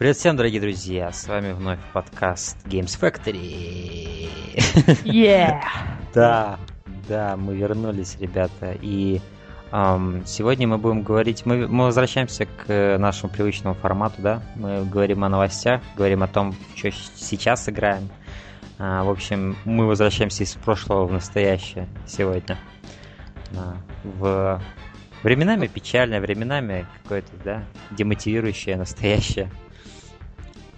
Привет всем, дорогие друзья! С вами вновь подкаст Games Factory. Yeah! да, да, мы вернулись, ребята, и эм, сегодня мы будем говорить, мы, мы возвращаемся к нашему привычному формату, да, мы говорим о новостях, говорим о том, что сейчас играем. А, в общем, мы возвращаемся из прошлого в настоящее сегодня. А, в временами печальное, временами какое-то, да, демотивирующее, настоящее.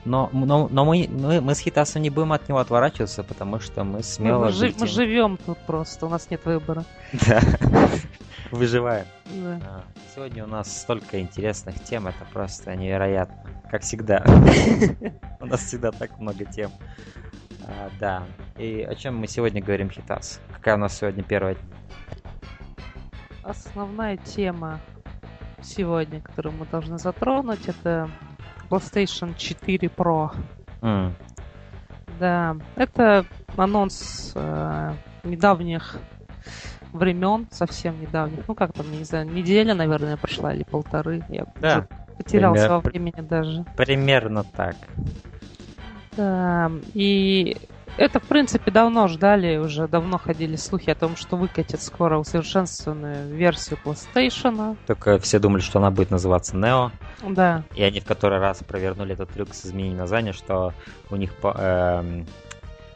Но, но, но мы, мы, мы с Хитасом не будем от него отворачиваться, потому что мы смело... Мы, жи- мы живем тут просто, у нас нет выбора. Да, выживаем. Да. А, Сегодня у нас столько интересных тем, это просто невероятно. Как всегда. У нас всегда так много тем. А, Да. И о чем мы сегодня говорим, Хитас? Какая у нас сегодня первая Основная тема сегодня, которую мы должны затронуть, это PlayStation 4 Pro. М, Да, это анонс э, недавних времен, совсем недавних. Ну, как там, не знаю, неделя, наверное, прошла или полторы. Я Да. уже потерялся Пример- во времени даже. Примерно так. Да, и это, в принципе, давно ждали, уже давно ходили слухи о том, что выкатят скоро усовершенствованную версию PlayStation. Только все думали, что она будет называться Neo. Да, И они в который раз провернули этот трюк с изменением названия, что у них по- эм,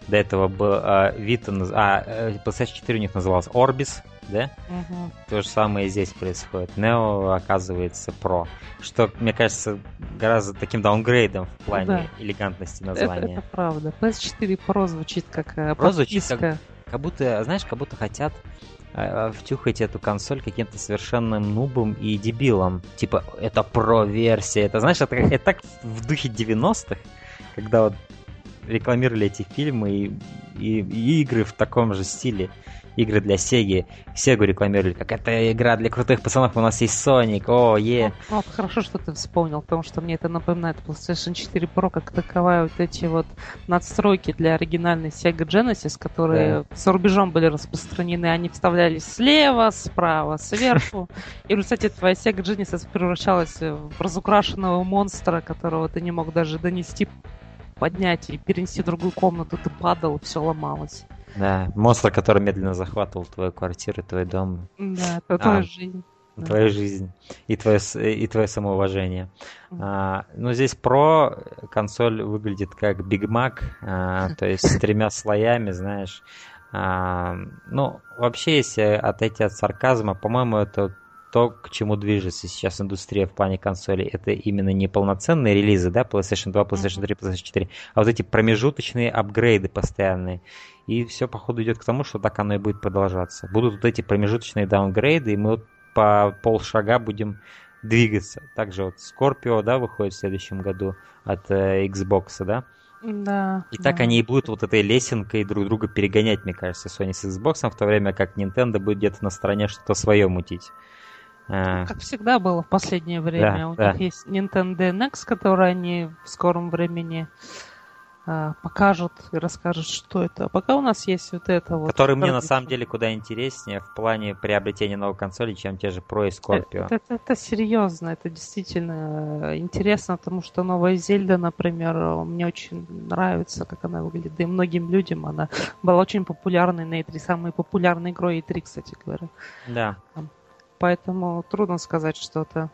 до этого был э, наз- а э, PlayStation 4 у них называлась Orbis, да? мгм. То же самое и здесь происходит. Neo оказывается Pro. Что, мне кажется, гораздо таким даунгрейдом в плане Да. элегантности это, названия. это правда. PS4 Pro звучит как э, Pro звучит подписка. Как будто, знаешь, как будто хотят э, втюхать эту консоль каким-то совершенным нубом и дебилом. Типа, это про-версия. Это, знаешь, это, это так в духе 90-х, когда вот рекламировали эти фильмы и, и- и игры в таком же стиле. Игры для Сеги. Сегу рекламировали, как это игра для крутых пацанов, у нас есть Соник, о, е. Ну, вот хорошо, что ты вспомнил, потому что мне это напоминает PlayStation 4 Pro как таковая вот эти вот надстройки для оригинальной Sega Genesis, которые за рубежом были распространены. Они вставлялись слева, справа, сверху. И в результате твоя Sega Genesis превращалась в разукрашенного монстра, которого ты не мог даже донести поднять и перенести в другую комнату, ты падал, все ломалось. Да, монстр, который медленно захватывал твою квартиру, твой дом. Да, это А. жизнь. Да. твою жизнь и твое, и твое самоуважение. Мгм. А, ну, здесь про консоль выглядит как Big Mac, а, то есть с тремя слоями, знаешь. А, ну, вообще, если отойти от сарказма, по-моему, это то, к чему движется сейчас индустрия в плане консолей, это именно не полноценные релизы, да, PlayStation 2, PlayStation 3, PlayStation 4, а вот эти промежуточные апгрейды постоянные. И все, походу, идет к тому, что так оно и будет продолжаться. Будут вот эти промежуточные даунгрейды, и мы вот по полшага будем двигаться. Также вот Scorpio, да, выходит в следующем году от э, Xbox, да. Да. И так да. они и будут вот этой лесенкой друг друга перегонять, мне кажется, Sony с Xbox, в то время как Nintendo будет где-то на стороне что-то свое мутить. Э, Как всегда было в последнее время. Да, У да. них есть Nintendo NX, который они в скором времени а, покажут и расскажут, что это. А пока у нас есть вот это вот. который мне на самом деле куда интереснее в плане приобретения новой консоли, чем те же Pro и Это, Scorpio. это, это серьезно, это действительно э, интересно, потому что новая Зельда, например, э, мне очень нравится, как она выглядит. Да и многим людям она была очень популярной на E3, самой популярной игрой E3, кстати говоря. Да. Поэтому трудно сказать что-то.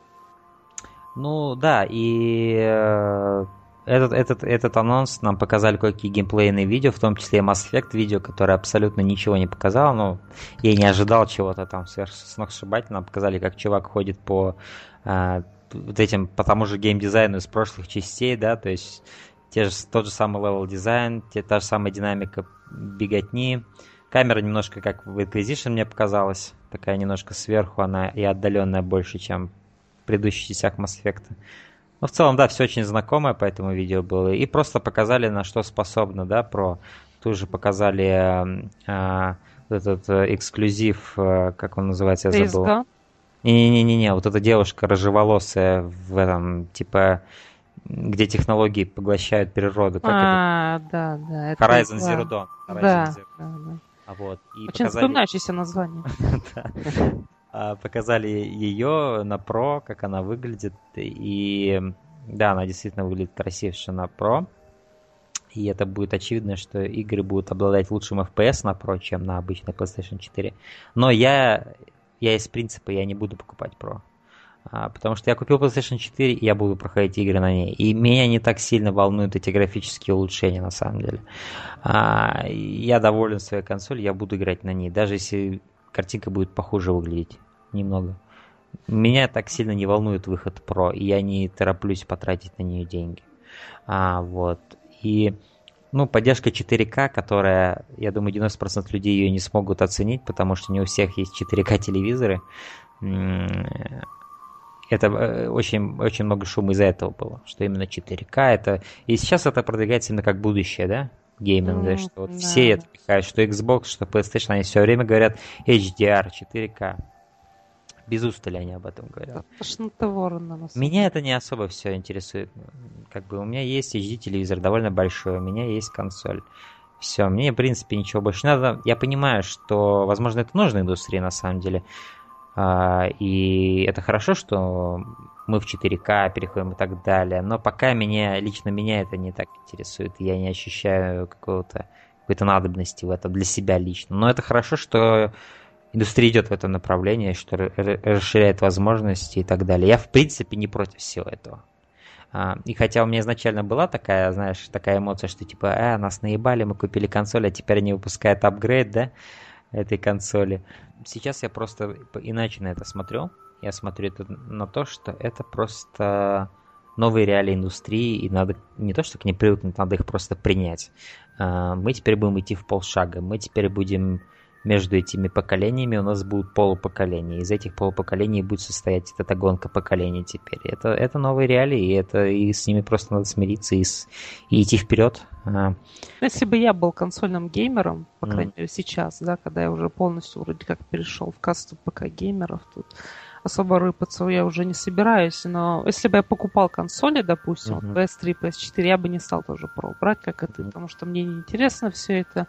Ну да, и э, этот, этот, этот анонс нам показали кое-какие геймплейные видео, в том числе и Mass Effect видео, которое абсолютно ничего не показало, но я не ожидал чего-то там сверх сногсшибательного. Показали, как чувак ходит по э, вот этим, по тому же геймдизайну из прошлых частей, да, то есть те же, тот же самый level дизайн, те, та же самая динамика беготни. Камера немножко как в Inquisition мне показалась, такая немножко сверху, она и отдаленная больше, чем в предыдущих частях Mass Effect. Ну, в целом, да, все очень знакомое по этому видео было. И просто показали, на что способно, да, про... Тут же показали э, э, этот эксклюзив, э, как он называется, я забыл. Не-не-не-не, вот эта девушка рыжеволосая в этом, типа, где технологии поглощают природу. Как А, да, да. это? это Horizon. Zero Dawn. Horizon Да, Zero. да, да. Вот. И Очень показали- запоминающееся название. А, Показали ее на про, как она выглядит, и Да, она действительно выглядит красивше на Pro. И это будет очевидно, что игры будут обладать лучшим FPS на Pro, чем на обычной PlayStation 4. Но я, я из принципа я не буду покупать Pro. А, потому что я купил PlayStation 4, и я буду проходить игры на ней. И меня не так сильно волнуют эти графические улучшения, на самом деле. А, я доволен своей консолью, я буду играть на ней, даже если картинка будет похуже выглядеть немного. Меня так сильно не волнует выход Pro, и я не тороплюсь потратить на нее деньги. А, вот. И ну, поддержка 4К, которая, я думаю, 90% людей ее не смогут оценить, потому что не у всех есть 4К телевизоры это э, очень, очень много шума из-за этого было, что именно 4К это... И сейчас это продвигается именно как будущее, да? Гейминг, mm, что вот да. все это пихают, что Xbox, что PlayStation, они все время говорят HDR, 4К. Без устали они об этом говорят. Тошнотворно. Меня это не особо все интересует. Как бы у меня есть HD-телевизор довольно большой, у меня есть консоль. Все, мне, в принципе, ничего больше не надо. Я понимаю, что, возможно, это нужно индустрии на самом деле. А, и это хорошо, что мы в 4К переходим и так далее. Но пока меня, лично меня это не так интересует. Я не ощущаю какого-то какой-то надобности в этом для себя лично. Но это хорошо, что индустрия идет в этом направлении, что расширяет возможности и так далее. Я, в принципе, не против всего этого. А, и хотя у меня изначально была такая, знаешь, такая эмоция, что типа, э, нас наебали, мы купили консоль, а теперь они выпускают апгрейд, да, этой консоли сейчас я просто иначе на это смотрю. Я смотрю это на то, что это просто новые реалии индустрии, и надо не то, что к ним привыкнуть, надо их просто принять. А, мы теперь будем идти в полшага, мы теперь будем между этими поколениями у нас будут полупоколения. Из этих полупоколений будет состоять эта гонка поколений теперь. Это, это новые реалии, и, это, и с ними просто надо смириться и, и идти вперед. А. Если бы я был консольным геймером, по крайней мере сейчас, да, когда я уже полностью вроде как перешел в касту ПК геймеров тут, особо рыпаться я уже не собираюсь, но если бы я покупал консоли, допустим, uh-huh. PS3, PS4, я бы не стал тоже Pro брать, как это, uh-huh. потому что мне не интересно все это.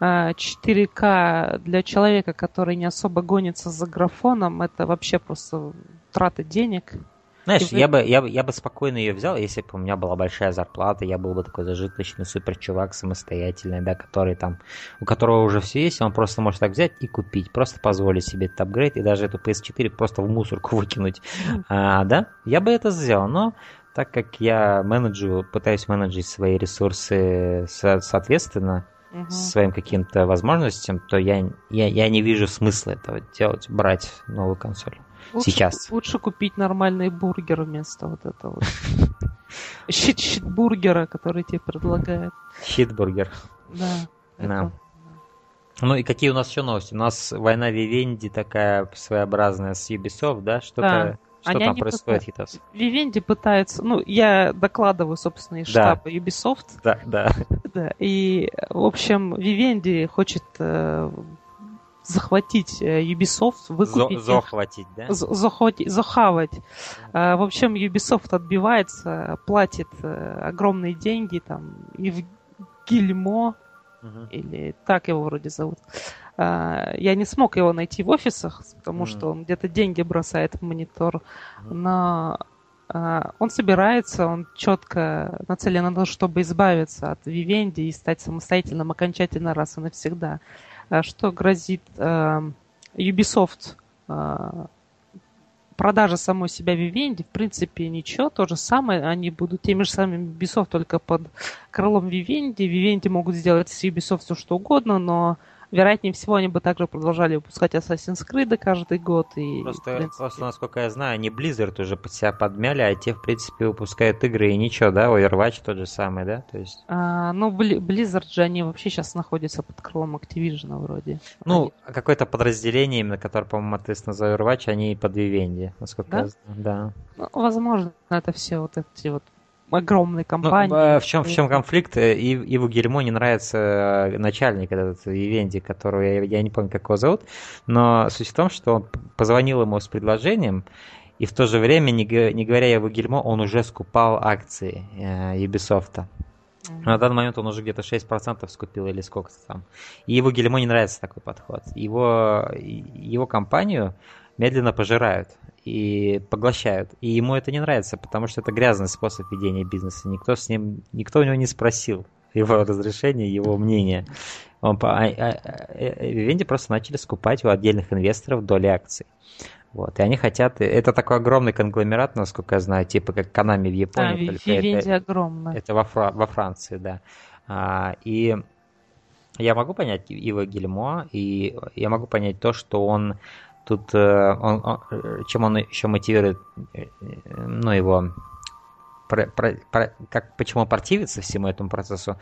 4К а, для человека, который не особо гонится за графоном, это вообще просто трата денег. Знаешь, я бы, я, бы, я бы спокойно ее взял, если бы у меня была большая зарплата, я был бы такой зажиточный супер чувак самостоятельный, да, который там, у которого уже все есть, он просто может так взять и купить, просто позволить себе этот апгрейд и даже эту PS4 просто в мусорку выкинуть. А, да, я бы это сделал, но так как я менеджу, пытаюсь менеджить свои ресурсы соответственно, угу. своим каким-то возможностям, то я, я, я не вижу смысла этого делать, брать новую консоль. Лучше, сейчас. Лучше купить нормальный бургер вместо вот этого. Щит щитбургера, который тебе предлагают. Щитбургер. Да. Да. Ну и какие у нас еще новости? У нас война Вивенди такая своеобразная с Ubisoft, да? Что-то да. Что Они там происходит, Хитос? Вивенди пытается... Ну, я докладываю, собственно, из да. штаба Ubisoft. Да, да. да. И, в общем, Вивенди хочет э, захватить э, Ubisoft, выкупить... Зо захватить, да? Захватить, захавать. В общем, Ubisoft отбивается, платит э, огромные деньги там и в Гильмо, uh-huh. или так его вроде зовут. Я не смог его найти в офисах, потому uh-huh. что он где-то деньги бросает в монитор, uh-huh. но он собирается, он четко нацелен на то, чтобы избавиться от Vivendi и стать самостоятельным окончательно раз и навсегда. Э, что грозит э, Ubisoft э, продажа самой себя Vivendi, в принципе, ничего, то же самое, они будут теми же самыми Ubisoft, только под крылом Vivendi. Vivendi могут сделать с Ubisoft все что угодно, но вероятнее всего, они бы также продолжали выпускать Assassin's Creed каждый год. И, просто, принципе... просто, насколько я знаю, они Blizzard уже под себя подмяли, а те, в принципе, выпускают игры и ничего, да? Overwatch тот же самый, да? То есть... а, ну, Blizzard же, они вообще сейчас находятся под крылом Activision вроде. Ну, они... какое-то подразделение, именно которое, по-моему, ответственно за Overwatch, они под Vivendi, насколько да? я знаю. Да. Ну, возможно, это все вот эти вот огромной компании. Ну, в чем в чем конфликт? Э, и Иву Гельмо не нравится э, начальник этот Ивенди, которого я, я не помню, как его зовут, но суть в том, что он позвонил ему с предложением, и в то же время, не, не говоря его Гельмо, он уже скупал акции э, Ubisoft. Mm-hmm. На данный момент он уже где-то 6% скупил или сколько-то там. И его Гельмо не нравится такой подход. Его, его компанию медленно пожирают. И поглощают. И ему это не нравится, потому что это грязный способ ведения бизнеса. Никто с ним, никто у него не спросил его разрешения, его мнения. Он, а, а, а, Венди просто начали скупать у отдельных инвесторов доли акций. Вот, и они хотят... Это такой огромный конгломерат, насколько я знаю, типа как Канами в Японии. А, Вивенди огромная. Это во, Фра... во Франции, да. А, и я могу понять Ива Гильмо, и я могу понять то, что он тут... Э, он, он, чем он еще мотивирует, э, ну, его... Про, про, про, как, почему противится всему этому процессу,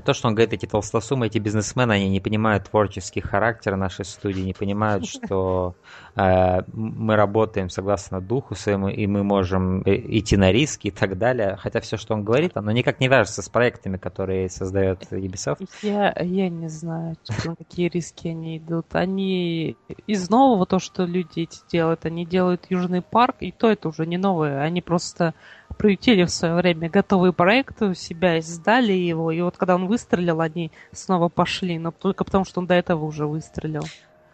то, что он говорит, эти толстосумы, эти бизнесмены, они не понимают творческий характер нашей студии, не понимают, что э, мы работаем согласно духу своему, и мы можем э, идти на риски и так далее. Хотя все, что он говорит, оно никак не вяжется с проектами, которые создает Ubisoft. Я, я не знаю, на какие риски они идут. Они из нового, то, что люди эти делают, они делают Южный парк, и то это уже не новое. Они просто приютили в свое время готовый проект у себя, издали его, и вот когда он выстрелил, они снова пошли, но только потому, что он до этого уже выстрелил.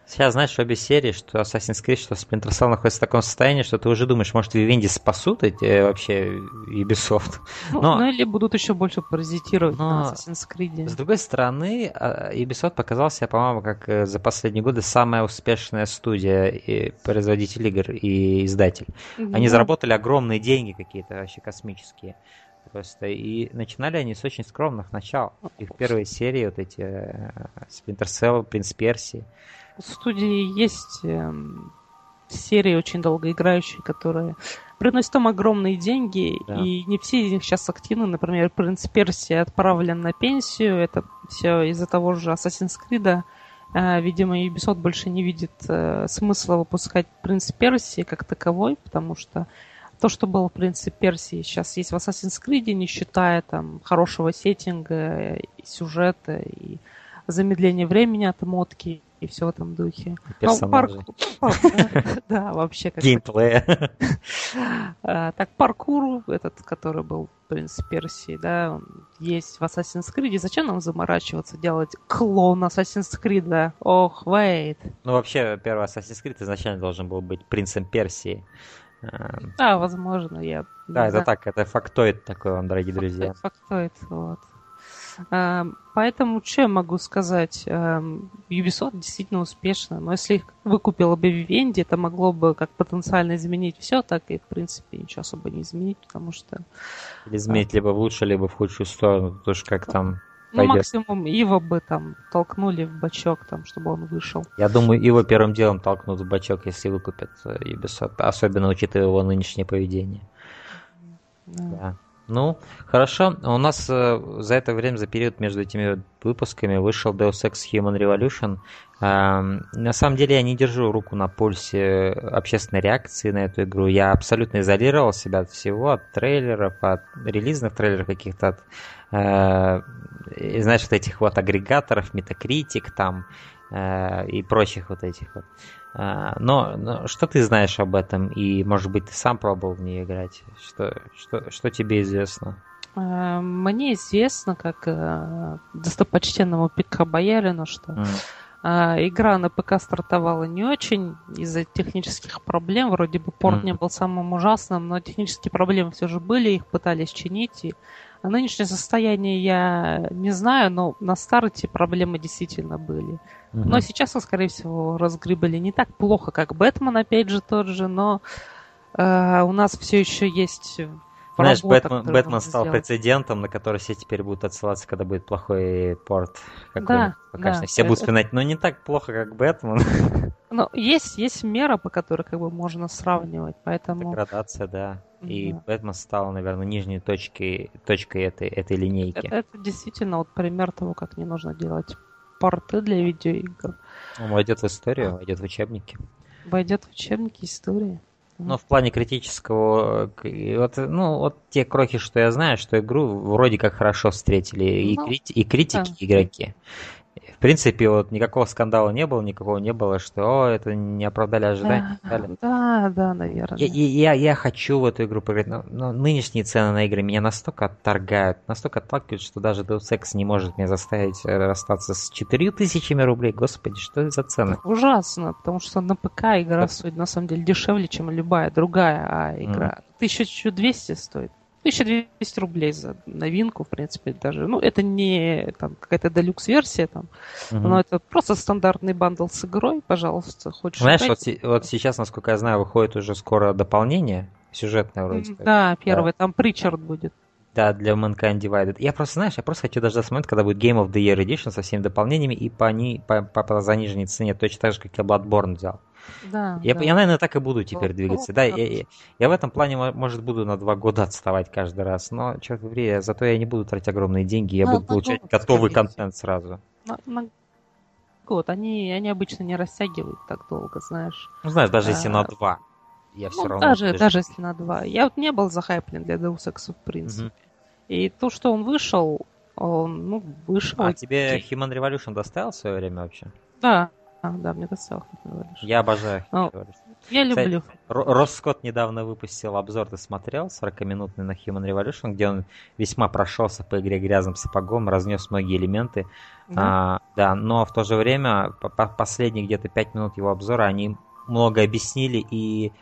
Сейчас, знаешь, обе серии, что Assassin's Creed, что Splinter Cell находится в таком состоянии, что ты уже думаешь, может, Vivendi спасут эти э, вообще Ubisoft. Ну, Но... ну или будут еще больше паразитировать Но... на Assassin's Creed. С другой стороны, а, Ubisoft показал себя, по-моему, как э, за последние годы самая успешная студия и производитель игр и издатель. Да. Они заработали огромные деньги какие-то вообще космические. Просто и начинали они с очень скромных начал. Их первые серии, вот эти э, Splinter Cell, Принц Персии студии есть э, серии очень долгоиграющие, которые приносят там огромные деньги, да. и не все из них сейчас активны. Например, Принц Персии отправлен на пенсию, это все из-за того же Assassin's Creed. Э, видимо, Ubisoft больше не видит э, смысла выпускать Принц Персии как таковой, потому что то, что было в Принце Персии, сейчас есть в Assassin's Creed, не считая там хорошего сеттинга, и сюжета, и замедления времени от мотки и все в этом духе. Ну, парк... Да, вообще как Геймплея. А, так, паркур, этот, который был принц Персии, да, есть в Assassin's Creed. Зачем нам заморачиваться, делать клон Assassin's Creed? Ох, wait. Ну, вообще, первый Assassin's Creed изначально должен был быть принцем Персии. А, возможно, я... Да, это так, это фактоид такой, он, дорогие друзья. Фактоид, вот. Эм, поэтому что я могу сказать? Эм, Ubisoft действительно успешно, но если их выкупила бы Vivendi, это могло бы как потенциально изменить все, так и в принципе ничего особо не изменить, потому что... Или изменить либо в лучшую, либо в худшую сторону, потому что как там ну, пойдет. максимум Ива бы там толкнули в бачок, там, чтобы он вышел. Я думаю, Ива первым делом толкнут в бачок, если выкупят э, Ubisoft, особенно учитывая его нынешнее поведение. Да. да. Ну, хорошо. У нас э, за это время, за период между этими выпусками вышел Deus Ex Human Revolution. Э, на самом деле я не держу руку на пульсе общественной реакции на эту игру. Я абсолютно изолировал себя от всего, от трейлеров, от релизных трейлеров каких-то, от, э, знаешь, вот этих вот агрегаторов, Metacritic там э, и прочих вот этих вот. А, но, но что ты знаешь об этом? И, может быть, ты сам пробовал в нее играть? Что, что, что тебе известно? А, мне известно, как э, достопочтенному Петра Боярину, что mm. игра на ПК стартовала не очень из-за технических проблем. Вроде бы порт mm. не был самым ужасным, но технические проблемы все же были, их пытались чинить. И нынешнее состояние я не знаю, но на старте проблемы действительно были. Угу. Но сейчас, скорее всего, разгребали не так плохо, как Бэтмен, опять же, тот же, но э, у нас все еще есть знаешь, работа, Бэтмен, Бэтмен стал сделать. прецедентом, на который все теперь будут отсылаться, когда будет плохой порт. Да, да. Все будут вспоминать, но не так плохо, как Бэтмен. Но есть, есть мера, по которой как бы можно сравнивать, поэтому... Градация, да. И да. Бэтмен стал, наверное, нижней точкой, точкой этой, этой линейки. Это, это действительно вот пример того, как не нужно делать порты для видеоигр. Он войдет в историю, войдет в учебники. Войдет в учебники истории. Но в плане критического, вот, ну, вот те крохи, что я знаю, что игру вроде как хорошо встретили и, ну, крити- и критики, да. и игроки. В принципе, вот никакого скандала не было, никакого не было, что о, это не оправдали ожидания. Да, да, да, наверное. Я, я, я хочу в эту игру поиграть, но, но нынешние цены на игры меня настолько отторгают, настолько отталкивают, что даже Deus Ex не может меня заставить э, расстаться с 4000 рублей. Господи, что это за цены? Ужасно, потому что на ПК игра стоит на самом деле дешевле, чем любая другая а игра. Mm. 1200 стоит. 1200 рублей за новинку, в принципе, даже. Ну, это не там какая-то делюкс-версия там, угу. но это просто стандартный бандл с игрой, пожалуйста, хочешь Знаешь, вот, вот сейчас, насколько я знаю, выходит уже скоро дополнение, сюжетное вроде. Да, первый, да. там Причард будет. Да, для Mankind Divided. Я просто, знаешь, я просто хочу дождаться момента, когда будет Game of the Year Edition со всеми дополнениями и по, они, по, по, по заниженной цене, точно так же, как я Bloodborne взял. Да, я, да. я, наверное, так и буду теперь двигаться. Да, я, я, я в этом плане, может, буду на два года отставать каждый раз, но, черт побери, зато я не буду тратить огромные деньги, я буду получать готовый контент сразу. На, на год. Они, они обычно не растягивают так долго, знаешь. Ну, знаешь, даже если на два, я все ну, равно... Даже, даже если на два. Я вот не был захайплен для Deus Ex, в принципе. Угу. И то, что он вышел, он, ну, вышел. А тебе Human Revolution доставил в свое время вообще? Да, а, да, мне достал Я обожаю ну, Я люблю. Росскот недавно выпустил обзор, ты смотрел, 40-минутный на Human Revolution, где он весьма прошелся по игре грязным сапогом, разнес многие элементы. Да, а, да но в то же время по последние где-то 5 минут его обзора они много объяснили и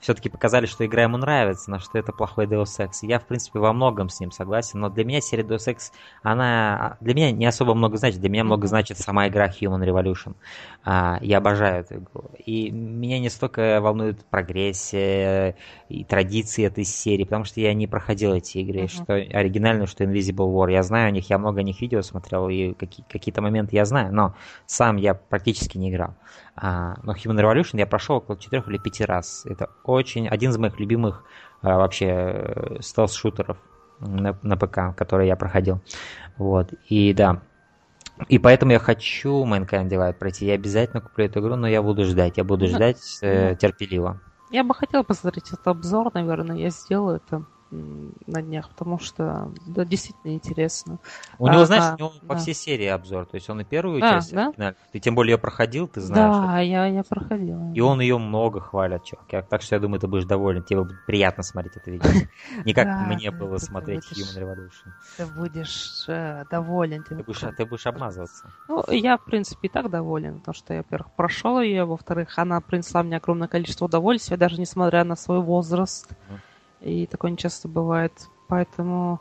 все-таки показали, что игра ему нравится, на что это плохой Deus Ex. Я, в принципе, во многом с ним согласен, но для меня серия Deus Ex, она для меня не особо много значит. Для меня много значит сама игра Human Revolution. А, я обожаю эту игру. И меня не столько волнует прогрессия и традиции этой серии, потому что я не проходил эти игры, uh-huh. что оригинальную, что Invisible War. Я знаю о них, я много о них видео смотрел, и какие- какие-то моменты я знаю, но сам я практически не играл. А, но Human Revolution я прошел около 4 или 5 раз. Это очень один из моих любимых а, вообще э, стелс-шутеров на, на ПК, который я проходил. Вот. И да. И поэтому я хочу Mankind Divide пройти. Я обязательно куплю эту игру, но я буду ждать. Я буду ждать э, терпеливо. Я бы хотел посмотреть этот обзор, наверное, я сделаю это на днях, потому что да, действительно интересно. У а, него, знаешь, да, у него да. по всей серии обзор, то есть он и первую да, часть, да? ты тем более ее проходил, ты знаешь. Да, я, я проходил. И он ее много хвалит, чувак. Так что я думаю, ты будешь доволен, тебе будет приятно смотреть это видео. Не как мне было смотреть Human Revolution. Ты будешь э, доволен. Ты будешь обмазываться. Ну, я, в принципе, и так доволен, потому что я, во-первых, прошел ее, во-вторых, она принесла мне огромное количество удовольствия, даже несмотря на свой возраст. И такое нечасто бывает. Поэтому,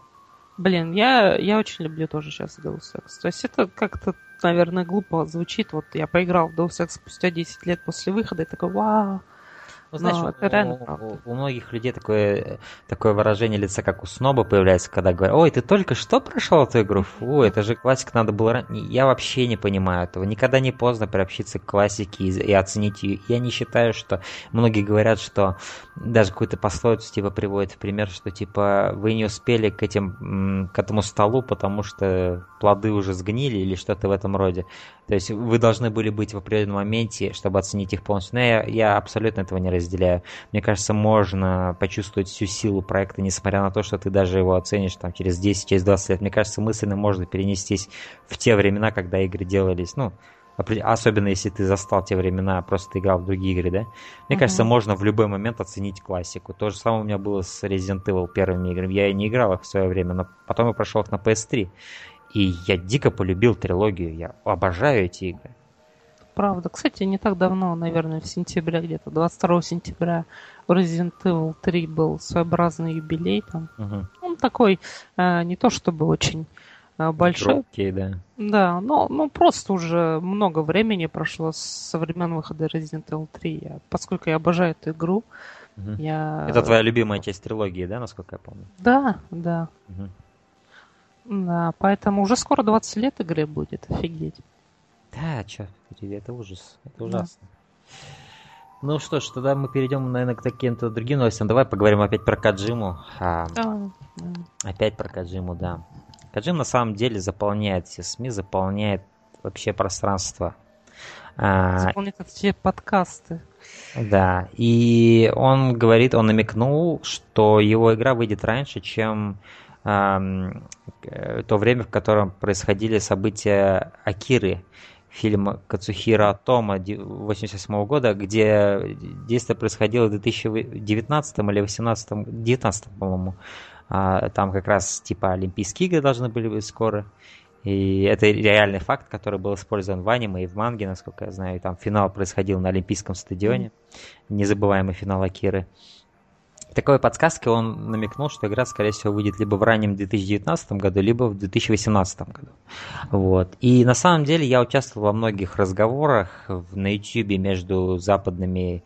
блин, я, я очень люблю тоже сейчас Deus Ex. То есть это как-то, наверное, глупо звучит. Вот я поиграл в Deus Ex спустя 10 лет после выхода и такой, вау, ну, знаешь, ну, это реально у, у, у многих людей такое, такое выражение лица, как у сноба появляется, когда говорят, ой, ты только что прошел эту игру? Фу, это же классика, надо было... Я вообще не понимаю этого. Никогда не поздно приобщиться к классике и, и оценить ее. Я не считаю, что... Многие говорят, что даже какую-то пословицу типа приводят в пример, что типа вы не успели к, этим, к этому столу, потому что плоды уже сгнили или что-то в этом роде. То есть вы должны были быть в определенном моменте, чтобы оценить их полностью. Но я, я абсолютно этого не разделяю. Мне кажется, можно почувствовать всю силу проекта, несмотря на то, что ты даже его оценишь там, через 10, через 20 лет. Мне кажется, мысленно можно перенестись в те времена, когда игры делались. Ну, особенно если ты застал те времена, просто играл в другие игры, да? Мне uh-huh. кажется, можно в любой момент оценить классику. То же самое у меня было с Resident Evil первыми играми. Я не играл их в свое время, но потом я прошел их на PS3. И я дико полюбил трилогию. Я обожаю эти игры. Правда. Кстати, не так давно, наверное, в сентябре, где-то 22 сентября у Resident Evil 3 был своеобразный юбилей. Там. Угу. Он такой, э, не то чтобы очень э, большой. Громкий, да. Да, но ну, просто уже много времени прошло со времен выхода Resident Evil 3. Я, поскольку я обожаю эту игру, угу. я... Это твоя любимая часть трилогии, да, насколько я помню? Да, да. Угу. Да, поэтому уже скоро 20 лет игре будет, офигеть. Да, чё, это ужас, это ужасно. Да. Ну что ж, тогда мы перейдем, наверное, к каким-то другим новостям. Давай поговорим опять про Каджиму. А, да. Опять про Каджиму, да. Каджим на самом деле заполняет все СМИ, заполняет вообще пространство. А, заполняет все подкасты. Да, и он говорит, он намекнул, что его игра выйдет раньше, чем э, то время, в котором происходили события Акиры, фильм Кацухира Тома 1988 года, где действие происходило в 2019 или 2018, 2019, по-моему. А, там как раз типа Олимпийские игры должны были быть скоро. И это реальный факт, который был использован в аниме и в манге, насколько я знаю. И там финал происходил на Олимпийском стадионе. Незабываемый финал Акиры такой подсказкой он намекнул, что игра, скорее всего, выйдет либо в раннем 2019 году, либо в 2018 году. Вот. И на самом деле я участвовал во многих разговорах на YouTube между западными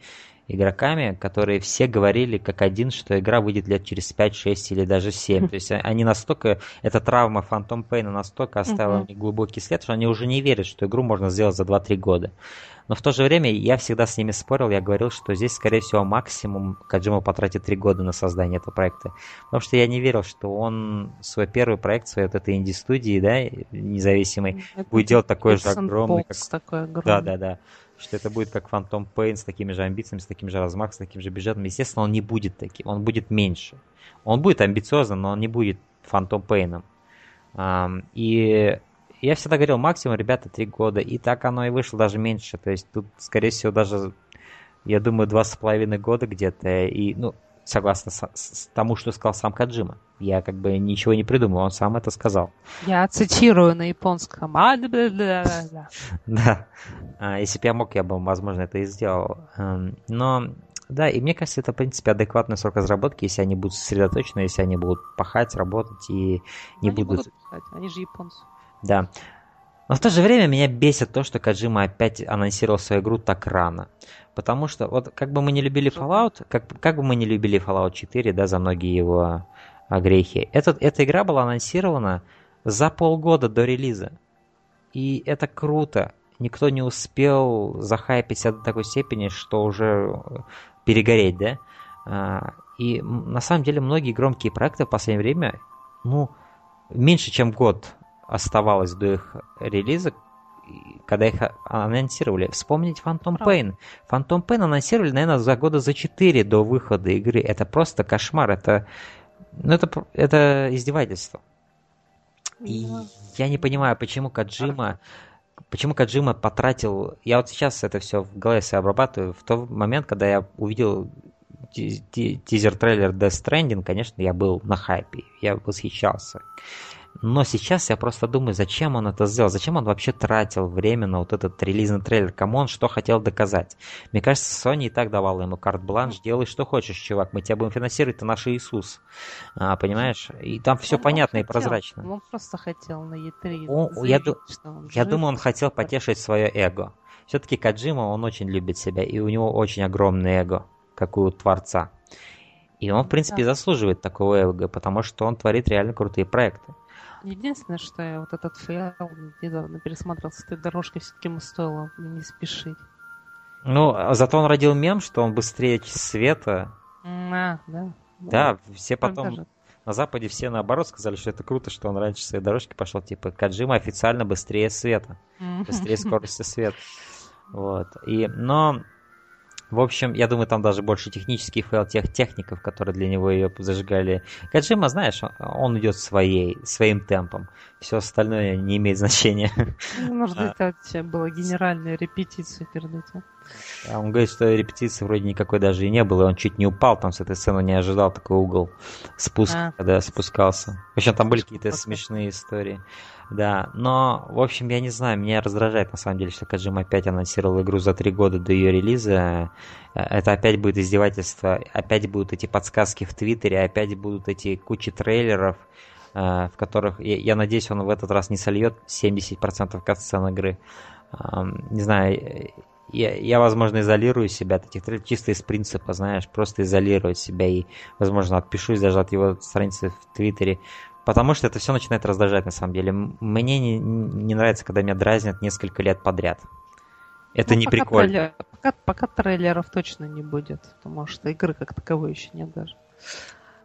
игроками, которые все говорили как один, что игра выйдет лет через 5, 6 или даже 7. То есть они настолько, эта травма Phantom Pain настолько оставила uh-huh. глубокий след, что они уже не верят, что игру можно сделать за 2-3 года. Но в то же время я всегда с ними спорил, я говорил, что здесь, скорее всего, максимум Каджима потратит три года на создание этого проекта. Потому что я не верил, что он свой первый проект, своей вот этой инди-студии, да, независимой, это будет делать такой же огромный. Как... Такой огромный. Да, да, да. Что это будет как Phantom Pain с такими же амбициями, с таким же размахом, с таким же бюджетом. Естественно, он не будет таким, он будет меньше. Он будет амбициозным, но он не будет Phantom Pain. И я всегда говорил, максимум, ребята, три года. И так оно и вышло даже меньше. То есть тут, скорее всего, даже, я думаю, два с половиной года где-то. И, ну, согласно с, с тому, что сказал сам Каджима. Я как бы ничего не придумал, он сам это сказал. Я цитирую на японском. А, да. А, если бы я мог, я бы, возможно, это и сделал. Эм, но да, и мне кажется, это, в принципе, адекватный срок разработки, если они будут сосредоточены, если они будут пахать, работать и не они будут... будут пахать, они же японцы. Да. Но в то же время меня бесит то, что Каджима опять анонсировал свою игру так рано. Потому что, вот как бы мы не любили Fallout, как, как бы мы не любили Fallout 4, да, за многие его грехи, этот, эта игра была анонсирована за полгода до релиза. И это круто. Никто не успел захайпиться до такой степени, что уже перегореть, да? А, и на самом деле многие громкие проекты в последнее время, ну, меньше чем год оставалось до их релиза, когда их анонсировали. Вспомнить Phantom Pain. Phantom Pain анонсировали, наверное, за года за 4 до выхода игры. Это просто кошмар. Это, ну, это, это издевательство. И я не понимаю, почему Каджима почему Каджима потратил... Я вот сейчас это все в голове себе обрабатываю. В тот момент, когда я увидел тизер-трейлер Death Stranding, конечно, я был на хайпе. Я восхищался. Но сейчас я просто думаю, зачем он это сделал, зачем он вообще тратил время на вот этот релизный трейлер, кому он что хотел доказать. Мне кажется, Sony и так давала ему карт-бланш, делай что хочешь, чувак, мы тебя будем финансировать, ты наш Иисус. А, понимаешь? И там все он понятно хотел, и прозрачно. Он просто хотел на E3 он, заявить, я, он я думаю, он хотел потешить свое эго. Все-таки Каджима, он очень любит себя, и у него очень огромное эго, как у творца. И он, в принципе, да. заслуживает такого эго, потому что он творит реально крутые проекты. Единственное, что я вот этот фейл недавно пересмотрел с этой дорожкой, все-таки ему стоило не спешить. Ну, а зато он родил мем, что он быстрее света. А, да. Да, все потом... Даже. На Западе все наоборот сказали, что это круто, что он раньше своей дорожки пошел. Типа, Каджима официально быстрее света. Быстрее скорости света. Вот. И, но в общем, я думаю, там даже больше технический фейл тех техников, которые для него ее зажигали. Каджима, знаешь, он идет своей, своим темпом. Все остальное не имеет значения. Ну, может быть, а. это была генеральная репетиция перед этим. А он говорит, что репетиции вроде никакой даже и не было, он чуть не упал там с этой сцены, не ожидал такой угол спуска, а. когда спускался. В общем, там были какие-то смешные истории. Да, но, в общем, я не знаю, меня раздражает на самом деле, что Каджима опять анонсировал игру за три года до ее релиза. Это опять будет издевательство, опять будут эти подсказки в Твиттере, опять будут эти кучи трейлеров, э, в которых, я, надеюсь, он в этот раз не сольет 70% катсцен игры. Не знаю, я, я, возможно, изолирую себя от этих трейлеров чисто из принципа, знаешь, просто изолировать себя и, возможно, отпишусь даже от его страницы в Твиттере, Потому что это все начинает раздражать на самом деле. Мне не, не нравится, когда меня дразнят несколько лет подряд. Это ну, не пока прикольно. Трейлер, пока, пока трейлеров точно не будет, потому что игры как таковой еще нет даже.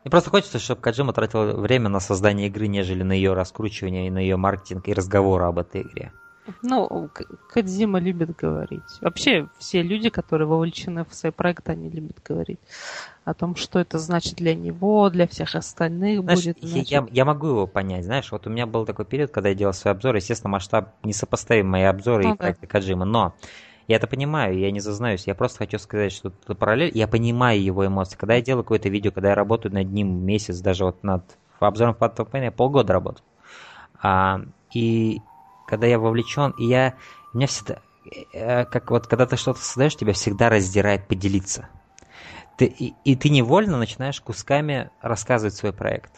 Мне просто хочется, чтобы Каджима тратил время на создание игры, нежели на ее раскручивание и на ее маркетинг и разговоры об этой игре. Ну, Кадзима любит говорить. Вообще, все люди, которые вовлечены в свой проект, они любят говорить о том, что это значит для него, для всех остальных знаешь, будет. Значит... Я, я могу его понять, знаешь, вот у меня был такой период, когда я делал свой обзор, естественно, масштаб несопоставим мои обзоры ну, и да. проекты Каджима, но я это понимаю, я не зазнаюсь. Я просто хочу сказать, что это параллель. Я понимаю его эмоции. Когда я делаю какое-то видео, когда я работаю над ним месяц, даже вот над обзором Phantom Pain, я полгода работаю. А, и когда я вовлечен, и я... У меня всегда... Э, как вот когда ты что-то создаешь, тебя всегда раздирает поделиться. Ты, и, и ты невольно начинаешь кусками рассказывать свой проект.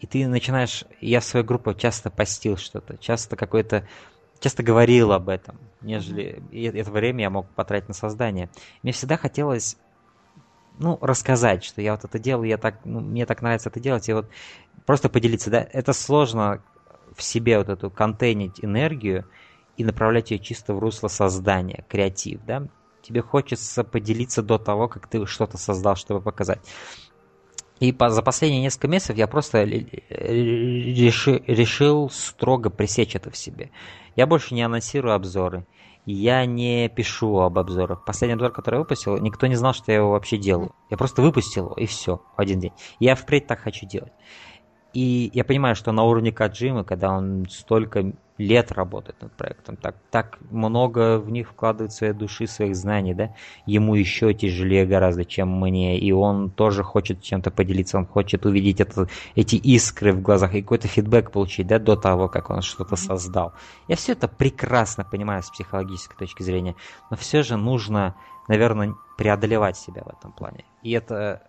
И ты начинаешь... Я в свою группу часто постил что-то, часто какой-то... Часто говорил об этом, нежели... И это время я мог потратить на создание. Мне всегда хотелось ну, рассказать, что я вот это делаю, я так, ну, мне так нравится это делать, и вот просто поделиться, да, это сложно в себе вот эту контейнить энергию и направлять ее чисто в русло создания, креатив, да? Тебе хочется поделиться до того, как ты что-то создал, чтобы показать. И по, за последние несколько месяцев я просто реши, решил строго пресечь это в себе. Я больше не анонсирую обзоры. Я не пишу об обзорах. Последний обзор, который я выпустил, никто не знал, что я его вообще делаю. Я просто выпустил его, и все, один день. Я впредь так хочу делать. И я понимаю, что на уровне Каджимы, когда он столько лет работает над проектом, так, так много в них вкладывает своей души, своих знаний, да, ему еще тяжелее гораздо, чем мне, и он тоже хочет чем-то поделиться, он хочет увидеть это, эти искры в глазах и какой-то фидбэк получить, да, до того, как он что-то создал. Я все это прекрасно понимаю с психологической точки зрения, но все же нужно, наверное, преодолевать себя в этом плане. И это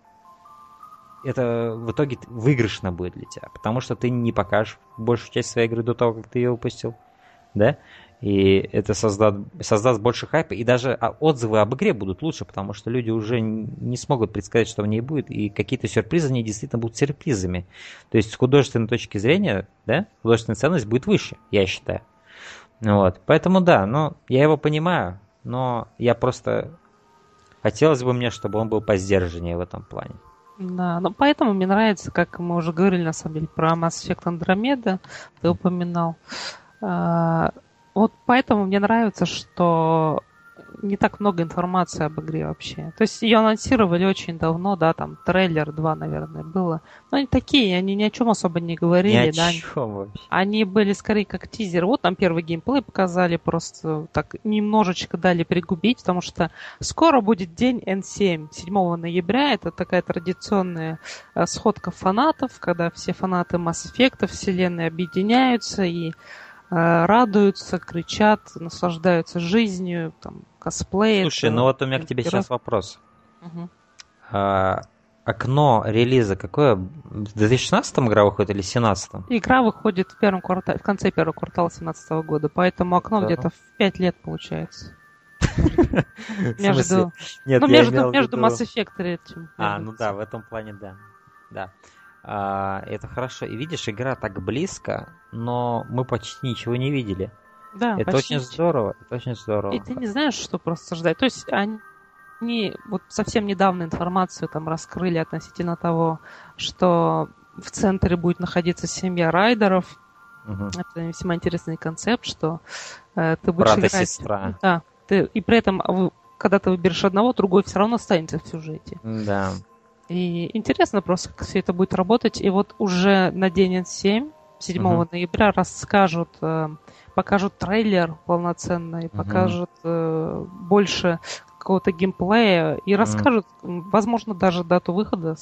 это в итоге выигрышно будет для тебя, потому что ты не покажешь большую часть своей игры до того, как ты ее выпустил, да, и это создаст, создаст больше хайпа, и даже а, отзывы об игре будут лучше, потому что люди уже не смогут предсказать, что в ней будет, и какие-то сюрпризы, они действительно будут сюрпризами. То есть с художественной точки зрения, да, художественная ценность будет выше, я считаю. Вот, поэтому да, ну, я его понимаю, но я просто... Хотелось бы мне, чтобы он был по сдержаннее в этом плане. Да, ну поэтому мне нравится, как мы уже говорили на самом деле про Mass Effect Andromeda, ты упоминал. А, вот поэтому мне нравится, что не так много информации об игре вообще. То есть ее анонсировали очень давно, да, там трейлер 2, наверное, было. Но они такие, они ни о чем особо не говорили, ни да. чем вообще. Они были скорее как тизер. Вот там первый геймплей показали, просто так немножечко дали пригубить, потому что скоро будет день N7, 7 ноября. Это такая традиционная э, сходка фанатов, когда все фанаты Mass Effect вселенной объединяются и Э, радуются, кричат, наслаждаются жизнью, там, косплеят. Слушай, ну вот у меня к тебе сейчас вопрос. Угу. А, окно релиза какое? В 2016 игра выходит или в 2017? Игра выходит в, первом квартале, в конце первого квартала 2017 года, поэтому окно да. где-то в 5 лет получается. Между, Нет, ну, между, между Mass Effect 3. А, ну да, в этом плане да. Да. А, это хорошо. И видишь, игра так близко, но мы почти ничего не видели. Да, это почти. очень здорово. Это очень здорово. И ты не знаешь, что просто ждать. То есть они они вот совсем недавно информацию там раскрыли относительно того, что в центре будет находиться семья райдеров. Угу. Это весьма интересный концепт, что э, ты будешь Брат играть... и сестра. Да, ты, и при этом, когда ты выберешь одного, другой все равно останется в сюжете. Да. И интересно просто, как все это будет работать. И вот уже на день 7, 7 uh-huh. ноября, расскажут, э, покажут трейлер полноценный, uh-huh. покажут э, больше какого-то геймплея и расскажут, возможно, даже дату выхода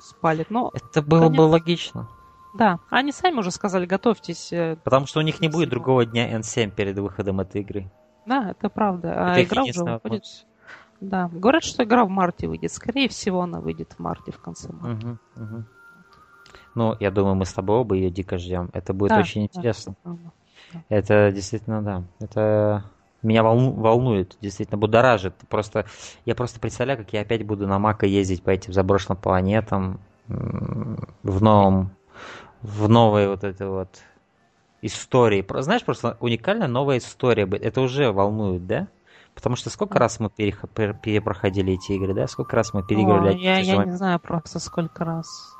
спалит. Но это было конечно, бы логично. Да, они сами уже сказали, готовьтесь. Э, Потому что у них не будет другого дня N7 перед выходом этой игры. Да, это правда. А это игра уже выходит... Да, говорят, что игра в марте выйдет. Скорее всего, она выйдет в марте, в конце марта. Угу, угу. Ну, я думаю, мы с тобой оба ее дико ждем. Это будет да, очень интересно. Да. Это действительно, да. Это меня волну, волнует, действительно будоражит. Просто я просто представляю, как я опять буду на Мака ездить по этим заброшенным планетам в новом, в новой вот этой вот истории. Знаешь, просто уникальная новая история. Это уже волнует, да? Потому что сколько раз мы перепроходили эти игры, да? Сколько раз мы переиграли? О, я, я не знаю просто сколько раз.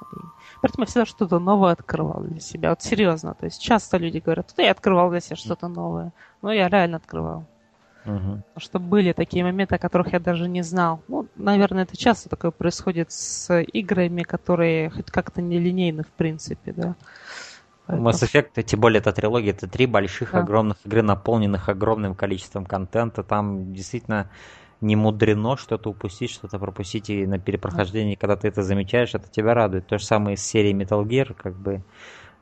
Поэтому я всегда что-то новое открывал для себя. Вот серьезно. То есть часто люди говорят, да я открывал для себя что-то новое. Но я реально открывал. Угу. Потому что были такие моменты, о которых я даже не знал. Ну, наверное, это часто такое происходит с играми, которые хоть как-то нелинейны в принципе, да. Поэтому... Mass Effect, тем более эта трилогия, это три больших, да. огромных игры, наполненных огромным количеством контента. Там действительно не мудрено что-то упустить, что-то пропустить и на перепрохождении, когда ты это замечаешь, это тебя радует. То же самое с серией Metal Gear, как бы,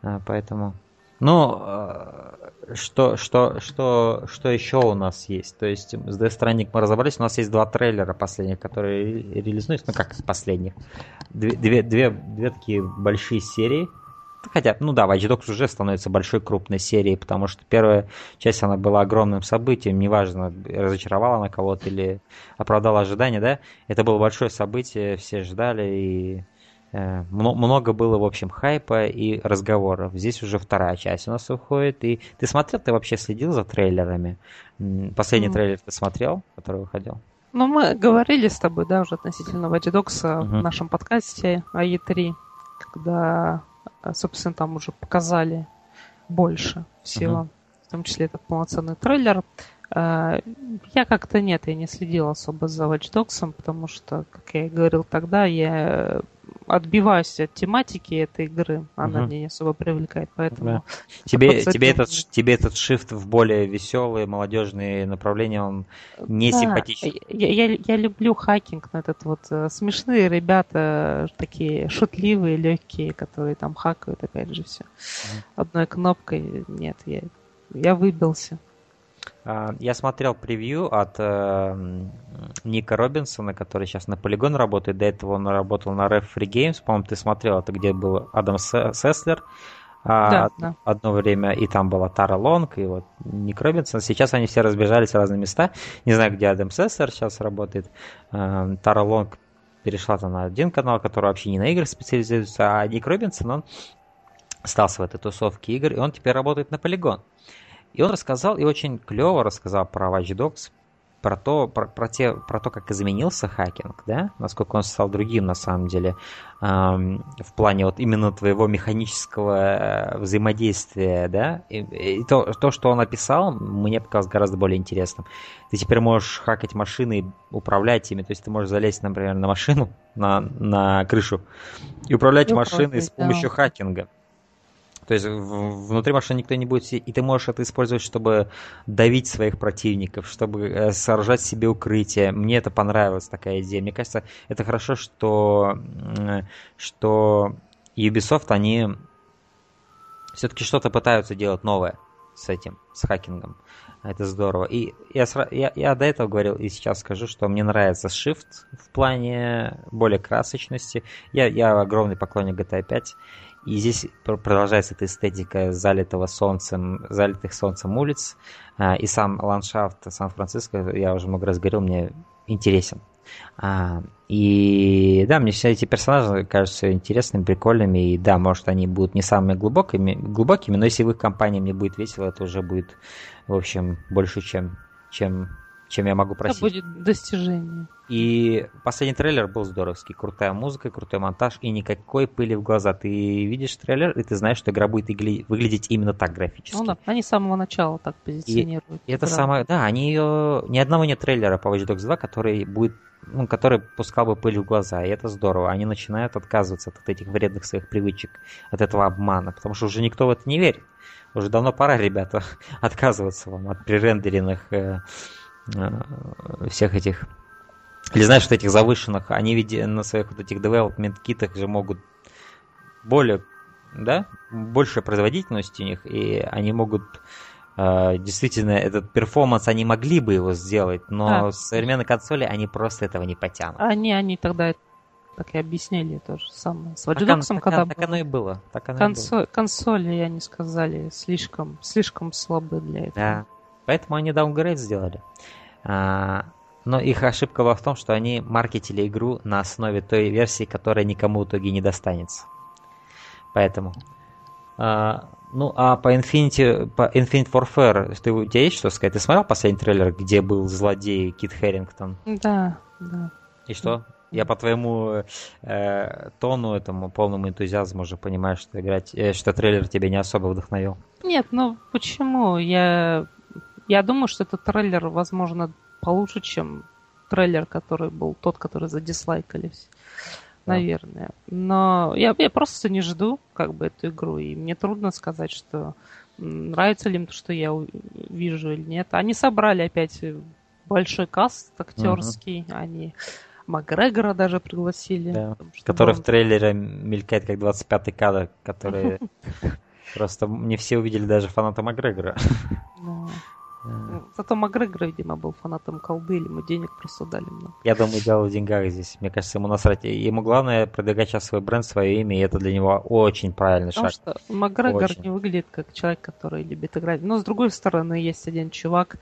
а, поэтому... Ну, а, что, что, что, что еще у нас есть? То есть с Death Stranding мы разобрались, у нас есть два трейлера последних, которые релизнулись, ну как последних, две, две, две, две такие большие серии, Хотя, ну да, Watch Dogs уже становится большой крупной серией, потому что первая часть, она была огромным событием, неважно, разочаровала она кого-то или оправдала ожидания, да, это было большое событие, все ждали, и э, много было, в общем, хайпа и разговоров. Здесь уже вторая часть у нас уходит, и ты смотрел, ты вообще следил за трейлерами? Последний mm. трейлер ты смотрел, который выходил? Ну, мы говорили с тобой, да, уже относительно Watch Dogs uh-huh. в нашем подкасте АЕ3, когда а, собственно, там уже показали больше всего, uh-huh. в том числе этот полноценный трейлер. А, я как-то нет, я не следил особо за Watch Dogs, потому что, как я и говорил тогда, я отбиваюсь от тематики этой игры, она угу. меня не особо привлекает, поэтому... Да. Тебе, тебе, этот, тебе этот шифт в более веселые, молодежные направления, он не да, симпатичен. Я, я, я люблю хакинг на этот вот э, смешные ребята, такие шутливые, легкие, которые там хакают, опять же, все. Угу. Одной кнопкой, нет, я, я выбился. А, я смотрел превью от э, Ника Робинсона, который сейчас на Polygon работает. До этого он работал на Ref Free Games. По-моему, ты смотрел, это где был Адам Сеслер а, да, да. одно время, и там была Тара Лонг, и вот Ник Робинсон. Сейчас они все разбежались в разные места. Не знаю, где Адам Сеслер сейчас работает. А, Тара Лонг перешла там на один канал, который вообще не на играх специализируется, а Ник Робинсон, он остался в этой тусовке игр, и он теперь работает на Polygon. И он рассказал, и очень клево рассказал про Watch Dogs, про то, про, про, те, про то, как изменился хакинг, да, насколько он стал другим на самом деле, эм, в плане вот именно твоего механического э, взаимодействия, да, и, и то, то, что он описал, мне показалось гораздо более интересным. Ты теперь можешь хакать машины и управлять ими, то есть ты можешь залезть, например, на машину, на, на крышу и управлять ну, машиной с помощью да. хакинга. То есть внутри машины никто не будет сидеть, и ты можешь это использовать, чтобы давить своих противников, чтобы э, сооружать себе укрытие. Мне это понравилась такая идея. Мне кажется, это хорошо, что, что Ubisoft, они все-таки что-то пытаются делать новое с этим, с хакингом. Это здорово. И я, я, я до этого говорил и сейчас скажу, что мне нравится Shift в плане более красочности. Я, я огромный поклонник GTA 5. И здесь продолжается эта эстетика залитого солнцем, залитых солнцем улиц. А, и сам ландшафт Сан-Франциско, я уже много раз говорил, мне интересен. А, и да, мне все эти персонажи кажутся интересными, прикольными. И да, может, они будут не самыми глубокими, глубокими, но если в их компании мне будет весело, это уже будет, в общем, больше, чем, чем чем я могу просить. Это будет достижение. И последний трейлер был здоровский. Крутая музыка, крутой монтаж и никакой пыли в глаза. Ты видишь трейлер, и ты знаешь, что игра будет выглядеть именно так графически. Ну да, они с самого начала так позиционируют. И это самое... Да, они ее... Ни одного нет трейлера по Watch Dogs 2, который будет ну, который пускал бы пыль в глаза, и это здорово. Они начинают отказываться от этих вредных своих привычек, от этого обмана, потому что уже никто в это не верит. Уже давно пора, ребята, отказываться вам от пререндеренных Э, всех этих или знаешь, вот этих завышенных, они ведь на своих вот этих development китах же могут более, да, большая производительность у них, и они могут э, действительно этот перформанс, они могли бы его сделать, но а. с современной консоли они просто этого не потянут. Они, они тогда так и объяснили то же самое. С Watch Dogs, так, когда так, так оно и было. Так оно консоль, и было. Консоли, они сказали, слишком, слишком слабы для этого. Да, поэтому они даунгрейд сделали. А, но их ошибка была в том, что они маркетили игру на основе той версии, которая никому в итоге не достанется. Поэтому. А, Ну, а по Infinity, по Infinite Warfare, ты, у тебя есть что сказать? Ты смотрел последний трейлер, где был злодей Кит Хэрингтон? Да, да. И что? Я по твоему э, тону, этому полному энтузиазму уже понимаю, что играть, э, что трейлер тебя не особо вдохновил. Нет, ну почему? Я, я думаю, что этот трейлер, возможно, получше, чем трейлер, который был тот, который задислайкались. Да. Наверное. Но я, я просто не жду как бы эту игру. И мне трудно сказать, что нравится ли им то, что я вижу или нет. Они собрали опять большой каст актерский. Uh-huh. Они Макгрегора даже пригласили. Да. Который он... в трейлере мелькает как 25-й кадр, который просто не все увидели даже фаната Макгрегора. Ну, зато Макгрегор, видимо, был фанатом колды, или ему денег просто дали много. Я думаю, дело в деньгах здесь. Мне кажется, ему насрать. Ему главное продвигать сейчас свой бренд, свое имя, и это для него очень правильный Потому шаг. Потому что Макгрегор очень. не выглядит как человек, который любит играть. Но, с другой стороны, есть один чувак,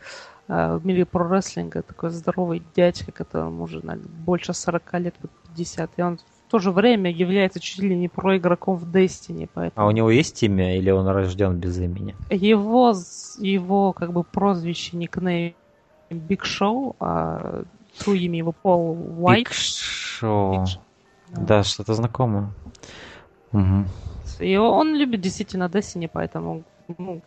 э, в мире про рестлинга такой здоровый дядька, которому уже наверное, больше 40 лет, вот 50, и он то же время является чуть ли не pro игроком в Destiny. Поэтому... А у него есть имя или он рожден без имени? Его, его как бы прозвище, никнейм Big Show, а true имя его Пол Уайт. Big Show. Да, да что-то знакомое. Угу. И он любит действительно Destiny, поэтому ну,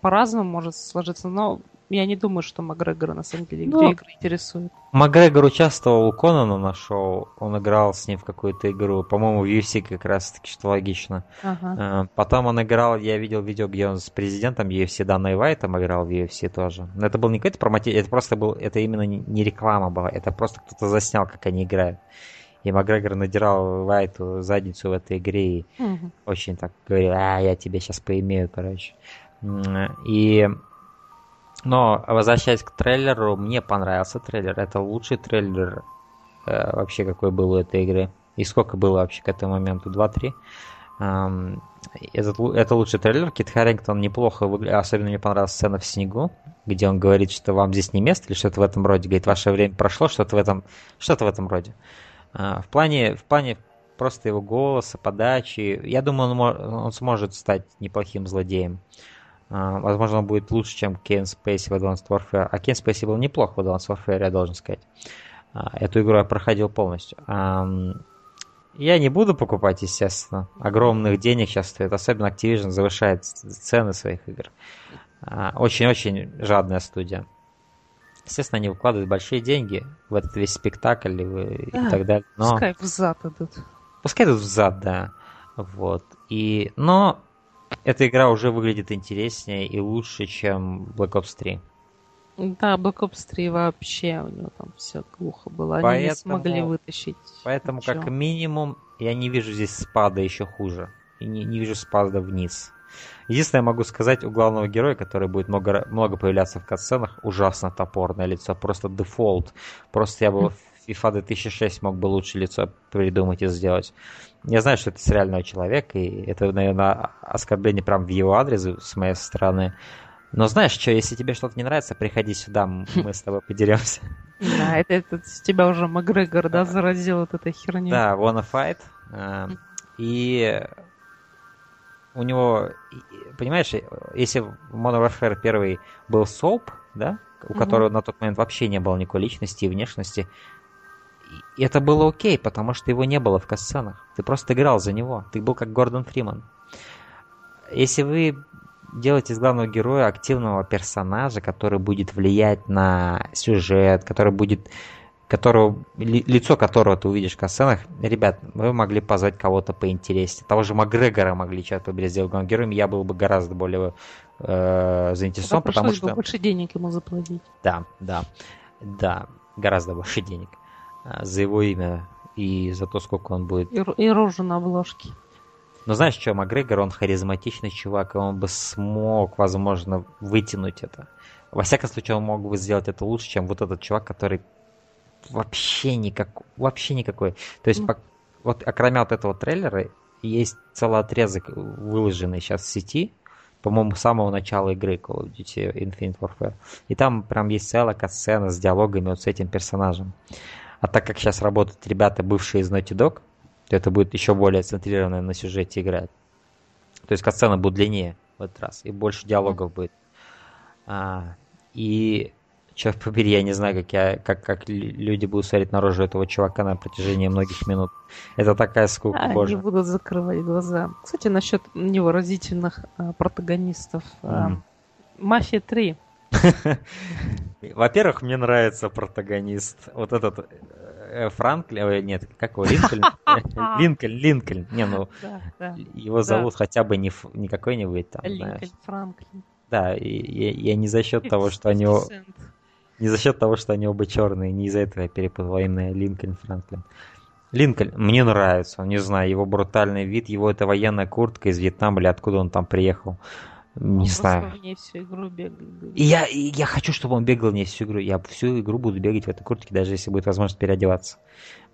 по-разному может сложиться, но я не думаю, что Макгрегора на самом деле ну, игры интересует. Макгрегор участвовал у Конана на шоу, он играл с ним в какую-то игру, по-моему, в UFC как раз таки, что логично. Ага. Э, потом он играл, я видел видео, где он с президентом UFC Данной Вайтом играл в UFC тоже. Но это был не какой-то промотив, это просто был, это именно не реклама была, это просто кто-то заснял, как они играют. И Макгрегор надирал Вайту задницу в этой игре и угу. очень так говорил, а, я тебя сейчас поимею, короче. И но возвращаясь к трейлеру, мне понравился трейлер. Это лучший трейлер э, вообще, какой был у этой игры. И сколько было вообще к этому моменту? 2-3. Эм, этот, это лучший трейлер. Кит Харрингтон неплохо выглядит. Особенно мне понравилась сцена в снегу, где он говорит, что вам здесь не место, или что-то в этом роде. Говорит, ваше время прошло, что-то в этом, что-то в этом роде. Э, в плане, в плане просто его голоса, подачи, я думаю, он, он сможет стать неплохим злодеем. А, возможно, он будет лучше, чем Кен Спейси в Advanced Warfare. А Кен Спейси был неплох в Advanced Warfare, я должен сказать. А, эту игру я проходил полностью. Я не буду покупать, естественно. Огромных денег сейчас стоит. Особенно Activision завышает цены своих игр. А, очень-очень жадная студия. Естественно, они выкладывают большие деньги в этот весь спектакль и, а, и так далее. Но... Пускай в зад идут. Пускай идут в зад, да. Вот. И... Но эта игра уже выглядит интереснее и лучше, чем Black Ops 3. Да, Black Ops 3 вообще у него там все глухо было. Они поэтому, не смогли вытащить. Поэтому, ничего. как минимум, я не вижу здесь спада еще хуже. И не, не вижу спада вниз. Единственное, я могу сказать, у главного героя, который будет много, много появляться в катсценах, ужасно топорное лицо. Просто дефолт. Просто я бы в FIFA 2006 мог бы лучше лицо придумать и сделать. Я знаю, что это сериальный человек, и это, наверное, оскорбление прям в его адрес с моей стороны. Но знаешь что, если тебе что-то не нравится, приходи сюда, мы с тобой подеремся. Да, это, это с тебя уже Макгрегор, да, заразил вот этой херней. Да, Wanna Fight. Э, и у него, понимаешь, если в Modern Warfare первый был Соуп, да, у которого на тот момент вообще не было никакой личности и внешности, и это было окей, потому что его не было в касценах. Ты просто играл за него. Ты был как Гордон Фриман. Если вы делаете из главного героя активного персонажа, который будет влиять на сюжет, который будет которого, ли, лицо которого ты увидишь в касценах, ребят, вы могли позвать кого-то поинтереснее. Того же Макгрегора могли что-то выбрать сделать главным героем, я был бы гораздо более э, заинтересован, потому что... больше денег ему заплатить. Да, да, да, гораздо больше денег. А, за его имя и за то, сколько он будет... И, и рожу на обложке. Но знаешь что, Макгрегор, он харизматичный чувак, и он бы смог, возможно, вытянуть это. Во всяком случае, он мог бы сделать это лучше, чем вот этот чувак, который вообще никак, вообще никакой. То есть, mm. по, вот окромя вот этого трейлера, есть целый отрезок, выложенный сейчас в сети, по-моему, с самого начала игры Call of Duty Infinite Warfare. И там прям есть целая катсцена с диалогами вот с этим персонажем. А так как сейчас работают ребята, бывшие из Naughty Dog, то это будет еще более центрированно на сюжете играть. То есть катсцены будут длиннее. в этот раз, и больше диалогов будет. А, и черт побери, я не знаю, как, я, как, как люди будут смотреть на рожу этого чувака на протяжении многих минут. Это такая скука, Они боже. будут закрывать глаза. Кстати, насчет невыразительных а, протагонистов. А, Мгм. Мафия 3. Во-первых, мне нравится протагонист. Вот этот э, Франклин, нет, как его, Линкольн? Линкольн, Линкольн. Не, ну, его зовут хотя бы не, какой-нибудь там. Линкольн Франклин. Да, я, не за счет того, что они, о- 50 Cent. не за счет того, что они оба черные, не из-за этого я перепутал именно Линкольн Франклин. Линкольн, мне нравится, не знаю, его брутальный вид, его эта военная куртка из Вьетнама или откуда он там приехал. Он Не просто знаю. в ней всю игру. И я, и я хочу, чтобы он бегал не всю игру. Я всю игру буду бегать в этой куртке, даже если будет возможность переодеваться.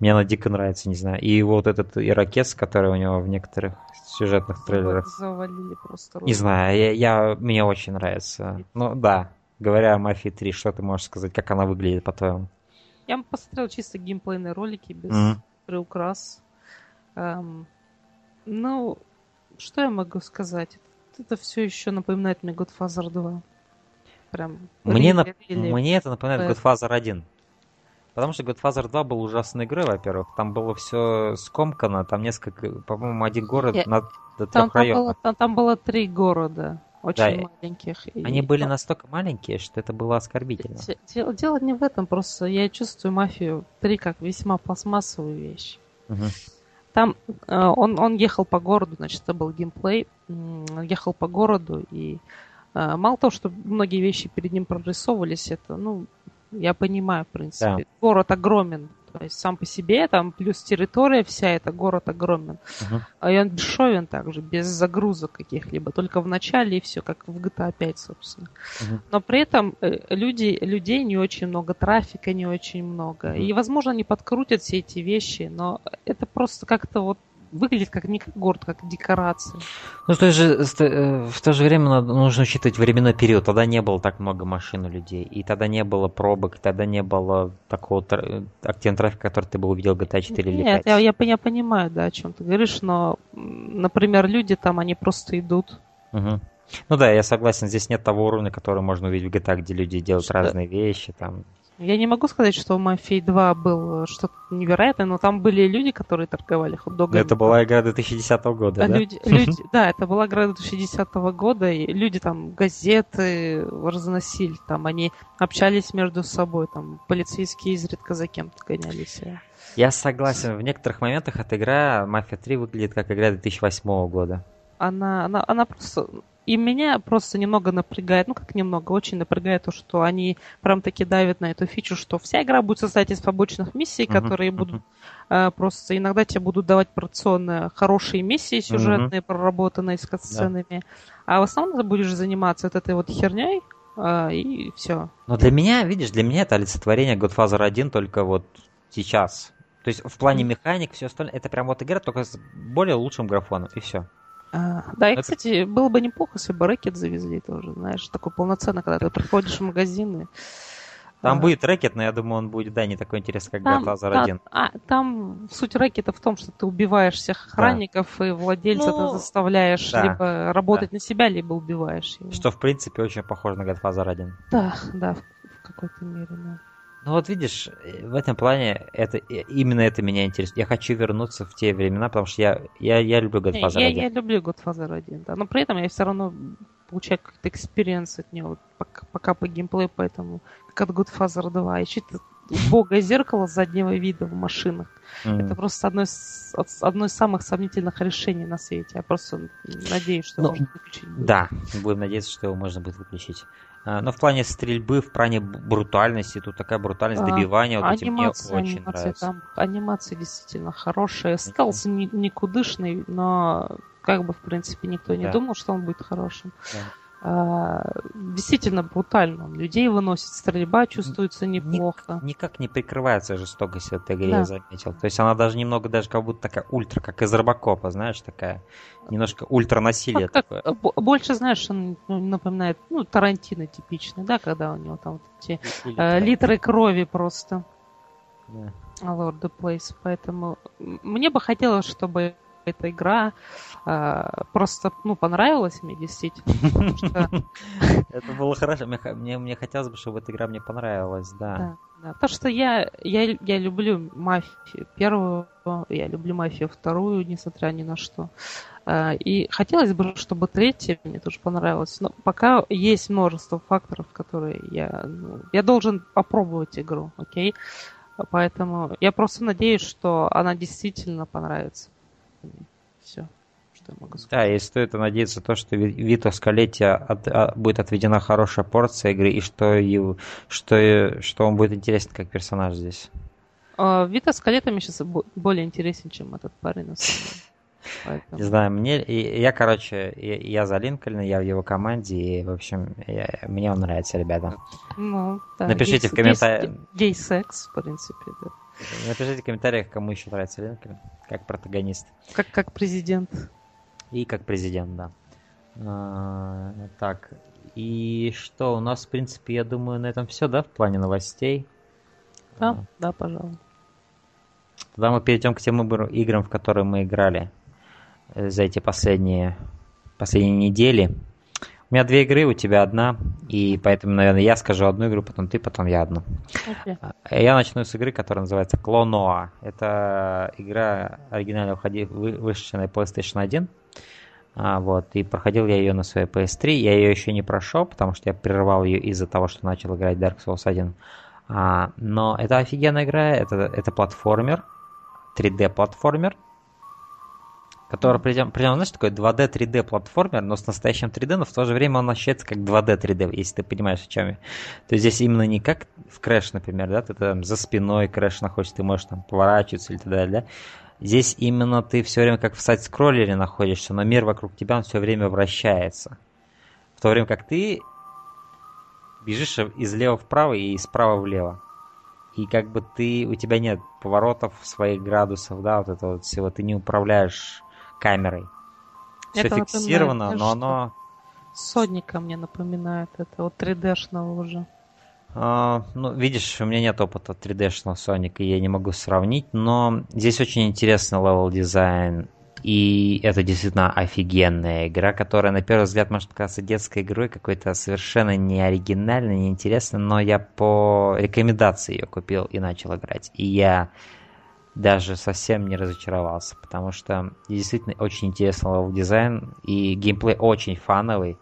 Мне она дико нравится, не знаю. И вот этот ирокез, который у него в некоторых сюжетных трейлерах. Завалили просто Не знаю, я, я- мне очень нравится. Ну да, говоря о Мафии 3, что ты можешь сказать, как она выглядит, по-твоему? Я посмотрел чисто геймплейные ролики без Мгм. приукрас. Эм, ну, что я могу сказать? Это все еще напоминает мне Godfather 2. Прям. Мне, нап- мне это напоминает Э. Godfather 1. Потому что Godfather 2 был ужасной игрой, во-первых. Там было все скомкано, там несколько, по-моему, один город Я- на, до Там, трех там, районов. было, там, там было три города, очень Да, маленьких. и- Они были ну, настолько маленькие, что это было оскорбительно. де- Дело, дело не в этом, просто я чувствую мафию 3 как весьма пластмассовую вещь. Мгм. Там э, он, он ехал по городу, значит, это был геймплей. Ехал по городу, и э, мало того, что многие вещи перед ним прорисовывались, это, ну, я понимаю, в принципе. Да. Город огромен. То есть сам по себе, там плюс территория вся, это город огромен. А и он бесшовен также, без загрузок каких-либо, только в начале и все, как в GTA 5, собственно. Мгм. Но при этом э, люди, людей не очень много, трафика не очень много. Мгм. И, возможно, они подкрутят все эти вещи, но это просто как-то вот выглядит как не как город, как декорация. Ну, в то, же, э, в то же время надо- нужно учитывать временной период. Тогда не было так много машин у людей. И тогда не было пробок, и тогда не было такого тр- активного трафика, который ты бы увидел в GTA 4 или 5. Нет, я, я, я понимаю, да, о чем ты говоришь, но, например, люди там, они просто идут. Мгм. Ну да, я согласен, здесь нет того уровня, который можно увидеть в GTA, где люди делают Что- разные вещи. Там. Я не могу сказать, что в Мафии 2 был что-то невероятное, но там были люди, которые торговали хот-догами. это была игра 2010 года, А да? люди, люди, да, это была игра 2010 года, и люди там газеты разносили, там они общались между собой, там полицейские изредка за кем-то гонялись. Я согласен, в некоторых моментах эта игра, Мафия 3, выглядит как игра 2008 года. Она, она, она просто... И меня просто немного напрягает, ну как немного, очень напрягает то, что они прям таки давят на эту фичу, что вся игра будет состоять из побочных миссий, которые мгм. будут э, просто иногда тебе будут давать порционно хорошие миссии сюжетные, проработанные с катсценами, а в основном ты будешь заниматься вот этой вот херней, э, и все. Но для меня, видишь, для меня это олицетворение Godfather 1 только вот сейчас. То есть в плане механик, все остальное, это прям вот игра, только с более лучшим графоном, и все. А, да, и, Это- кстати, было бы неплохо, если бы рэкет завезли тоже, знаешь, такой полноценный, когда ты приходишь в магазины. Там а, будет рэкет, но я думаю, он будет, да, не такой интересный, как Там, Godfather да, 1. а, там суть рэкета в том, что ты убиваешь всех охранников, и владельца Ну, ты заставляешь да, либо работать на себя, либо убиваешь его. Что, в принципе, очень похоже на Godfather 1. Да, да, в, в какой-то мере, да. Ну вот видишь, э, в этом плане это э, именно это меня интересует. Я хочу вернуться в те времена, потому что я, я, я люблю Godfather я, 1. я люблю Godfather 1, да, но при этом я все равно получаю какой-то experience от него, пока, пока по геймплею, поэтому как от Godfather 2. Еще это бога зеркало заднего вида в машинах. М. Это просто одно из, одно из самых сомнительных решений на свете. Я просто надеюсь, что Ну, можно выключить. будет. Да, будем надеяться, что его можно будет выключить. А, Но в плане стрельбы, в плане брутальности, тут такая брутальность А, добивания, вот эти мне Анимация, очень анимация нравится. там, анимация действительно хорошая. Стелс никудышный, но как бы в принципе никто не Да. думал, что он будет хорошим. Да. А, действительно брутально. Людей выносит, стрельба чувствуется неплохо. Никак не прикрывается жестокость в этой игре, Да. я заметил. То есть она даже немного, даже как будто такая ультра, как из Робокопа, знаешь, такая немножко ультра насилие Как- такое. как- бо- больше, знаешь, он ну, напоминает, ну, Тарантино типичный, да, когда у него там вот эти Или э, литры крови просто. да. Over the place. Поэтому мне бы хотелось, чтобы эта игра а, просто, ну, понравилась мне действительно. Это было хорошо. Мне, хотелось бы, чтобы эта игра мне понравилась, да. Да, то, что я, я, я люблю мафию первую, я люблю мафию вторую, несмотря ни на что. А, и хотелось бы, чтобы третья мне тоже понравилась. Но пока есть множество факторов, которые я... Ну, я должен попробовать игру, окей? Поэтому я просто надеюсь, что она действительно понравится. Все, что я могу сказать. Да, и стоит надеяться то, что Вито Скалетти от, от, будет отведена хорошая порция игры, и что, его, что, что он будет интересен как персонаж здесь. А, Вита Скалетти мне сейчас более интересен, чем этот парень. На самом деле. Поэтому... Не знаю, мне, я, короче, я, я за Линкольна, я в его команде, и, в общем, я, мне он нравится, ребята. Ну, да. Напишите гей, в комментариях. Гей-секс, в принципе, да. Напишите в комментариях, кому еще нравится Линкольн, как протагонист. Как, как президент. И как президент, да. А, так, и что, у нас, в принципе, я думаю, на этом все, да, в плане новостей? Да, а. да, пожалуй. Тогда мы перейдем к тем играм, в которые мы играли. Э, за эти последние, последние недели. У меня две игры, у тебя одна, и поэтому, наверное, я скажу одну игру, потом ты, потом я одну. Okay. Я начну с игры, которая называется Clonoa. Это игра оригинально вышедшая на PlayStation 1. А, вот, и проходил я ее на своей PS3. Я ее еще не прошел, потому что я прервал ее из-за того, что начал играть Dark Souls 1. А, но это офигенная игра, это, это платформер, 3D-платформер, который, придем, придем, знаешь, такой 2D, 3D платформер, но с настоящим 3D, но в то же время он ощущается как 2D, 3D, если ты понимаешь, о чем я. То есть здесь именно не как в Crash, например, да, ты там за спиной Crash находишься, ты можешь там поворачиваться или так далее, да. Здесь именно ты все время как в сайт-скроллере находишься, но мир вокруг тебя, он все время вращается. В то время как ты бежишь из лева вправо и справа влево. И как бы ты, у тебя нет поворотов своих градусов, да, вот это вот всего, ты не управляешь камерой. Все это фиксировано, но оно... Соника мне напоминает это, вот 3D-шного уже. А, ну, видишь, у меня нет опыта 3D-шного Соника, я не могу сравнить, но здесь очень интересный level дизайн. И это действительно офигенная игра, которая на первый взгляд может показаться детской игрой, какой-то совершенно не оригинальной, не интересной, но я по рекомендации ее купил и начал играть. И я даже совсем не разочаровался, потому что действительно очень интересный level design, и геймплей очень фановый,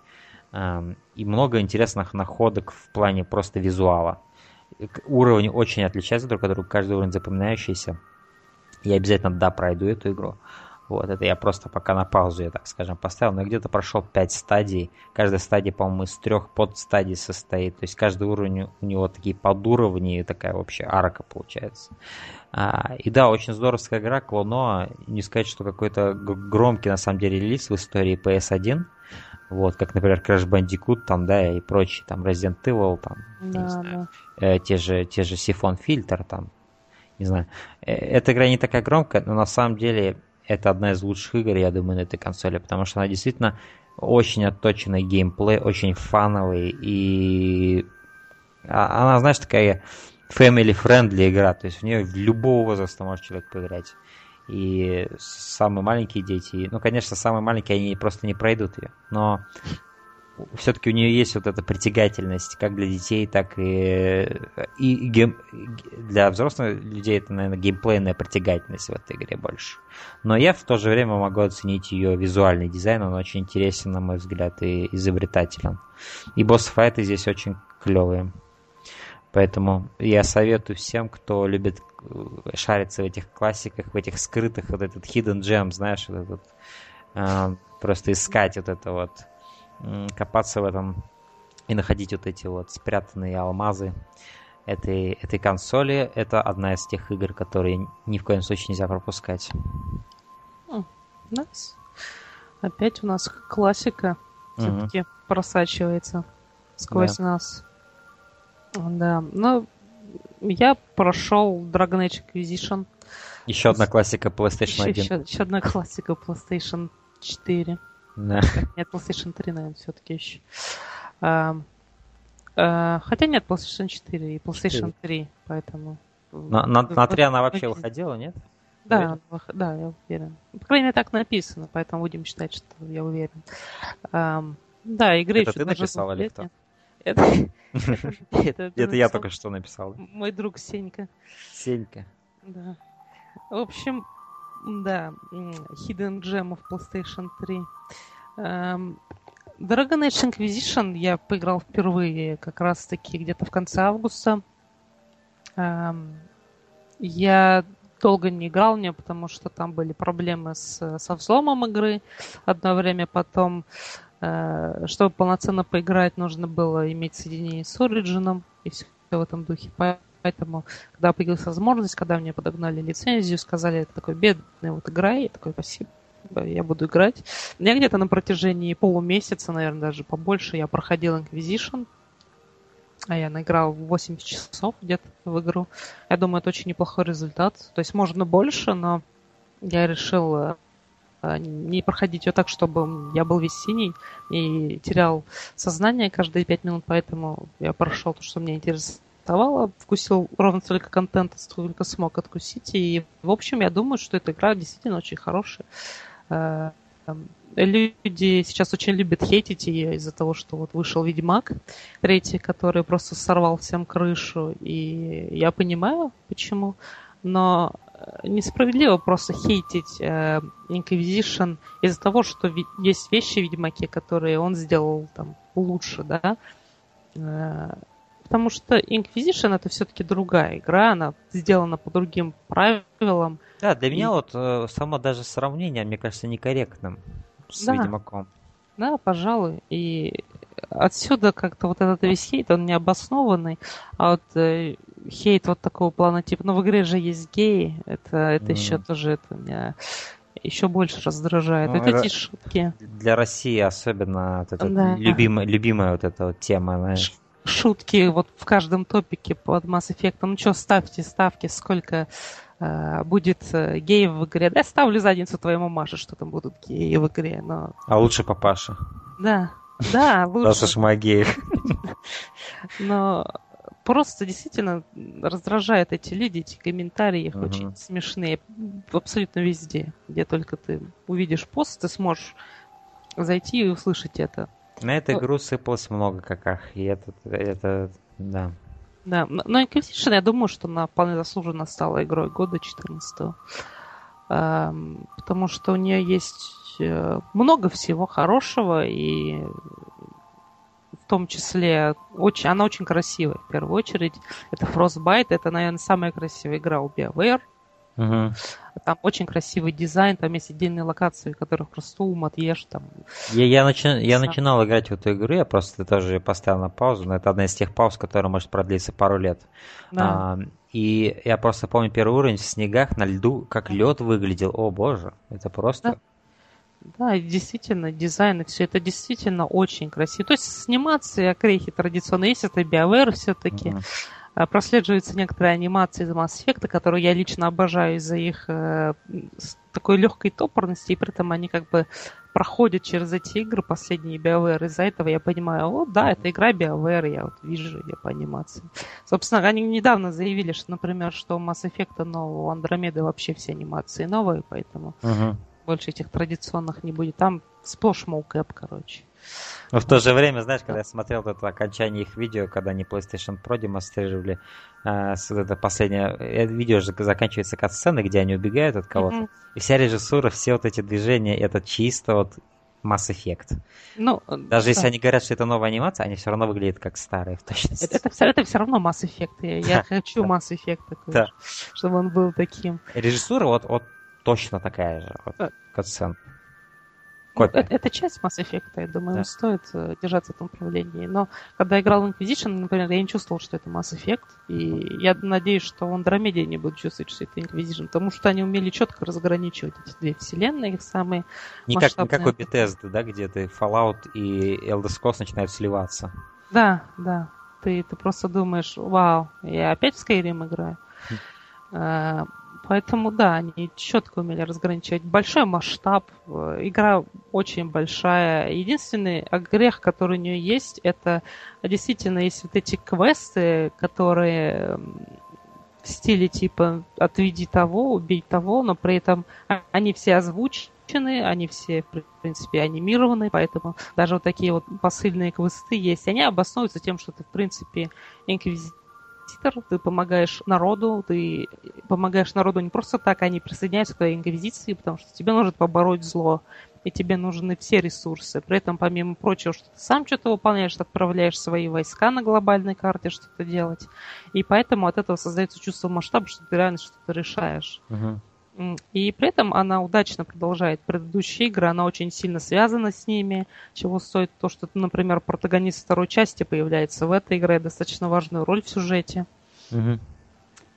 эм, и много интересных находок в плане просто визуала. Уровни очень отличаются друг от друга, каждый уровень запоминающийся. Я обязательно, да, пройду эту игру. Вот, это я просто пока на паузу, я так скажем, поставил. Но где-то прошел 5 стадий. Каждая стадия, по-моему, из трех подстадий состоит. То есть каждый уровень у него такие подуровни, и такая вообще арка получается. А, и да, очень здоровская игра, Клоно. Не сказать, что какой-то громкий, на самом деле, релиз в истории PS1. Вот, как, например, Crash Bandicoot, там, да, и прочие, там, Resident Evil, там, да, не знаю, да. э, те же, те же Siphon Filter, там, не знаю. Э, эта игра не такая громкая, но на самом деле это одна из лучших игр, я думаю, на этой консоли, потому что она действительно очень отточенный геймплей, очень фановый, и а, она, знаешь, такая family-friendly игра, то есть в нее в любого возраста может человек поиграть. И самые маленькие дети, ну, конечно, самые маленькие, они просто не пройдут ее, но все-таки у нее есть вот эта притягательность, как для детей, так и, и гейм, для взрослых людей это, наверное, геймплейная притягательность в этой игре больше. Но я в то же время могу оценить ее визуальный дизайн, он очень интересен, на мой взгляд, и изобретателен. И босс-файты здесь очень клевые. Поэтому я советую всем, кто любит э, шариться в этих классиках, в этих скрытых, вот этот hidden gem, знаешь, вот этот, э, просто искать вот это вот копаться в этом и находить вот эти вот спрятанные алмазы этой, этой консоли. Это одна из тех игр, которые ни в коем случае нельзя пропускать. Nice. Опять у нас классика все-таки mm просачивается сквозь да. нас. Да, ну, я прошел Dragon Age Inquisition. Еще одна классика PlayStation 1. Еще, еще одна классика PlayStation 4. Да. Нет, PlayStation 3, наверное, все-таки еще. А, а, хотя нет, PlayStation 4 и PlayStation 4. 3, поэтому... На, на, на 3 она вообще выходила, нет? Да, да, я уверен. По крайней мере, так написано, поэтому будем считать, что я уверен. Um, да, игры Это ты написал или кто? Это я только что написал. Мой друг Сенька. Сенька. Да. В общем, да, Hidden Gem of PlayStation 3. Um, Dragon Age Inquisition я поиграл впервые как раз-таки где-то в конце августа. Um, я долго не играл в нее, потому что там были проблемы с, со взломом игры. Одно время потом, э, чтобы полноценно поиграть, нужно было иметь соединение с Origin и все в этом духе. Поэтому, когда появилась возможность, когда мне подогнали лицензию, сказали, это такой бедный, вот играй, я такой, спасибо, я буду играть. Я где-то на протяжении полумесяца, наверное, даже побольше, я проходил Inquisition, а я наиграл 80 часов где-то в игру. Я думаю, это очень неплохой результат. То есть можно больше, но я решил э, не проходить ее так, чтобы я был весь синий и терял сознание каждые пять минут, поэтому я прошел то, что мне интересовало, вкусил ровно столько контента, сколько смог откусить, и в общем я думаю, что эта игра действительно очень хорошая. Э, люди сейчас очень любят хейтить ее из-за того, что вот вышел Ведьмак третий, который просто сорвал всем крышу. И я понимаю, почему. Но э, несправедливо просто хейтить э, Inquisition из-за того, что есть вещи в Ведьмаке, которые он сделал там лучше, да. Э, потому что Inquisition это все-таки другая игра, она сделана по другим правилам. Да, для и... меня вот э, само даже сравнение, мне кажется, некорректным с да. Ведьмаком. Да, пожалуй. И отсюда как-то вот этот весь хейт, он необоснованный. А вот э, хейт вот такого плана, типа, ну в игре же есть геи, это, это mm. еще тоже это меня еще больше раздражает. Ну, это эти шутки. Для России особенно вот эта да. любимая, любимая вот эта вот тема, знаешь. Шутки вот в каждом топике под Mass Effect. Ну что, ставьте ставки, сколько Э, будет э, геев в игре. Да, ставлю задницу твоему Маше, что там будут геи в игре, но... А лучше папаша. Да, да, лучше. Потому что геев. Но просто действительно раздражают эти люди, эти комментарии, их очень смешные. Абсолютно везде. Где только ты увидишь пост, ты сможешь зайти и услышать это. На эту игру сыпалось много каках, и это, это, да. Да, но Inquisition, я думаю, что она вполне заслуженно стала игрой года 14 эм, потому что у нее есть э, много всего хорошего, и в том числе очень, она очень красивая, в первую очередь. Это Frostbite, это, наверное, самая красивая игра у BioWare. Угу. Там очень красивый дизайн, там есть отдельные локации, в которых просто ум отъешь. Там. Я, я, начи... я начинал играть в эту игру, я просто тоже поставил на паузу, но это одна из тех пауз, которая может продлиться пару лет. Да. А, и я просто помню первый уровень в снегах на льду, как лед выглядел. О боже, это просто... Да. Да, действительно, дизайн и все это действительно очень красиво. То есть сниматься окрехи традиционно есть, это BioWare все-таки. Uh-huh. Прослеживаются некоторые анимации из Mass Effect, которые я лично обожаю из-за их э, такой легкой топорности, и при этом они как бы проходят через эти игры, последние BioWare. Из-за этого я понимаю, о, да, это игра BioWare, я вот вижу ее по анимации. Собственно, они недавно заявили, что, например, что у Mass Effect нового, у Андромеды вообще все анимации новые, поэтому uh-huh. больше этих традиционных не будет. Там сплошь моукэп, короче. Но в то же время, знаешь, когда я смотрел это окончание их видео, когда они PlayStation Pro демонстрировали, э, это последнее это видео же заканчивается кат-сцены, где они убегают от кого-то. Mm-hmm. И вся режиссура, все вот эти движения, это чисто вот Mass Effect. Ну, Даже да. если они говорят, что это новая анимация, они все равно выглядят как старые в точности. Это, это, это все равно Mass Effect. Я, я хочу Mass Effect такой, да. чтобы он был таким. Режиссура вот, вот точно такая же, вот, э, катсцен. Копия. Это, это часть Mass Effect, я думаю, да. стоит э, держаться в этом направлении. Но когда я играл в Inquisition, например, я не чувствовал, что это Mass Effect. И я надеюсь, что в Андромеде не буду чувствовать, что это Inquisition, потому что они умели четко разграничивать эти две вселенные, их самые не как, не как у Bethesda, да, где ты Fallout и Elder Scrolls начинают сливаться. Да, да. Ты, ты просто думаешь, вау, я опять в Skyrim играю. Поэтому, да, они четко умели разграничивать. Большой масштаб, э, игра очень большая. Единственный грех, который у нее есть, это действительно есть вот эти квесты, которые в стиле типа «отведи того, убей того», но при этом они все озвучены, они все, в принципе, анимированы, поэтому даже вот такие вот посыльные квесты есть. Они обосновываются тем, что ты, в принципе, инквизитор, ты помогаешь народу, ты помогаешь народу не просто так, они присоединяются к твоей инквизиции, потому что тебе нужно побороть зло и тебе нужны все ресурсы. При этом, помимо прочего, что ты сам что-то выполняешь, отправляешь свои войска на глобальной карте что-то делать. И поэтому от этого создается чувство масштаба, что ты реально что-то решаешь. Угу. И при этом она удачно продолжает предыдущие игры, она очень сильно связана с ними, чего стоит то, что, например, протагонист второй части появляется в этой игре, достаточно важную роль в сюжете. Угу.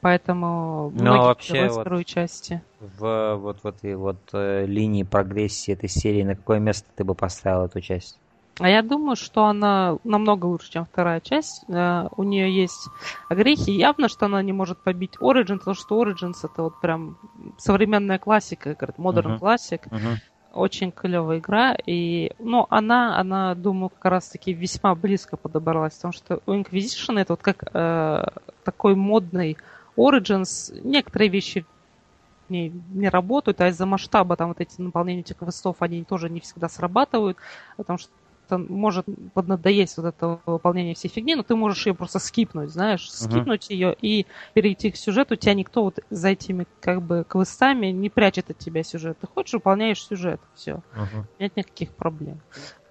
Поэтому Но вообще вот второй части. В вот в этой вот э, линии прогрессии этой серии на какое место ты бы поставил эту часть? А я думаю, что она намного лучше, чем вторая часть. Э, у нее есть грехи. Явно, что она не может побить Origins, потому что Origins это вот прям современная классика, модерн классик. Uh-huh. Uh-huh. Очень клевая игра. И, ну, она, она, думаю, как раз-таки весьма близко подобралась. Потому что у Inquisition это вот как э, такой модный Origins некоторые вещи не, не работают, а из-за масштаба там вот эти наполнения этих квестов, они тоже не всегда срабатывают, потому что может поднадоесть вот это выполнение всей фигни, но ты можешь ее просто скипнуть, знаешь, скипнуть uh-huh. ее и перейти к сюжету. Тебя никто вот за этими как бы квестами не прячет от тебя сюжет. Ты хочешь, выполняешь сюжет, все. Uh-huh. Нет никаких проблем.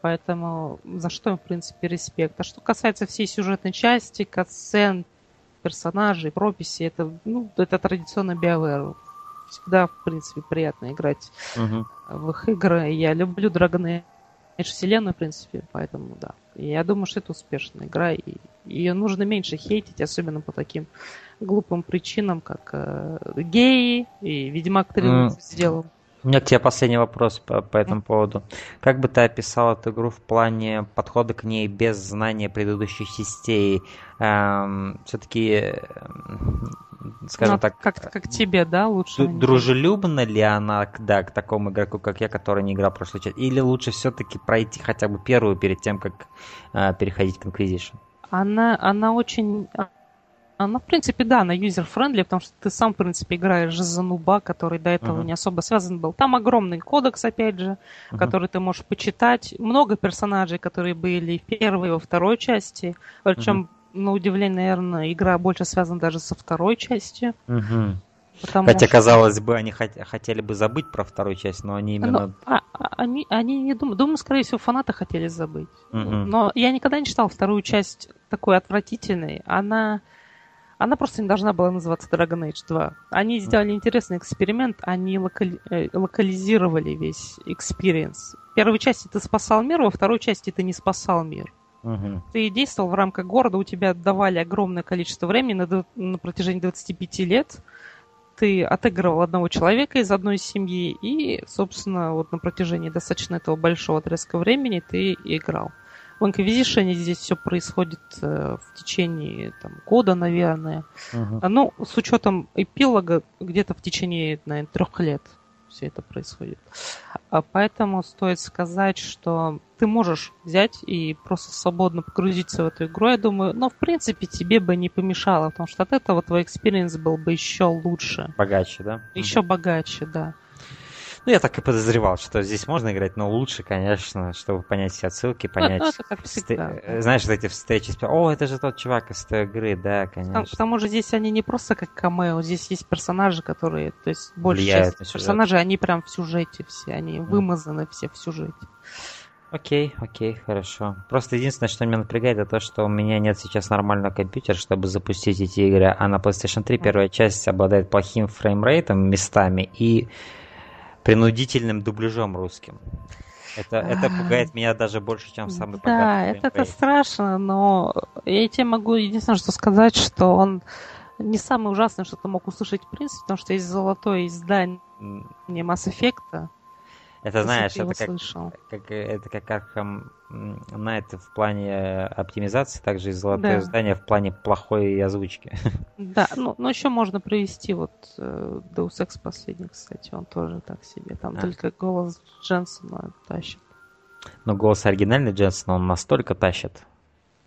Поэтому за что, в принципе, респект. А что касается всей сюжетной части, катсцен, персонажей, прописи. Это, ну, это традиционно BioWare. Всегда, в принципе, приятно играть uh-huh. в их игры. Я люблю Dragon Age вселенную, в принципе, поэтому да. И я думаю, что это успешная игра, и ее нужно меньше хейтить, особенно по таким глупым причинам, как э, геи и Ведьмак 3 mm. сделал. У меня к тебе последний вопрос по, по этому поводу. Как бы ты описал эту игру в плане подхода к ней без знания предыдущих частей? Эм, все-таки, эм, скажем ну, так... Как, как тебе, да, лучше? Дружелюбна ли она да, к такому игроку, как я, который не играл в прошлый часть? Или лучше все-таки пройти хотя бы первую перед тем, как э, переходить к Inquisition? Она, она очень она, в принципе, да, она user-friendly, потому что ты сам, в принципе, играешь за нуба, который до этого uh-huh. не особо связан был. Там огромный кодекс, опять же, uh-huh. который ты можешь почитать. Много персонажей, которые были в первой и во второй части. Причем, uh-huh. На удивление, наверное, игра больше связана даже со второй частью. Uh-huh. Потому Хотя, что... казалось бы, они хот- хотели бы забыть про вторую часть, но они именно... Но, а, а, они, они не думают... Думаю, скорее всего, фанаты хотели забыть. Угу. Но я никогда не читал вторую часть такой отвратительной. Она она просто не должна была называться Dragon Age 2. Они сделали интересный эксперимент, они локали... Э, локализировали весь experience. В первой части ты спасал мир, во второй части ты не спасал мир. Угу. Ты действовал в рамках города, у тебя давали огромное количество времени на, на протяжении 25 лет. Ты отыгрывал одного человека из одной семьи, и, собственно, вот на протяжении достаточно этого большого отрезка времени ты играл. В Inquisition здесь все происходит э, в течение там, года, наверное. Uh-huh. Ну, с учетом эпилога, где-то в течение, наверное, трех лет все это происходит. А поэтому стоит сказать, что ты можешь взять и просто свободно погрузиться в эту игру, я думаю, но в принципе тебе бы не помешало, потому что от этого твой experience был бы еще лучше. Богаче, да? Еще uh-huh. богаче, да. Ну, я так и подозревал, что здесь можно играть, но лучше, конечно, чтобы понять все отсылки, ну, понять... Ну, это как всегда. Ст... Знаешь, вот эти встречи, о, это же тот чувак из той игры, да, конечно. К тому же здесь они не просто как камео, здесь есть персонажи, которые, то есть большая часть персонажей, они прям в сюжете все, они мм. вымазаны все в сюжете. Окей, окей, хорошо. Просто единственное, что меня напрягает, это то, что у меня нет сейчас нормального компьютера, чтобы запустить эти игры, а на PlayStation 3 первая часть обладает плохим фреймрейтом местами и принудительным дубляжом русским. Это, это пугает меня даже больше, чем самый Да, это, это страшно, но я тебе могу единственное, что сказать, что он не самый ужасный, что ты мог услышать в принципе, потому что есть золотое издание Mass Effect, это знаешь, это как, как, это как Arkham Knight в плане оптимизации, также и золотое да. здание в плане плохой озвучки. Да, ну, но еще можно привести вот э, Deus Ex последний, кстати, он тоже так себе. Там а. только голос Дженсона тащит. Но голос оригинальный Дженсона, он настолько тащит,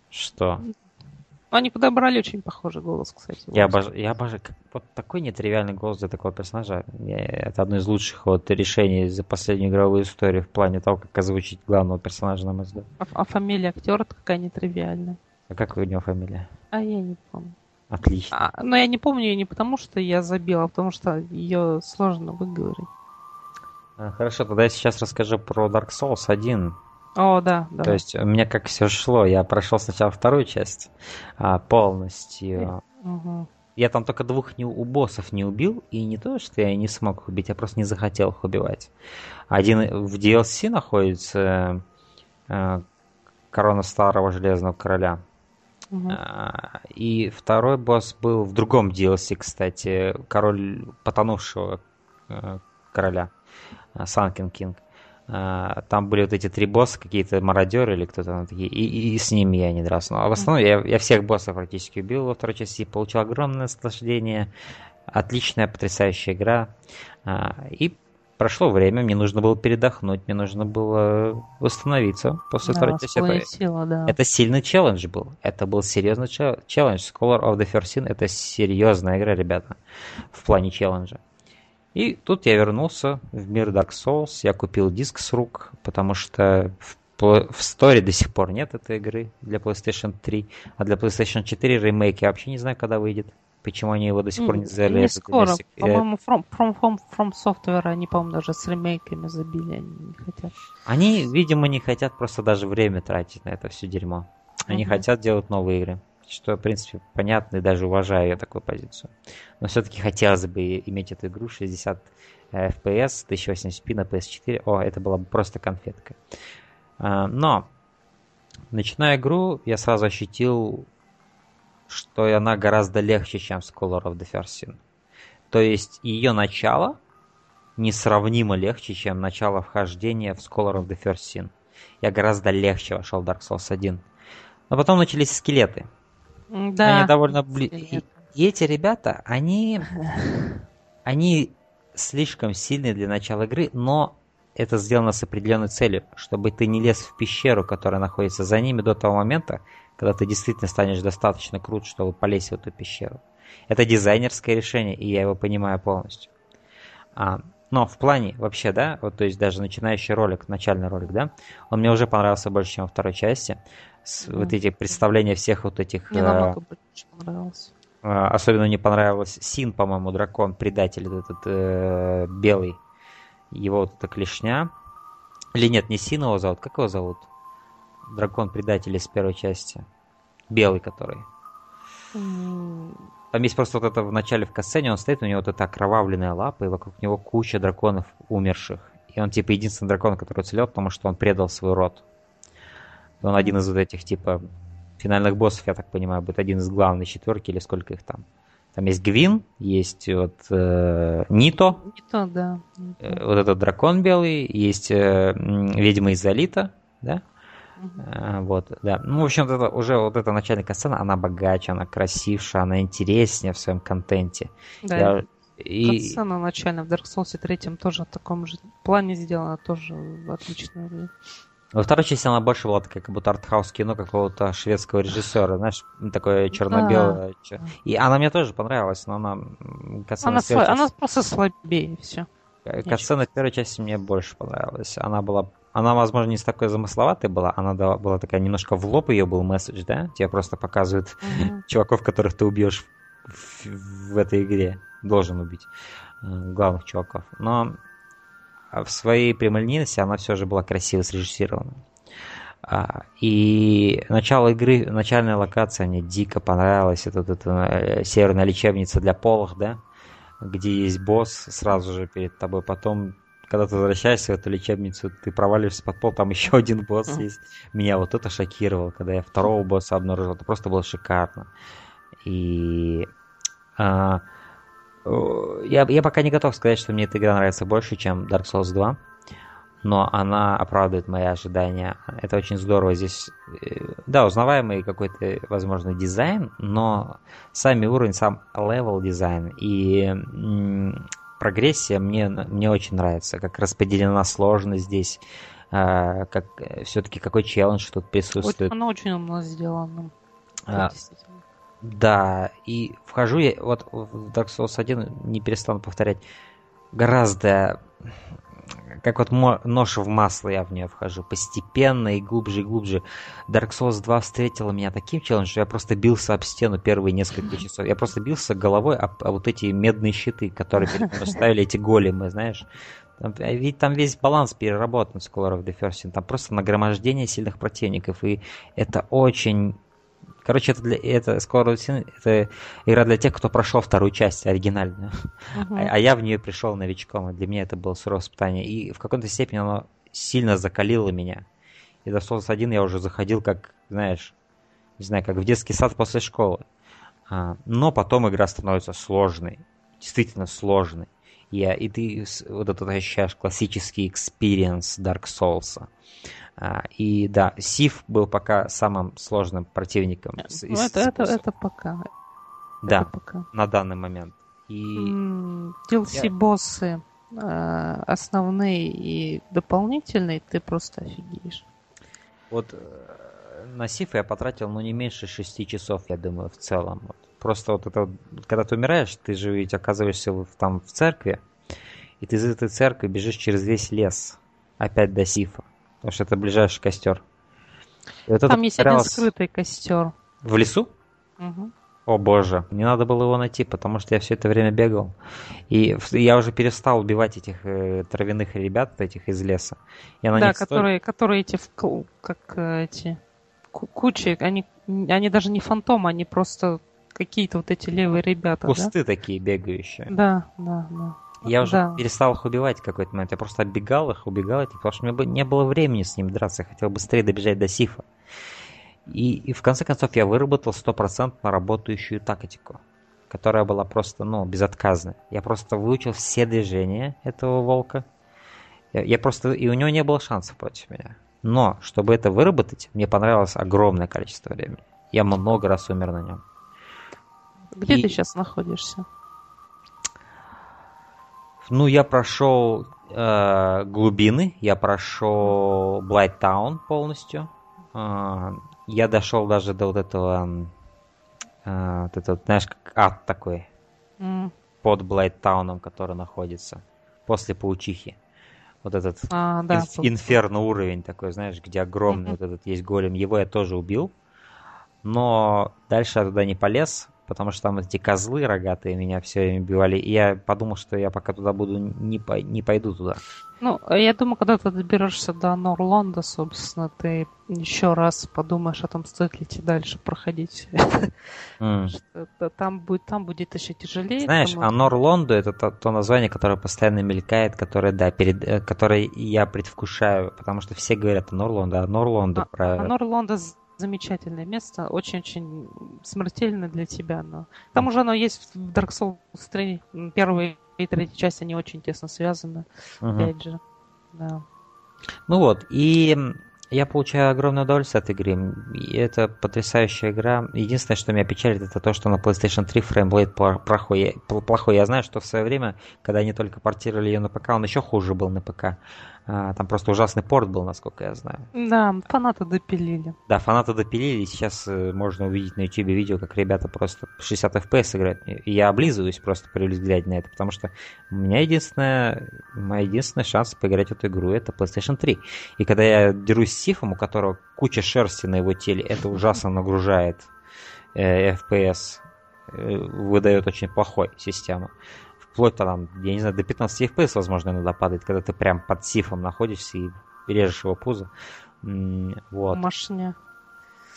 что... Они подобрали очень похожий голос, кстати. Я обожаю, я обожаю, вот такой нетривиальный голос для такого персонажа. Это одно из лучших вот решений за последнюю игровую историю в плане того, как озвучить главного персонажа, на мой взгляд. А, а фамилия актера какая нетривиальная? А как у него фамилия? А я не помню. Отлично. А, но я не помню ее не потому, что я забила, а потому что ее сложно выговорить. А, хорошо, тогда я сейчас расскажу про Dark Souls 1. О, да, да. То есть у меня как все шло. Я прошел сначала вторую часть а, полностью. Угу. Я там только двух не, у боссов не убил, и не то, что я не смог их убить, я просто не захотел их убивать. Один в DLC находится э, корона старого железного короля. Угу. И второй босс был в другом DLC, кстати, король потонувшего э, короля, Санкин Кинг. А, там были вот эти три босса, какие-то мародеры или кто-то такие, и, и, и с ними я не дрался. Но а в основном я, я всех боссов практически убил во второй части, получил огромное наслаждение, отличная, потрясающая игра. А, и прошло время, мне нужно было передохнуть, мне нужно было восстановиться после да, второй части. Это, сила, да. это сильный челлендж был. Это был серьезный челлендж. Scholar of the First Sin это серьезная игра, ребята, в плане челленджа. И тут я вернулся в мир Dark Souls, я купил диск с рук, потому что в, в сторе до сих пор нет этой игры для PlayStation 3, а для PlayStation 4 ремейк я вообще не знаю, когда выйдет. Почему они его до сих пор не сделали? Не скоро. По-моему, from, from, from, from Software они, по-моему, даже с ремейками забили, они не хотят. Они, видимо, не хотят просто даже время тратить на это все дерьмо. Они uh-huh. хотят делать новые игры что, в принципе, понятно и даже уважаю я такую позицию. Но все-таки хотелось бы иметь эту игру 60 FPS, 1080p на PS4. О, это была бы просто конфетка. А, но, начиная игру, я сразу ощутил, что она гораздо легче, чем Scholar of the First Sin. То есть ее начало несравнимо легче, чем начало вхождения в Scholar of the First Sin. Я гораздо легче вошел в Dark Souls 1. Но потом начались скелеты. Да. Они довольно близко. И, и эти ребята, они, они слишком сильные для начала игры, но это сделано с определенной целью, чтобы ты не лез в пещеру, которая находится за ними до того момента, когда ты действительно станешь достаточно крут, чтобы полезть в эту пещеру. Это дизайнерское решение, и я его понимаю полностью. А, но в плане вообще, да, вот то есть даже начинающий ролик, начальный ролик, да, он мне уже понравился больше, чем во второй части с, mm. вот эти представления всех вот этих... Мне намного э, больше понравилось. Э, особенно мне понравилось Син, по-моему, дракон, предатель этот э, белый. Его вот эта клешня. Или нет, не Син его зовут, как его зовут? Дракон-предатель из первой части. Белый который. Mm. Там есть просто вот это в начале в касцене, он стоит, у него вот эта окровавленная лапа, и вокруг него куча драконов умерших. И он типа единственный дракон, который уцелел, потому что он предал свой род. Он один из вот этих, типа, финальных боссов, я так понимаю, будет один из главных четверки или сколько их там. Там есть Гвин, есть вот э, Нито. Нито, да. Э, вот этот дракон белый, есть э, ведьма из Залита, да? Uh-huh. Вот, да. Ну, в общем, это уже вот эта начальная сцена, она богаче, она красивше, она интереснее в своем контенте. Да. Я... И... Сцена начальная в Dark Souls 3 тоже в таком же плане сделана, тоже отлично. Во второй части она больше была такая, как будто артхаус кино какого-то шведского режиссера, знаешь, такое черно-белое. Да. И она мне тоже понравилась, но она... Она, сла... части... она просто слабее, все. Катсцена первой части мне больше понравилась. Она была она, возможно, не с такой замысловатой была, она была такая немножко в лоб ее был месседж, да? Тебе просто показывают mm-hmm. чуваков, которых ты убьешь в, в этой игре. Должен убить э, главных чуваков. Но в своей прямолинейности она все же была красиво срежиссирована. А, и начало игры, начальная локация мне дико понравилась. Это, это, э, северная лечебница для полых, да? Где есть босс сразу же перед тобой. Потом, когда ты возвращаешься в эту лечебницу, ты проваливаешься под пол, там еще один босс есть. Меня вот это шокировало, когда я второго босса обнаружил. Это просто было шикарно. И а, я, я пока не готов сказать, что мне эта игра нравится больше, чем Dark Souls 2, но она оправдывает мои ожидания. Это очень здорово здесь. Э, да, узнаваемый какой-то, возможно, дизайн, но сами уровень, сам level design и прогрессия мне, мне очень нравится, как распределена сложность здесь, э, как все-таки какой челлендж тут присутствует. Она очень умно сделана. А, Да, и вхожу я, вот в Dark Souls 1, не перестану повторять, гораздо, как вот нож в масло я в нее вхожу, постепенно и глубже и глубже. Dark Souls 2 встретила меня таким челленджем, что я просто бился об стену первые несколько часов. Я просто бился головой об, об вот эти медные щиты, которые перед мной ставили эти големы, знаешь. Там, ведь там весь баланс переработан в Scholar of the First. Там просто нагромождение сильных противников. И это очень Короче, это, для, это of это игра для тех, кто прошел вторую часть оригинальную. Uh-huh. А, а я в нее пришел новичком, и для меня это было суровое испытание. И в какой-то степени оно сильно закалило меня. И в Dark Souls 1 я уже заходил как, знаешь, не знаю, как в детский сад после школы. А, но потом игра становится сложной. Действительно сложной. И, и ты вот это ощущаешь классический experience Dark Souls. А, и да, Сиф был пока самым сложным противником. Из, ну, это, это, это пока. Да, это пока. на данный момент. И... DLC-боссы я... основные и дополнительные, ты просто офигеешь. Вот э, на Сиф я потратил, ну, не меньше шести часов, я думаю, в целом. Вот. Просто вот это, когда ты умираешь, ты же ведь оказываешься в, там в церкви, и ты из этой церкви бежишь через весь лес, опять до Сифа. Потому что это ближайший костер. вот Там есть один скрытый костер. В лесу? Угу. О боже, не надо было его найти, потому что я все это время бегал. И я уже перестал убивать этих э, травяных ребят, этих из леса. Я на да, них которые, сто... которые эти, как э, эти, кучи, они, они даже не фантомы, они просто какие-то вот эти левые ребята. Кусты да? такие бегающие. Да, да, да. Я уже да. перестал их убивать в какой-то момент. Я просто оббегал их, убегал их, потому что мне бы не было времени с ними драться. Я хотел быстрее добежать до Сифа. И, и в конце концов я выработал стопроцентно работающую тактику, которая была просто, ну, безотказная. Я просто выучил все движения этого волка. Я, я просто... И у него не было шансов против меня. Но, чтобы это выработать, мне понравилось огромное количество времени. Я много раз умер на нем. Где и... ты сейчас находишься? Ну, я прошел э, глубины, я прошел Блайттаун полностью. Э, я дошел даже до вот этого, э, вот этого, знаешь, как ад такой. Mm. Под Блайттауном, который находится. После паучихи. Вот этот а, да, инф, инферно уровень такой, знаешь, где огромный mm-hmm. вот этот есть голем. Его я тоже убил. Но дальше я туда не полез потому что там эти козлы рогатые меня все время убивали. И я подумал, что я пока туда буду, не, по, не пойду туда. Ну, я думаю, когда ты доберешься до Норланда, собственно, ты еще раз подумаешь о том, стоит ли тебе дальше проходить. Mm. Там, будет, там будет еще тяжелее. Знаешь, а Норланду это то, то название, которое постоянно мелькает, которое, да, перед, э, которое я предвкушаю, потому что все говорят о Норланду, а Норланду а, про... А Норланда замечательное место, очень-очень смертельно для тебя. Но... К тому же оно есть в Dark Souls 3. Первая и третья часть, они очень тесно связаны. Угу. Опять же. Да. Ну вот, и я получаю огромное удовольствие от игры. И это потрясающая игра. Единственное, что меня печалит, это то, что на PlayStation 3 фреймблейд плохой. плохой. Я знаю, что в свое время, когда они только портировали ее на ПК, он еще хуже был на ПК. А, там просто ужасный порт был, насколько я знаю. Да, фанаты допилили. Да, фанаты допилили. Сейчас э, можно увидеть на YouTube видео, как ребята просто 60 FPS играют. И я облизываюсь просто при взгляде на это, потому что у меня единственная, моя единственный шанс поиграть в эту игру это PlayStation 3. И когда я дерусь с Сифом, у которого куча шерсти на его теле, это ужасно нагружает э, FPS, э, выдает очень плохой систему вплоть там, я не знаю, до 15 FPS, возможно, иногда падает, когда ты прям под сифом находишься и режешь его пузо. Вот. Машня.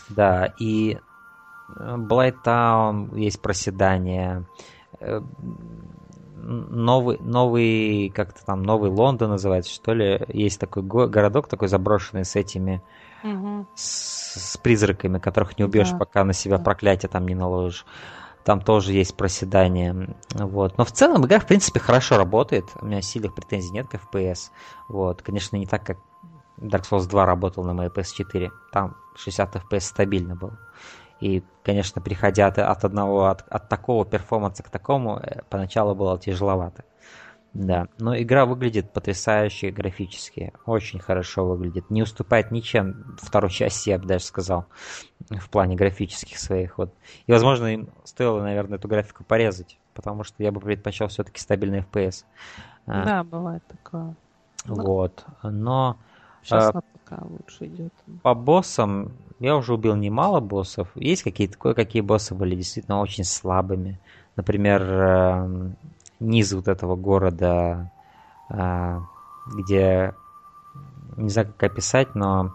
Да, и Блайтаун, э, есть проседание. Э, новый, новый, как-то там, новый Лондон называется, что ли. Есть такой го- городок такой заброшенный с этими, угу. с, с призраками, которых не убьешь, да. пока на себя проклятие там не наложишь. Там тоже есть проседание. Вот. Но в целом игра, в принципе, хорошо работает. У меня сильных претензий нет к FPS. Вот. Конечно, не так, как Dark Souls 2 работал на моей PS4. Там 60 FPS стабильно был. И, конечно, переходя от, от одного, от, от такого перформанса к такому, э, поначалу было тяжеловато. Да, но игра выглядит потрясающе графически, очень хорошо выглядит, не уступает ничем второй части, я бы даже сказал, в плане графических своих вот. И, возможно, им стоило, наверное, эту графику порезать, потому что я бы предпочел все-таки стабильный FPS. А, да, бывает такое. Вот, но... Сейчас а, пока лучше идет. По боссам я уже убил немало боссов. Есть какие-то кое-какие боссы были действительно очень слабыми. Например, эм, низ вот этого города, а, где, не знаю как описать, но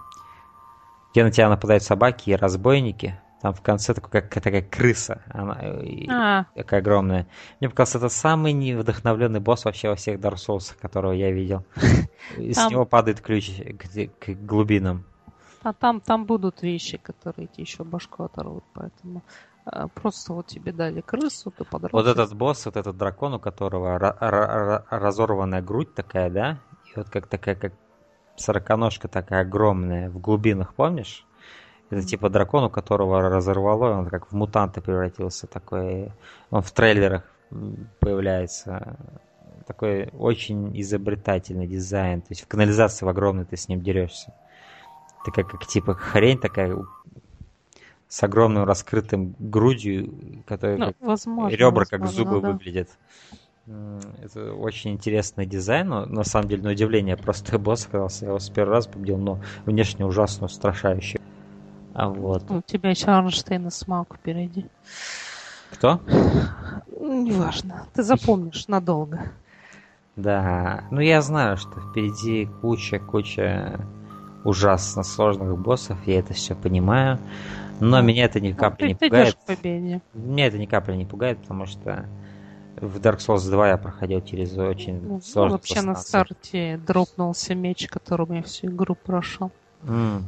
где на тебя нападают собаки и разбойники. Там в конце такой, как такая крыса, она а. такая огромная. Мне показалось, это самый невдохновленный босс вообще во всех Dark Souls, которого я видел. Из там... него падает ключ к, глубинам. А там, там будут вещи, которые тебе еще башку оторвут, поэтому просто вот тебе дали крысу, ты подрос. Вот этот босс, вот этот дракон, у которого разорванная грудь такая, да? И вот как такая, как сороконожка такая огромная в глубинах, помнишь? Это типа дракон, у которого разорвало, он как в мутанта превратился такой. Он в трейлерах появляется. Такой очень изобретательный дизайн. То есть в канализации в огромной ты с ним дерешься. Такая как типа хрень такая с огромным раскрытым грудью, которая ну, возможно, ребра возможно, как зубы да. выглядят. Это очень интересный дизайн, но на самом деле на удивление просто босс оказался. Я его с первого раза победил, но внешне ужасно устрашающий. А вот. У тебя еще Арнштейн и Смаук впереди. Кто? Неважно. Ты запомнишь надолго. Да, ну я знаю, что впереди куча-куча ужасно сложных боссов, я это все понимаю. Но меня это ни ну, капли не пугает. Меня это ни капли не пугает, потому что в Dark Souls 2 я проходил через очень ну, сложный ну, Вообще на старте дропнулся меч, которым я всю игру прошел. Mm.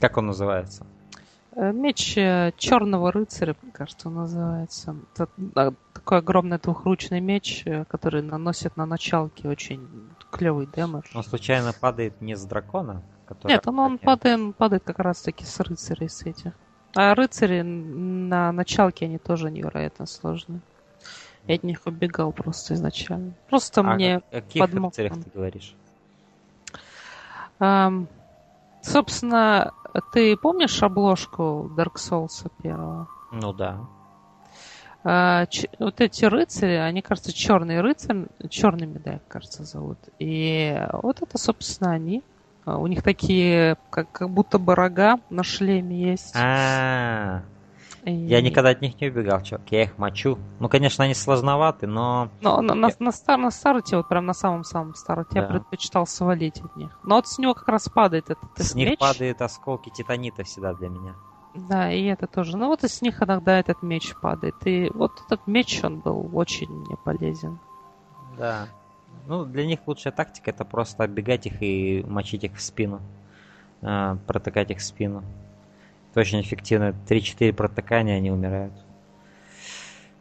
Как он называется? Э, меч э, Черного рыцаря, кажется, он называется. Это такой огромный двухручный меч, э, который наносит на началке очень клевый дэмэдж. Он случайно падает не с дракона? Нет, он, он падает, падает как раз таки с рыцарей с этих. А рыцари на началке они тоже невероятно сложные. Я от них убегал просто изначально. Просто а мне о каких подмог. рыцарях ты говоришь? Um, собственно, ты помнишь обложку Dark Souls первого? Ну да. А, ч- вот эти рыцари, они, кажется, черные рыцари, черными, да, кажется, зовут. И вот это, собственно, они. А, у них такие, как, как будто бы рога на шлеме есть. А, и... Я никогда от них не убегал, чувак. Я их мочу. Ну, конечно, они сложноваты, но... Но на, на, на, стар, на старте, вот прям на самом-самом старте, да. я предпочитал свалить от них. Но вот с него как раз падает этот С них падают осколки титанита всегда для меня. Да, и это тоже. Ну вот из них иногда этот меч падает. И вот этот меч, он был очень мне полезен. Да. Ну, для них лучшая тактика это просто оббегать их и мочить их в спину. Э, протыкать их в спину. Это очень эффективно. 3-4 протыкания они умирают.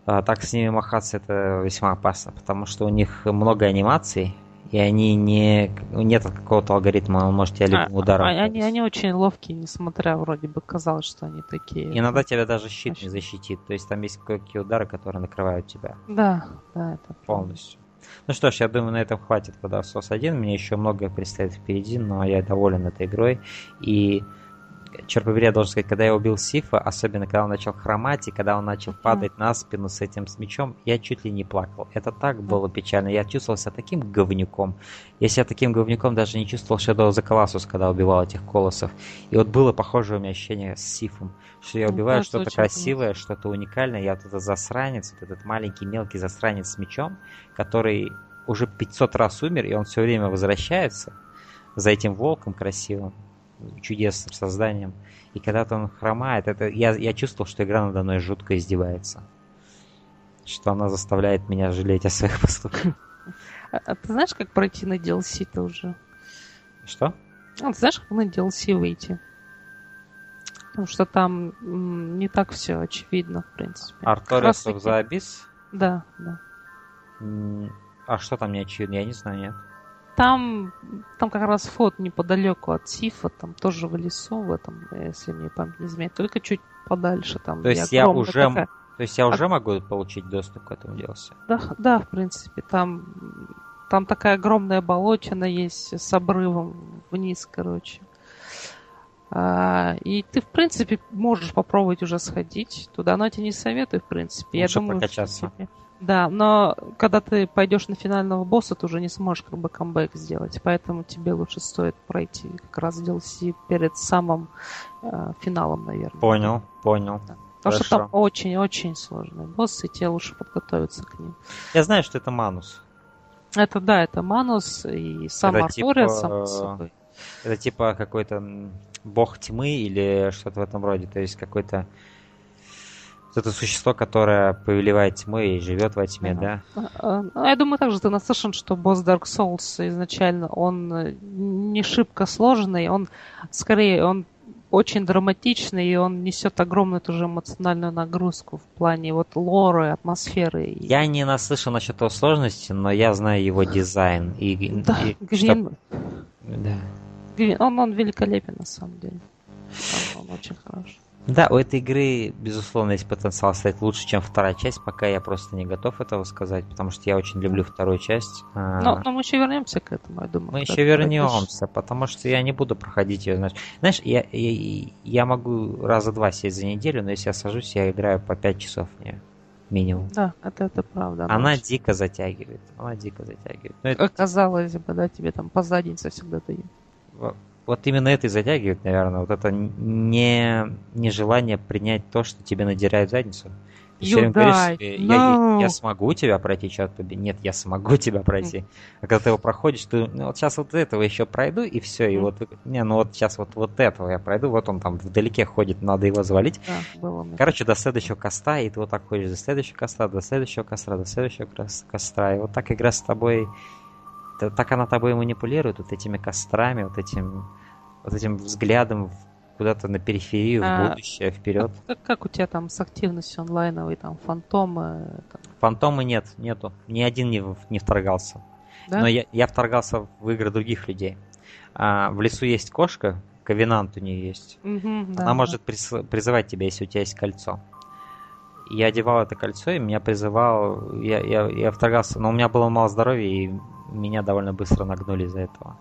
А так с ними махаться это весьма опасно, потому что у них много анимаций, и они не... Нет какого-то алгоритма, он может тебя любым а, ударом... А, они, они очень ловкие, несмотря вроде бы казалось, что они такие... Иногда тебя даже щит не защитит, то есть там есть кое-какие удары, которые накрывают тебя. Да, да, это полностью. Ну что ж, я думаю, на этом хватит Souls 1. Мне еще многое предстоит впереди, но я доволен этой игрой. И черт побери, я должен сказать, когда я убил Сифа, особенно когда он начал хромать, и когда он начал падать на спину с этим с мечом, я чуть ли не плакал. Это так было печально. Я чувствовал себя таким говнюком. Я себя таким говнюком даже не чувствовал Shadow of the Colossus, когда убивал этих колоссов. И вот было похожее у меня ощущение с Сифом, что я убиваю ну, что-то красивое, что-то уникальное, я вот этот засранец, вот этот маленький мелкий засранец с мечом, который уже 500 раз умер, и он все время возвращается за этим волком красивым чудесным созданием. И когда-то он хромает, это я, я чувствовал, что игра надо мной жутко издевается. Что она заставляет меня жалеть о своих поступках. А, а ты знаешь, как пройти на DLC-то уже? Что? А, ты знаешь, как на DLC выйти? Потому что там м, не так все очевидно, в принципе. Artorias of the Abyss? Да, да. А что там не очевидно? Я не знаю, нет. Там, там как раз вход неподалеку от Сифа, там тоже в лесу, в этом, если мне память не изменяет, только чуть подальше там. То есть я уже, такая... то есть я уже а... могу получить доступ к этому DLC? Да, да, в принципе, там там такая огромная болотина есть с обрывом вниз, короче. А, и ты, в принципе, можешь попробовать уже сходить туда, но я тебе не советую, в принципе. Лучше я думаю, прокачаться. Тебе... Да, но когда ты пойдешь на финального босса, ты уже не сможешь как бы камбэк сделать. Поэтому тебе лучше стоит пройти как раз DLC перед самым э, финалом, наверное. Понял, понял. Да. Потому Хорошо. что там очень-очень сложные боссы, и тебе лучше подготовиться к ним. Я знаю, что это Манус. Это да, это Манус и сам это Артурия, типа... сам собой. Это типа какой-то бог тьмы или что-то в этом роде. То есть какой-то это существо, которое повелевает тьмой и живет во тьме, да? Ну, я думаю, также ты наслышан, что босс Dark Souls изначально, он э, не шибко сложный, он скорее, он очень драматичный, и он несет огромную тоже эмоциональную нагрузку в плане вот лоры, атмосферы. Я не наслышан насчет его сложности, но я знаю его дизайн. И, да, и Гвин... Что... Да. Гвин... Он, он великолепен на самом деле. Он, он очень хороший. Да, у этой игры, безусловно, есть потенциал стать лучше, чем вторая часть, пока я просто не готов этого сказать, потому что я очень люблю вторую часть. А, но, но мы еще вернемся к этому, я думаю. Мы еще вернемся, потому что я не буду проходить ее, знаешь. Знаешь, я, я, я могу раза два сесть за неделю, но если я сажусь, я играю по 5 часов в нее. Минимум. Да, это, это правда. Она может... дико затягивает. Она дико затягивает. Но это... Казалось бы, да, тебе там по заднице всегда дают вот именно это и затягивает, наверное, вот это не нежелание принять то, что тебе надирают задницу. Ты все время говоришь, я, no. я, я смогу тебя пройти, черт побери. Нет, я смогу тебя пройти. А когда ты его проходишь, ты, ну вот сейчас вот этого еще пройду, и все, и вот, не, ну вот сейчас вот, вот этого я пройду, вот он там вдалеке ходит, надо его завалить. Да, Короче, до следующего коста, и ты вот так ходишь до следующего коста, до следующего коста, до следующего коста, и вот так игра с тобой так она тобой манипулирует вот этими кострами, вот этим, вот этим взглядом куда-то на периферию, а, в будущее, вперед. Как, как у тебя там с активностью онлайновой, там, фантомы? Там... Фантомы нет, нету. Ни один не, не вторгался. Да? Но я, я вторгался в игры других людей. А, в лесу есть кошка, ковенант у нее есть. Угу, да, Она да. может приз, призывать тебя, если у тебя есть кольцо. Я одевал это кольцо, и меня призывал, я, я, я вторгался, но у меня было мало здоровья, и меня довольно быстро нагнули из-за этого.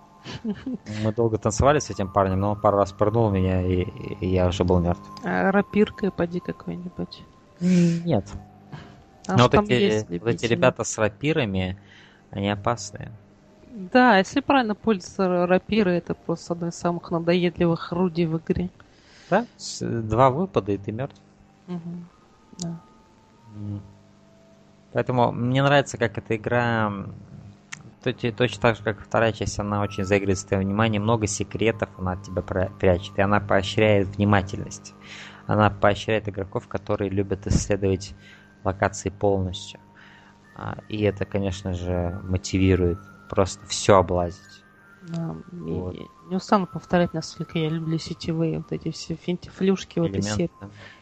Мы долго танцевали с этим парнем, но он пару раз пырнул меня, и, и я уже был мертв. А рапиркой поди какой-нибудь? Нет. А но вот эти, вот эти ребята с рапирами, они опасные. Да, если правильно пользоваться рапирой, это просто одно из самых надоедливых орудий в игре. Да? Два выпада, и ты мертв. Угу. Да. Поэтому мне нравится, как эта игра точно так же, как вторая часть, она очень заигрывает с твоим вниманием, много секретов она от тебя прячет, и она поощряет внимательность. Она поощряет игроков, которые любят исследовать локации полностью. А, и это, конечно же, мотивирует просто все облазить. Да, вот. Не устану повторять, насколько я люблю сетевые вот эти все финтифлюшки, вот эти все.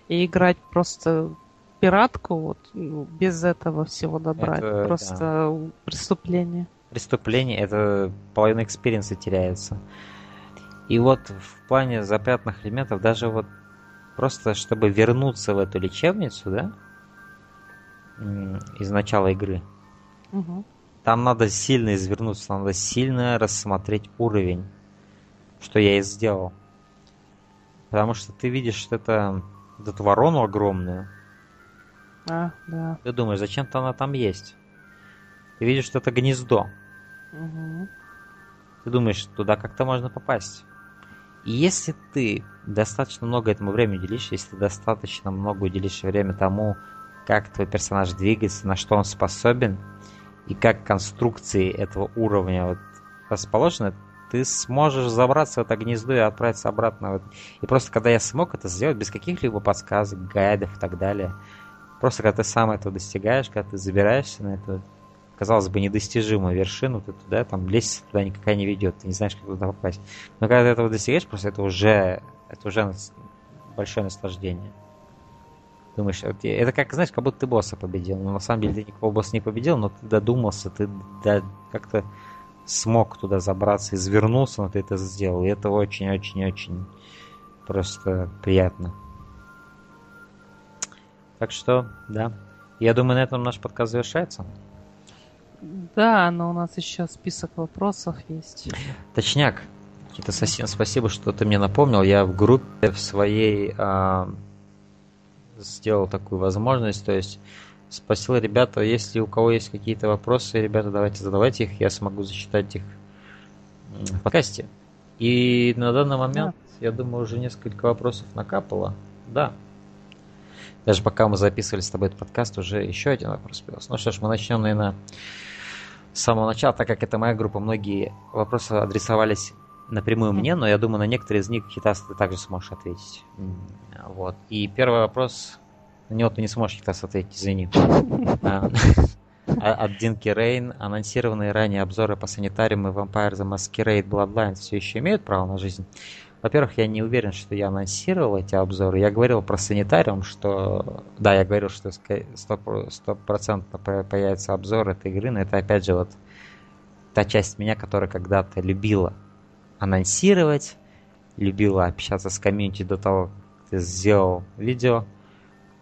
И играть просто пиратку вот ну, без этого всего добра. Это, просто да. преступление преступление, это половина experience а теряется. И вот в плане запрятных элементов, даже вот просто чтобы вернуться в эту лечебницу, да, из начала игры, угу. там надо сильно извернуться, надо сильно рассмотреть уровень, что я и сделал. Потому что ты видишь что это, эту ворону огромную. А, да. Ты думаешь, зачем-то она там есть. Ты видишь, что это гнездо. Угу. Ты думаешь, туда как-то можно попасть. И если ты достаточно много этому времени уделишь, если ты достаточно много уделишь время тому, как твой персонаж двигается, на что он способен, и как конструкции этого уровня вот расположены, ты сможешь забраться в это гнездо и отправиться обратно. И просто когда я смог это сделать без каких-либо подсказок, гайдов и так далее, просто когда ты сам этого достигаешь, когда ты забираешься на эту казалось бы, недостижимую вершину, ты туда, там, лестница туда никакая не ведет, ты не знаешь, как туда попасть. Но когда ты этого достигаешь, просто это уже, это уже большое наслаждение. Думаешь, это как, знаешь, как будто ты босса победил. Но на самом деле ты никакого босса не победил, но ты додумался, ты да, как-то смог туда забраться, извернулся, но ты это сделал. И это очень-очень-очень просто приятно. Так что, да. Я думаю, на этом наш подкаст завершается. Да, но у нас еще список вопросов есть. Точняк. Кита Сосин, спасибо, что ты мне напомнил. Я в группе в своей а, сделал такую возможность, то есть спросил ребята, если у кого есть какие-то вопросы, ребята, давайте задавайте их, я смогу зачитать их в подкасте. И на данный момент, да. я думаю, уже несколько вопросов накапало. Да. Даже пока мы записывали с тобой этот подкаст, уже еще один вопрос появился. Ну что ж, мы начнем, наверное, с самого начала, так как это моя группа, многие вопросы адресовались напрямую мне, но я думаю, на некоторые из них, Хитас, ты также сможешь ответить. Вот. И первый вопрос, на него ты не сможешь, Хитас, ответить, извини. А, а, от Динки Рейн. Анонсированные ранее обзоры по санитариям и Vampire the Masquerade Bloodlines все еще имеют право на жизнь? Во-первых, я не уверен, что я анонсировал эти обзоры. Я говорил про санитариум, что... Да, я говорил, что 100% появится обзор этой игры, но это опять же вот та часть меня, которая когда-то любила анонсировать, любила общаться с комьюнити до того, как ты сделал видео.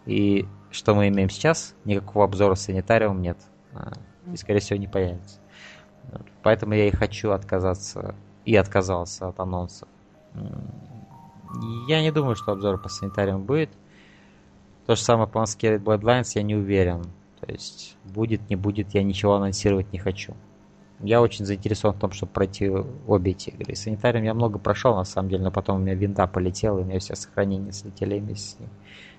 И что мы имеем сейчас? Никакого обзора санитариум нет. А, и, скорее всего, не появится. Поэтому я и хочу отказаться, и отказался от анонса. Я не думаю, что обзор по санитариям будет. То же самое по Masquerade Bloodlines я не уверен. То есть, будет, не будет, я ничего анонсировать не хочу. Я очень заинтересован в том, чтобы пройти обе эти игры. Санитарием я много прошел, на самом деле, но потом у меня винда полетела, и у меня все сохранения слетели вместе с.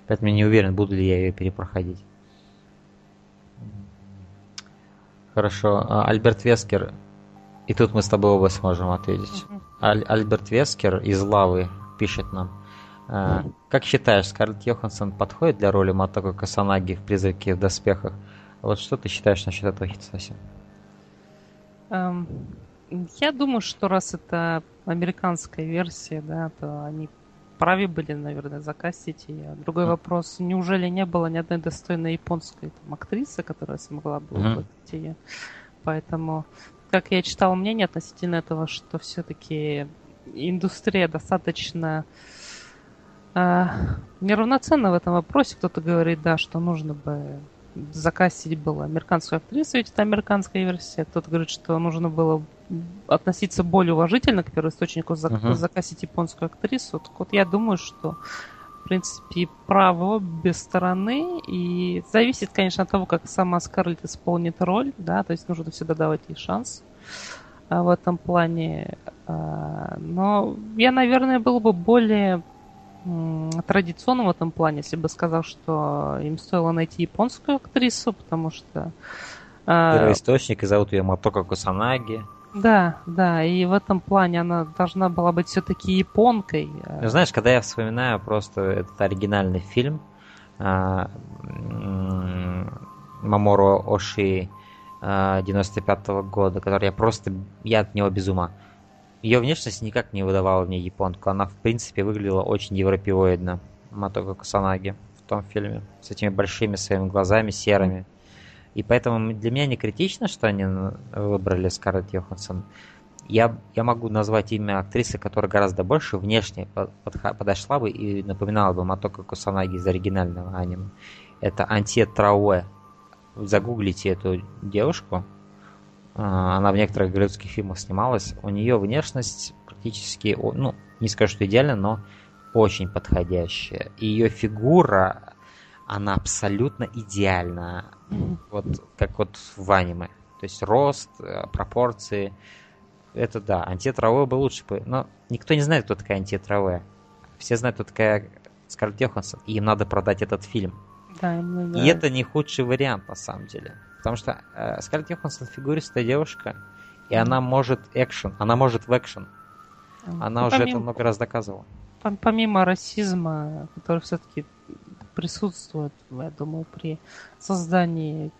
Поэтому я не уверен, буду ли я ее перепроходить. Хорошо. А, Альберт Вескер. И тут мы с тобой оба сможем ответить. Аль- Альберт Вескер из Лавы пишет нам. А, как считаешь, Скарлетт Йоханссон подходит для роли Матоко Касанаги в «Призраке в доспехах»? Вот что ты считаешь насчет этого Хитсаси? Um, я думаю, что раз это американская версия, да, то они праве были, наверное, закастить ее. Другой mm. вопрос, неужели не было ни одной достойной японской там, актрисы, которая смогла бы mm. ее? Поэтому, как я читал мнение относительно этого, что все-таки индустрия достаточно э, неравноценна в этом вопросе. Кто-то говорит, да, что нужно бы закастить было американскую актрису, ведь это американская версия. Кто-то говорит, что нужно было относиться более уважительно к первоисточнику, зак- uh-huh. закасить японскую актрису. Так вот, я думаю, что принципе, правы обе стороны, и зависит, конечно, от того, как сама Скарлетт исполнит роль, да, то есть нужно всегда давать ей шанс а, в этом плане. А, но я, наверное, был бы более традиционным в этом плане, если бы сказал, что им стоило найти японскую актрису, потому что... А, Первоисточник, и зовут ее Матока Кусанаги. Да, да, и в этом плане она должна была быть все-таки японкой. Ну, знаешь, когда я вспоминаю просто этот оригинальный фильм а, Маморо Оши 95 -го года, который я просто, я от него без ума. Ее внешность никак не выдавала мне японку. Она, в принципе, выглядела очень европеоидно. Матока Касанаги в том фильме. С этими большими своими глазами, серыми. И поэтому для меня не критично, что они выбрали Скарлетт Йоханссон. Я, я могу назвать имя актрисы, которая гораздо больше внешне подошла бы и напоминала бы Матока Кусанаги из оригинального аниме. Это Антия Трауэ. Загуглите эту девушку. А, она в некоторых голливудских фильмах снималась. У нее внешность практически, ну, не скажу, что идеально, но очень подходящая. Ее фигура, она абсолютно идеальна. Вот как вот в аниме. То есть рост, э, пропорции. Это да, антитраве бы лучше бы. Но никто не знает, кто такая антитраве. Все знают, кто такая Скарлетт Йоханссон. И им надо продать этот фильм. Да, ну, да. И это не худший вариант на самом деле. Потому что э, Скарлетт Йоханссон фигуристая девушка, и она может экшен, она может в экшен. Она ну, уже помимо, это много раз доказывала. Помимо расизма, который все-таки присутствует, я думаю, при создании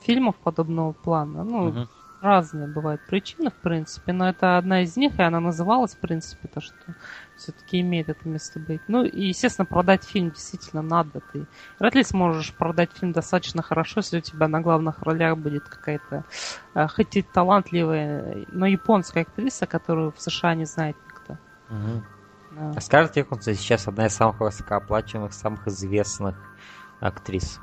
фильмов подобного плана, ну, угу разные бывают причины, в принципе, но это одна из них, и она называлась, в принципе, то, что все-таки имеет это место быть. Ну, и, естественно, продать фильм действительно надо. Ты вряд ли сможешь продать фильм достаточно хорошо, если у тебя на главных ролях будет какая-то, э, хоть и талантливая, но японская актриса, которую в США не знает никто. Угу. А Скарлетт Йоханссон сейчас одна из самых высокооплачиваемых, самых известных актрис.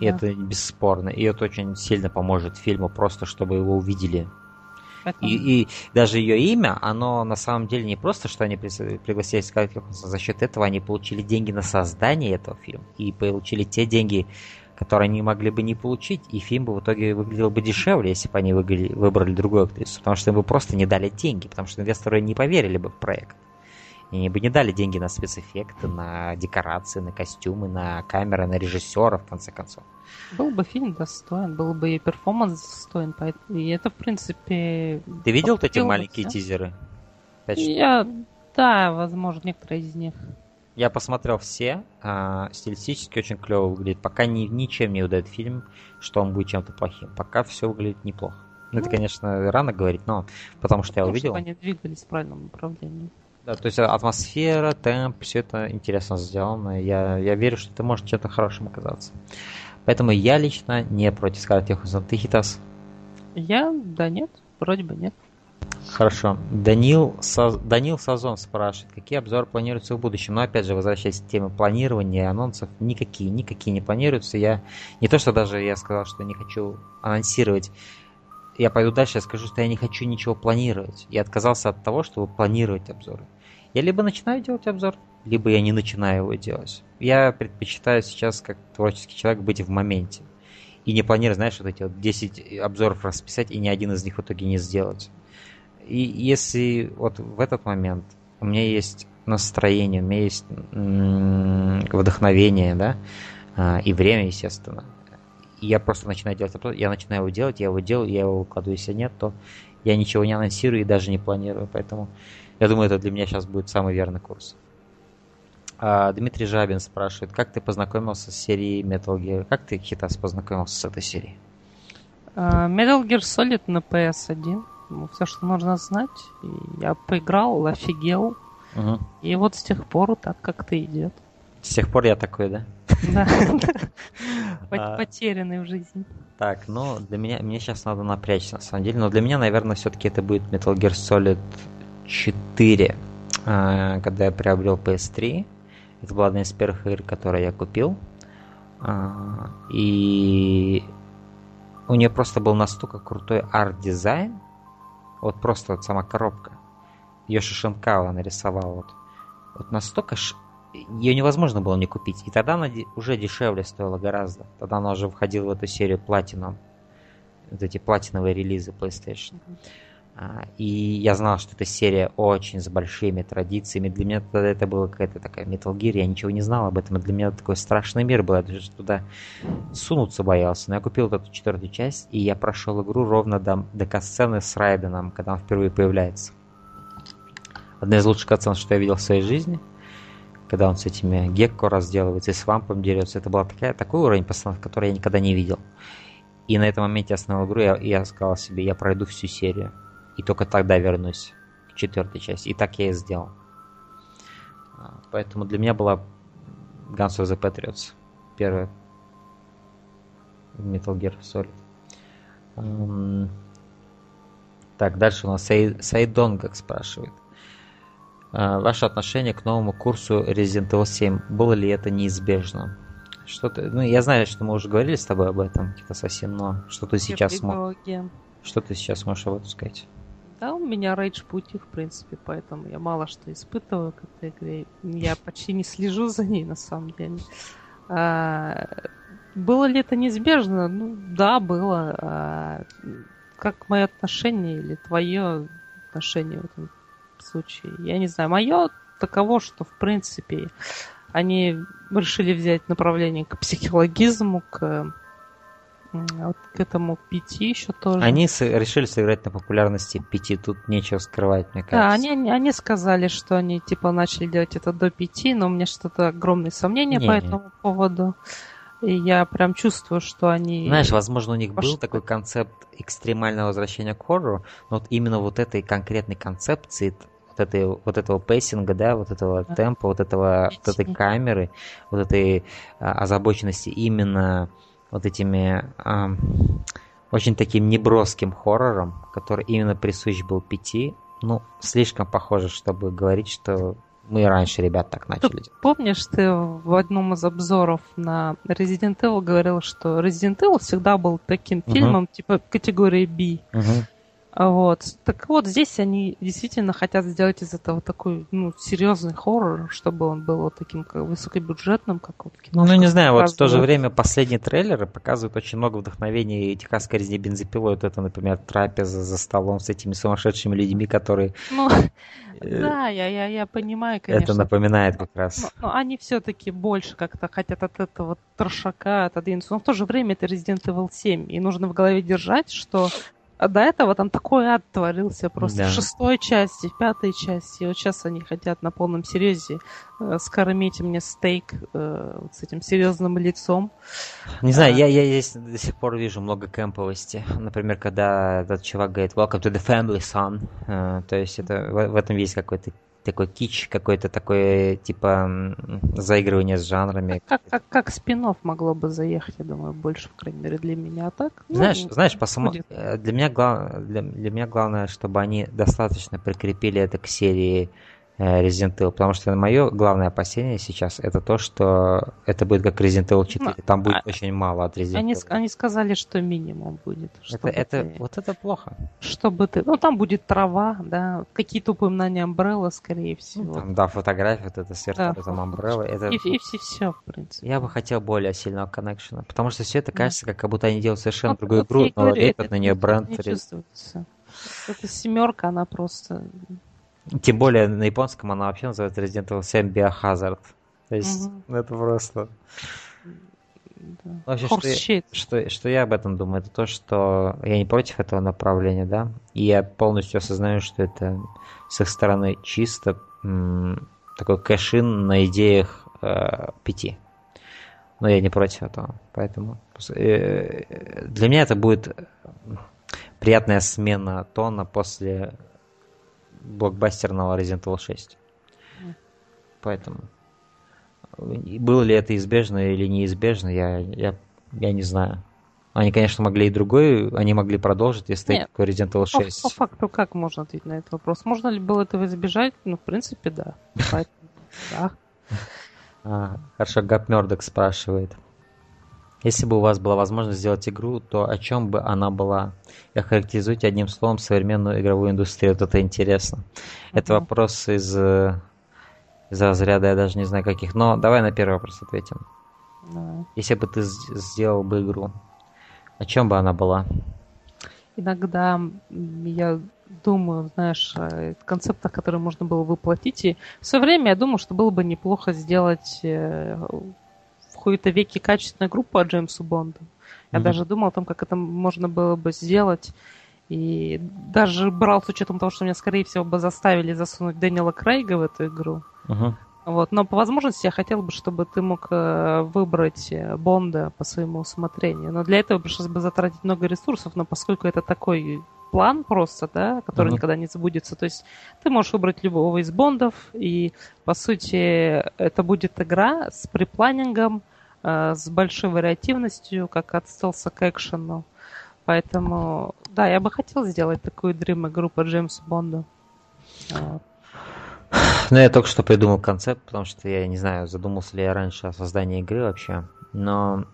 И да. это бесспорно. И это очень сильно поможет фильму, просто чтобы его увидели. И, и даже ее имя, оно на самом деле не просто, что они пригласили Скарлетт Йоханссон, за счет этого они получили деньги на создание этого фильма. И получили те деньги, которые они могли бы не получить, и фильм бы в итоге выглядел бы дешевле, если бы они выбрали другую актрису, потому что им бы просто не дали деньги, потому что инвесторы не поверили бы в проект. И они бы не дали деньги на спецэффекты, на декорации, на костюмы, на камеры, на режиссера, в конце концов. Был бы фильм достоин, был бы и перформанс достоин, и это, в принципе... Ты видел эти маленькие тизеры? Я... Да, возможно, некоторые из них. Я посмотрел все, а, стилистически очень клево выглядит. Пока ни, ничем не удает фильм, что он будет чем-то плохим. Пока все выглядит неплохо. Ну, это, конечно, рано говорить, но потому что я увидел. Чтобы они двигались в правильном направлении. Да, то есть атмосфера, темп, все это интересно сделано. Я, я верю, что это может чем-то хорошим оказаться. Поэтому я лично не против Скарлетт Йоханссон. Ты, Хитас? Я? Да нет, вроде бы нет. Хорошо. Данил, Со... Данил Сазон спрашивает, какие обзоры планируются в будущем. Но опять же, возвращаясь к теме планирования анонсов, никакие, никакие не планируются. Я не то, что даже я сказал, что не хочу анонсировать. Я пойду дальше, я скажу, что я не хочу ничего планировать. Я отказался от того, чтобы планировать обзоры. Я либо начинаю делать обзор, либо я не начинаю его делать. Я предпочитаю сейчас, как творческий человек, быть в моменте. И не планировать, знаешь, вот эти вот 10 обзоров расписать и ни один из них в итоге не сделать. И если вот в этот момент у меня есть настроение, у меня есть вдохновение, да, а, и время, естественно, и я просто начинаю делать обзор, я начинаю его делать, я его делаю, я его выкладываю, если нет, то я ничего не анонсирую и даже не планирую, поэтому я думаю, это для меня сейчас будет самый верный курс. А, Дмитрий Жабин спрашивает, как ты познакомился с серией Metal Gear? Как ты, Хитас, познакомился с этой серией? Uh, Metal Gear Solid на PS1. Ну, все, что нужно знать. Я поиграл, офигел. Угу. И вот с тех пор так как-то идет. С тех пор я такой, да? Да. А. Потерянный в жизни. Так, ну, для меня, мне сейчас надо напрячься, на самом деле. Но для меня, наверное, все-таки это будет Metal Gear Solid 4. А, когда я приобрел PS3. Это была одна из первых игр, которые я купил. А, и у нее просто был настолько крутой арт-дизайн, вот просто вот сама коробка. Ее Шинкава нарисовал. Вот, вот настолько... Ш... Ее невозможно было не купить. И тогда она уже дешевле стоила гораздо. Тогда она уже входила в эту серию Platinum. Вот эти платиновые релизы PlayStation. А, и я знал, что эта серия очень с большими традициями. Для меня тогда это была какая-то такая Metal Gear, я ничего не знал об этом. И для меня такой страшный мир был, я даже туда сунуться боялся. Но я купил эту четвертую часть, и я прошел игру ровно до, до касцены с Райденом, когда он впервые появляется. Одна из лучших катсцен, что я видел в своей жизни. Когда он с этими гекко разделывается и с вампом дерется. Это был такая, такой уровень постановки, который я никогда не видел. И на этом моменте я остановил игру, я, я сказал себе, я пройду всю серию и только тогда вернусь к четвертой части. И так я и сделал. А, поэтому для меня была Guns of the Patriots. Первая Metal Gear Solid. Так, дальше у нас Сайдон как спрашивает. Uh, ваше отношение к новому курсу Resident Evil 7, было ли это неизбежно? Что-то, ну, я знаю, что мы уже говорили с тобой об этом, типа совсем, но что ты сейчас сможешь... Что ты сейчас можешь об этом сказать? Да, у меня рейдж пути, в принципе, поэтому я мало что испытываю к этой игре. Я почти не слежу за ней, на самом деле. А, было ли это неизбежно? Ну, да, было. А, как мое отношение или твое отношение в этом случае? Я не знаю. Мое таково, что, в принципе, они решили взять направление к психологизму, к вот к этому пяти еще тоже. Они с- решили сыграть на популярности пяти, тут нечего скрывать, мне кажется. Да, они, они, они сказали, что они типа начали делать это до пяти, но у меня что-то огромные сомнения не, по этому поводу. И я прям чувствую, что они... Знаешь, возможно, у них был такой концепт экстремального возвращения к хоррору, но вот именно вот этой конкретной концепции, вот, этой, вот этого пейсинга, да, вот этого да. темпа, вот, этого, вот этой камеры, вот этой а, озабоченности именно вот этими э, очень таким неброским хоррором, который именно присущ был пяти, ну, слишком похоже, чтобы говорить, что Мы раньше ребят так начали делать. Помнишь, ты в одном из обзоров на Resident Evil говорил, что Resident Evil всегда был таким угу. фильмом типа категории B. Угу. Вот. Так вот, здесь они действительно хотят сделать из этого такой, ну, серьезный хоррор, чтобы он был вот таким как, высокобюджетным, как вот кино. Ну, не знаю, вот в то же время последние трейлеры показывают очень много вдохновений техасской резни бензопилой. Вот это, например, трапеза за столом с этими сумасшедшими людьми, которые... Ну, э, да, я, я, я понимаю, конечно. Это напоминает как раз. Но, но они все-таки больше как-то хотят от этого трошака отодвинуться. Но в то же время это Resident Evil 7. И нужно в голове держать, что а до этого там такой ад творился просто да. в шестой части, в пятой части. И вот сейчас они хотят на полном серьезе э, скормить мне стейк э, вот с этим серьезным лицом. Не знаю, а... я, я здесь до сих пор вижу много кемповости. Например, когда этот чувак говорит «Welcome to the family, son». Э, то есть это, в, в этом есть какой-то такой кич, какой-то такой, типа, заигрывание с жанрами. Как, как, как спинов могло бы заехать, я думаю, больше, по крайней мере, для меня. А так, ну, знаешь, знаешь, по само... Э, для, меня глав... для, для меня главное, чтобы они достаточно прикрепили это к серии Resident Evil, потому что мое главное опасение сейчас это то, что это будет как Resident Evil 4, ну, там будет а, очень мало от Resident они, Evil. Они сказали, что минимум будет. Это, это, ты, вот это плохо. Чтобы ты, ну там будет трава, да, какие-то упоминания Umbrella, скорее всего. Ну, там, да, фотография, вот это с вертолетом да. Umbrella. Это... И, и все, все, в принципе. Я бы хотел более сильного коннекшена, потому что все это кажется, как будто они делают совершенно ну, другую игру, но лепят на нее бренд. Не чувствуется. Эта семерка, она просто тем более на японском она вообще называется Resident Evil 7 Biohazard. То есть угу. это просто... Да. Вообще, что я, что, что я об этом думаю, это то, что я не против этого направления, да, и я полностью осознаю, что это с их стороны чисто м, такой кэшин на идеях э, пяти. Но я не против этого, поэтому э, для меня это будет приятная смена тона после блокбастерного Resident Evil 6. Поэтому было ли это избежно или неизбежно, я, я, я не знаю. Они, конечно, могли и другой, они могли продолжить, если Нет, такой Resident Evil 6. По, по факту, как можно ответить на этот вопрос? Можно ли было этого избежать? Ну, в принципе, да. Да. А, хорошо, Гап Мёрдок спрашивает. Если бы у вас была возможность сделать игру, то о чем бы она была? И охарактеризуйте одним словом современную игровую индустрию. Вот это интересно. Mm-hmm. Это вопрос из, из разряда, я даже не знаю каких. Но давай на первый вопрос ответим. Mm-hmm. Если бы ты сделал бы игру, о чем бы она была? Иногда я думаю, знаешь, о концептах, которые можно было воплотить. И все время я думаю, что было бы неплохо сделать какой-то веке качественную группу о Джеймсу Бонду. Я mm-hmm. даже думал о том, как это можно было бы сделать. И даже брал с учетом того, что меня, скорее всего, бы заставили засунуть Дэниела Крейга в эту игру. Uh-huh. Вот. Но по возможности я хотел бы, чтобы ты мог э, выбрать э, Бонда по своему усмотрению. Но для этого пришлось бы затратить много ресурсов, но поскольку это такой план просто, да, который uh-huh. никогда не забудется. То есть ты можешь выбрать любого из бондов, и по сути это будет игра с припланингом, с большой вариативностью, как от стелса к экшену. Поэтому, да, я бы хотел сделать такую Dream игру по Джеймсу Бонду. Ну, я только что придумал концепт, потому что я не знаю, задумался ли я раньше о создании игры вообще. Но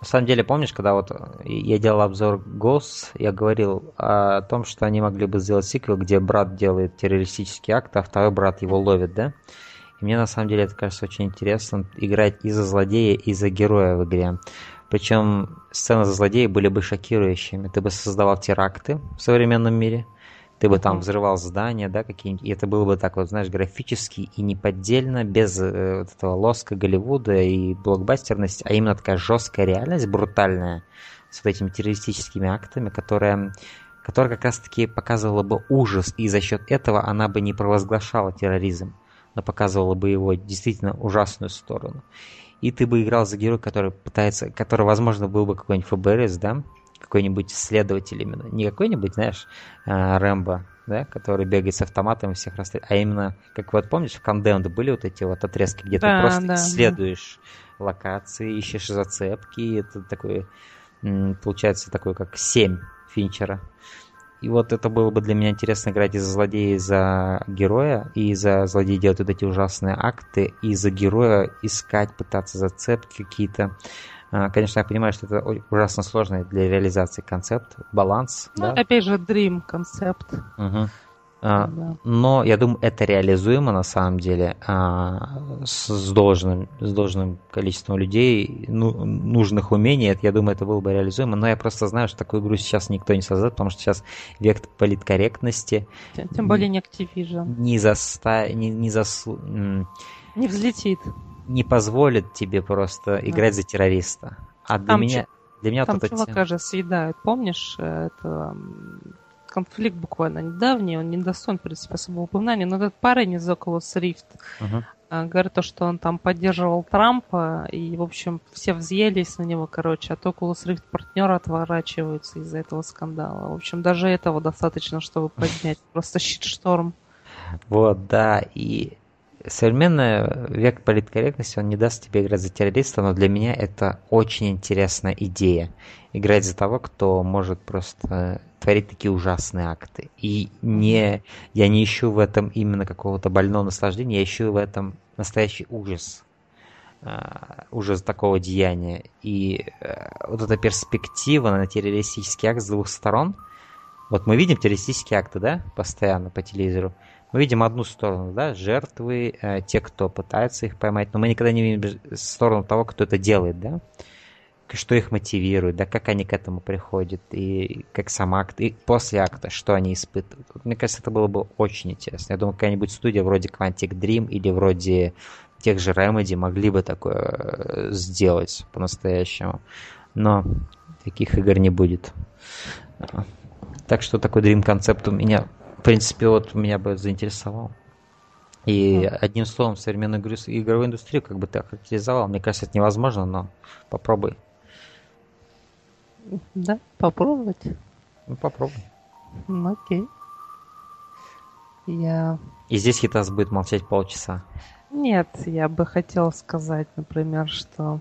на самом деле, помнишь, когда вот я делал обзор Ghost, я говорил о том, что они могли бы сделать сиквел, где брат делает террористический акт, а второй брат его ловит, да? И мне на самом деле это кажется очень интересно играть и за злодея, и за героя в игре. Причем сцены за злодея были бы шокирующими. Ты бы создавал теракты в современном мире, ты бы там взрывал здания, да, какие-нибудь, и это было бы так вот, знаешь, графически и неподдельно, без э, вот этого лоска Голливуда и блокбастерности, а именно такая жесткая реальность, брутальная, с вот этими террористическими актами, которая, которая как раз-таки показывала бы ужас, и за счет этого она бы не провозглашала терроризм но показывала бы его действительно ужасную сторону. И ты бы играл за героя, который пытается, который, возможно, был бы какой-нибудь ФБРС, да, какой-нибудь следователь именно, не какой-нибудь, знаешь, а, Рэмбо, да, который бегает с автоматом и всех расстреливает, а именно, как вот помнишь, в Condemned были вот эти вот отрезки, где да, ты просто да, исследуешь да. локации, ищешь зацепки, это такой, получается, такой как 7 Финчера. И вот это было бы для меня интересно играть из-за злодея, из-за героя, и из-за злодея делать вот эти ужасные акты, и из-за героя искать, пытаться зацепки какие-то. А, конечно, я понимаю, что это ужасно сложный для реализации концепт, баланс. Ну, да? опять же, Dream концепт. Угу. А, да. Но я думаю, это реализуемо на самом деле а, с, должным, с должным количеством людей, ну, нужных умений. Это, я думаю, это было бы реализуемо. Но я просто знаю, что такую игру сейчас никто не создает, потому что сейчас век политкорректности. Тем, тем более не Activision. Не, заста... не, не, засу... не взлетит. Не позволит тебе просто да. играть за террориста. А для Там меня... Для меня Там вот чувака же съедают, помнишь, э, это конфликт буквально недавний, он не достоин, в принципе, особого упоминания, но этот парень из Oculus Rift uh-huh. говорит то, что он там поддерживал Трампа, и, в общем, все взъелись на него, короче, от Oculus Rift партнеры отворачиваются из-за этого скандала. В общем, даже этого достаточно, чтобы поднять просто щитшторм. Вот, да, и современный век политкорректности, он не даст тебе играть за террориста, но для меня это очень интересная идея. Играть за того, кто может просто творить такие ужасные акты. И не, я не ищу в этом именно какого-то больного наслаждения, я ищу в этом настоящий ужас. Uh, ужас такого деяния. И uh, вот эта перспектива на террористический акт с двух сторон. Вот мы видим террористические акты, да, постоянно по телевизору мы видим одну сторону, да, жертвы, э, те, кто пытается их поймать, но мы никогда не видим сторону того, кто это делает, да, что их мотивирует, да, как они к этому приходят, и как сам акт, и после акта, что они испытывают. Мне кажется, это было бы очень интересно. Я думаю, какая-нибудь студия вроде Quantic Dream или вроде тех же Remedy могли бы такое э, сделать по-настоящему. Но таких игр не будет. Так что такой Dream концепт у меня принципе, вот меня бы заинтересовал. И mm. одним словом, современную игровую индустрию, как бы ты охарактеризовал, мне кажется, это невозможно, но попробуй. Да, попробовать. Ну, попробуй. Ну, окей. Я... И здесь Хитас будет молчать полчаса. Нет, я бы хотел сказать, например, что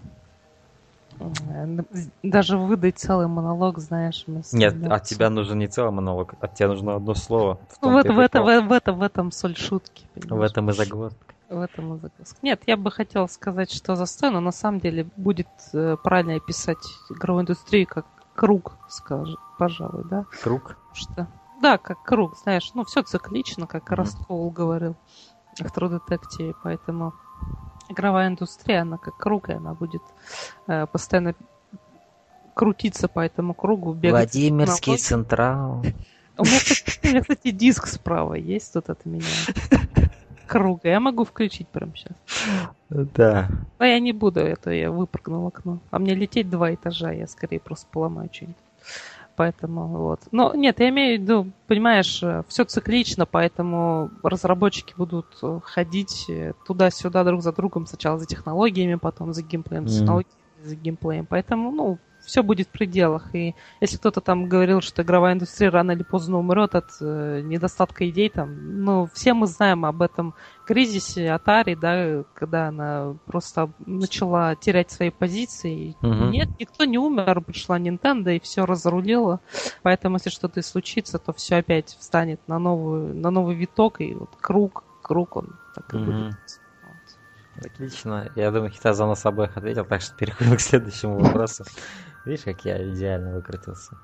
даже выдать целый монолог, знаешь, Нет, от тебя нужен не целый монолог, от тебя нужно одно слово. В, в, в, это, в, в, этом, в этом соль шутки. Понимаешь? В этом и загвоздка. В этом и загвоздка. Нет, я бы хотел сказать, что за но на самом деле будет э, правильно описать игровую индустрию как круг, скажем, пожалуй, да? Круг? Что? Да, как круг, знаешь, ну все циклично, как mm. Ростхоул говорил в Detective, поэтому игровая индустрия, она как круг, и она будет э, постоянно крутиться по этому кругу, бегать. Владимирский Централ. У меня, кстати, диск справа есть тут от меня. Круга. Я могу включить прямо сейчас. Да. Но я не буду, это я выпрыгну в окно. А мне лететь два этажа, я скорее просто поломаю что-нибудь. Поэтому вот. Но нет, я имею в виду, понимаешь, э, все циклично, поэтому разработчики будут э, ходить э, туда-сюда друг за другом, сначала за технологиями, потом за геймплеем, за технологиями, за геймплеем. Поэтому, ну, все будет в пределах. И если кто-то там говорил, что игровая индустрия рано или поздно умрет от э, недостатка идей, там, ну, все мы знаем об этом кризисе Atari, да, когда она просто начала терять свои позиции. Угу. Нет, никто не умер, пришла Nintendo и все разрулила. Поэтому, если что-то и случится, то все опять встанет на, новую, на новый виток, и вот круг, круг он так и угу. будет. Отлично. Я думаю, Хитаза на нас обоих ответил, так что переходим к следующему вопросу. Видишь, как я идеально выкрутился.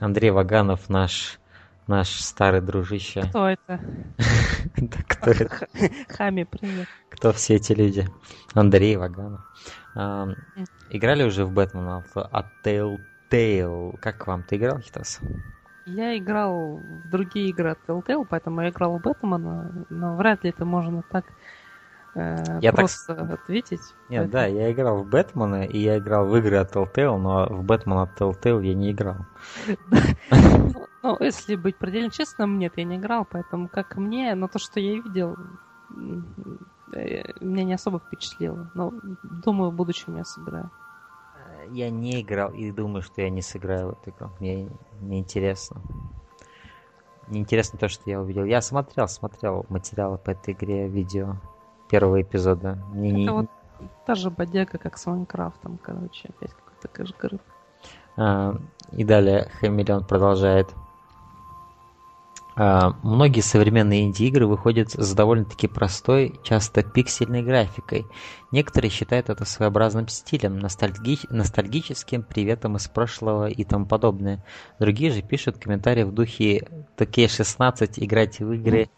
Андрей Ваганов, наш наш старый дружище. Кто это? Да кто это? Хами, привет. Кто все эти люди? Андрей Ваганов. Играли уже в Бэтмена от Telltale? Как вам? Ты играл, Хитас? Я играл в другие игры от Telltale, поэтому я играл в Бэтмена, но вряд ли это можно так я просто так... ответить. Нет, поэтому... да, я играл в Бэтмена, и я играл в игры от Telltale, но в Бэтмена от Telltale я не играл. Ну, если быть предельно честным, нет, я не играл, поэтому как мне, но то, что я видел, э, меня не особо впечатлило. Но думаю, в будущем я сыграю. Я не играл и думаю, что я не сыграю в эту игру. Мне не интересно. Не интересно то, что я увидел. Я смотрел, смотрел материалы по этой игре, видео первого эпизода. Мне Это не... вот та же бодяга, как с Майнкрафтом, короче, опять какой-то кэшгрыв. А, и далее Хамелеон продолжает. А, многие современные инди-игры выходят с довольно-таки простой, часто пиксельной графикой. Некоторые считают это своеобразным стилем, ностальги... ностальгическим приветом из прошлого и тому подобное. Другие же пишут комментарии в духе «Такие 16, играть в игры...»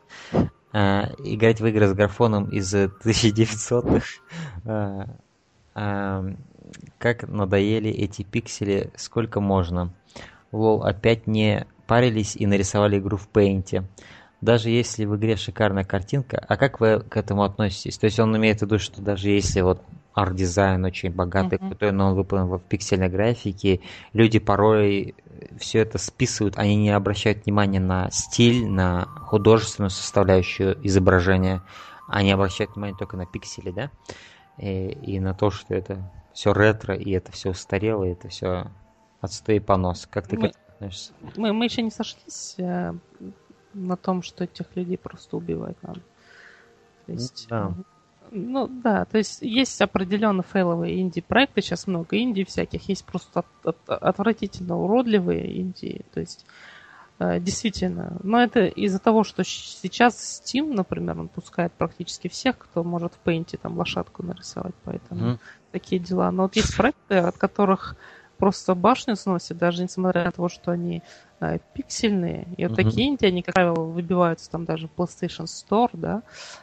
э, играть в игры с графоном из 1900-х. Э, э, как надоели эти пиксели, сколько можно. Лол, опять не парились и нарисовали игру в Paint. Даже если в игре шикарная картинка, а как вы к этому относитесь? То есть он имеет в виду, что даже если вот арт-дизайн очень богатый, mm-hmm. крутой, но он выполнен в пиксельной графике, люди порой все это списывают, они не обращают внимания на стиль, на художественную составляющую изображения, они обращают внимание только на пиксели, да, и, и на то, что это все ретро, и это все устарело, и это все отстой и понос. Как ты мы, к этому относишься? Мы, мы еще не сошлись э, на том, что этих людей просто убивать надо. То есть, да. Ну да, то есть есть определенно фейловые инди-проекты, сейчас много инди всяких, есть просто от, от, отвратительно уродливые инди, то есть э, действительно. Но это из-за того, что сейчас Steam, например, он пускает практически всех, кто может в Paint там лошадку нарисовать, поэтому mm. такие дела. Но вот есть проекты, от которых просто башню сносят, даже несмотря на то, что они э, пиксельные. И вот mm-hmm. такие инди, они, как правило, выбиваются там даже в PlayStation Store, да.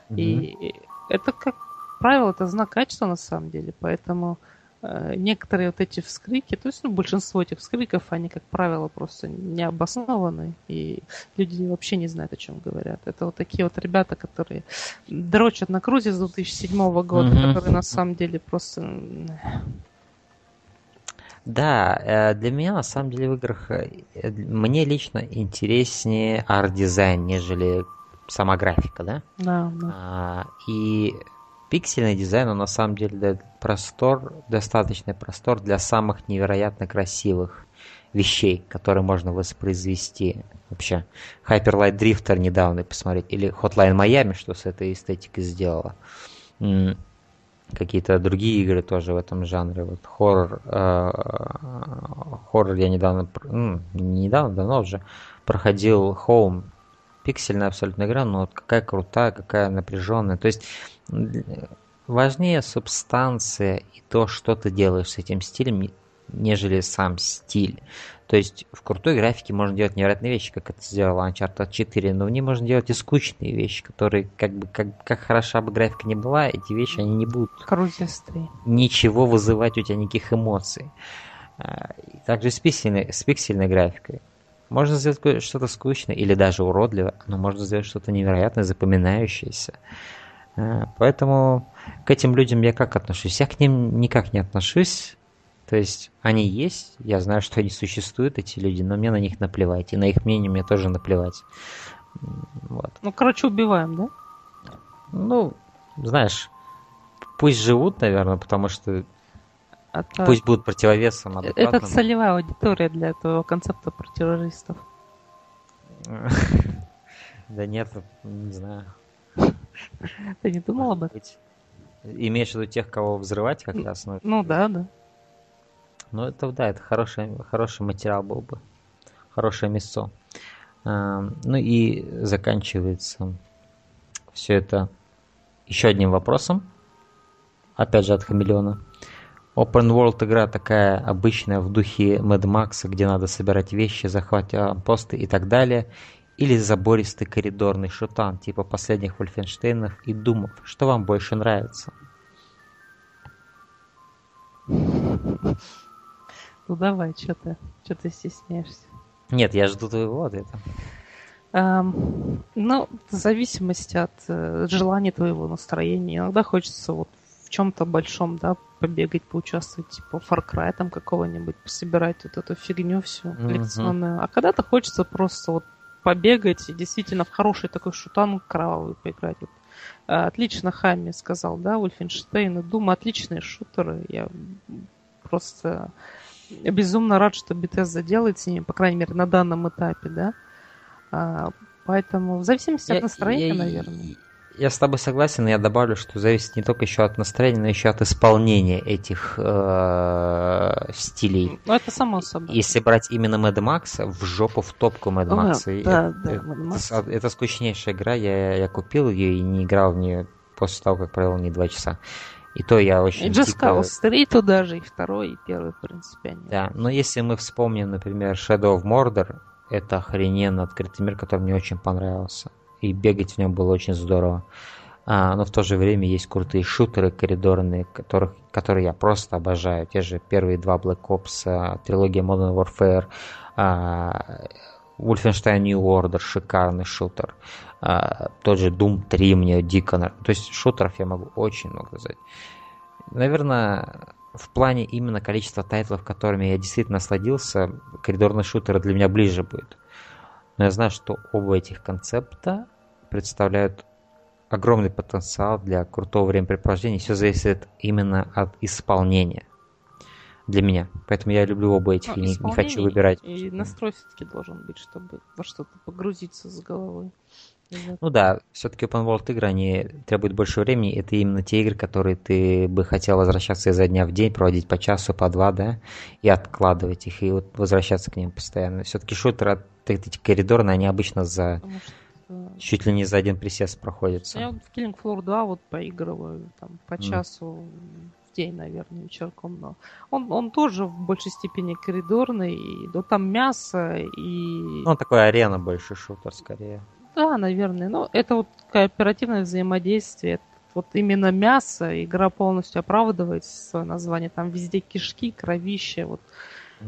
Mm-hmm. И это, как правило, это знак качества на самом деле. Поэтому э, некоторые вот эти вскрики, то есть ну, большинство этих вскриков, они, как правило, просто не обоснованы. И люди вообще не знают, о чем говорят. Это вот такие вот ребята, которые дрочат на Crysis с 2007 года, mm-hmm. которые на самом деле просто да, э, для меня на самом деле в играх э, мне лично интереснее арт-дизайн, нежели сама графика, да? Да, да. А, и пиксельный дизайн, он на самом деле дает простор, достаточный простор для самых невероятно красивых вещей, которые можно воспроизвести вообще. Hyper Light Drifter недавно посмотреть, или Hotline Miami, что с этой эстетикой сделала какие-то другие игры тоже в этом жанре. Вот хоррор, э, хоррор я недавно, ну, не недавно, давно уже проходил Home. Пиксельная абсолютно игра, но вот какая крутая, какая напряженная. То есть важнее субстанция и то, что ты делаешь с этим стилем, нежели сам стиль. То есть в крутой графике можно делать невероятные вещи, как это сделал Uncharted 4, но в ней можно делать и скучные вещи, которые, как бы, как, как хороша бы графика не была, эти вещи, они не будут Крутистые. ничего вызывать у тебя, никаких эмоций. А, также с пиксельной, с пиксельной графикой. Можно сделать что-то скучное или даже уродливое, но можно сделать что-то невероятно запоминающееся. А, поэтому к этим людям я как отношусь? Я к ним никак не отношусь. То есть они есть, я знаю, что они существуют, эти люди, но мне на них наплевать. И на их мнение мне тоже наплевать. Вот. Ну, короче, убиваем, да? Ну, знаешь, пусть живут, наверное, потому что а то... пусть будут противовесом Это целевая аудитория для этого концепта про террористов. Да нет, не знаю. Ты не думал об этом? Имеешь в виду тех, кого взрывать как раз? Ну да, да. Ну, это да, это хороший, хороший материал был бы. Хорошее мясо. А, ну и заканчивается все это еще одним вопросом. Опять же от Хамелеона. Open World игра такая обычная в духе Mad Max, где надо собирать вещи, захватывать посты и так далее. Или забористый коридорный шутан, типа последних Вольфенштейнов и Думов. Что вам больше нравится? Ну давай, что ты, что ты стесняешься? Нет, я жду твоего ответа. Um, ну, в зависимости от uh, желания твоего настроения. Иногда хочется вот в чем-то большом, да, побегать, поучаствовать, типа Far Cry там какого-нибудь, пособирать вот эту фигню всю коллекционную. Mm-hmm. А когда-то хочется просто вот побегать и действительно в хороший такой шутан кровавый поиграть. Вот. Uh, отлично Хами сказал, да, Ульфенштейн и Дума, отличные шутеры. Я просто безумно рад, что Bethesda делает с ними, по крайней мере, на данном этапе, да. А, поэтому в зависимости я, от настроения, я, наверное. Я с тобой согласен, но я добавлю, что зависит не только еще от настроения, но еще от исполнения этих э, стилей. Ну, это само собой. Если брать именно Mad Max, в жопу в топку Mad Max. Ага, да, да, это, Mad Max. это, это скучнейшая игра, я, я купил ее и не играл в нее после того, как провел не два часа. И то я очень... И Just дико- Cause 3 туда же, и второй, и первый, в принципе, они. Да, но если мы вспомним, например, Shadow of Mordor, это охрененно открытый мир, который мне очень понравился. И бегать в нем было очень здорово. А, но в то же время есть крутые шутеры коридорные, которых, которые я просто обожаю. Те же первые два Black Ops, а, трилогия Modern Warfare, а, Wolfenstein New Order, шикарный шутер. А, тот же Doom 3 мне дико. То есть шутеров я могу очень много сказать. Наверное, в плане именно количества тайтлов, которыми я действительно насладился, коридорный шутер для меня ближе будет. Но я знаю, что оба этих концепта представляют огромный потенциал для крутого времяпрепровождения. Все зависит именно от исполнения для меня. Поэтому я люблю оба этих Ну, и не, не хочу выбирать. И настрой все-таки должен быть, чтобы во что-то погрузиться с головой. Ну да, все-таки open world игры, они требуют больше времени. Это именно те игры, которые ты бы хотел возвращаться изо дня в день, проводить по часу, по два, да, и откладывать их, и вот возвращаться к ним постоянно. Все-таки шутеры, эти коридорные, они обычно за что э, чуть ли не за один присест проходятся. я вот в Killing Floor 2 вот поигрываю там по часу в день, наверное, вечерком, но он, он тоже в большей степени коридорный, и, да, там мясо и... Ну, такой арена больше шутер, скорее. Да, наверное. Но это вот кооперативное взаимодействие. Это Вот именно мясо, игра полностью оправдывает свое название. Там везде кишки, кровище, вот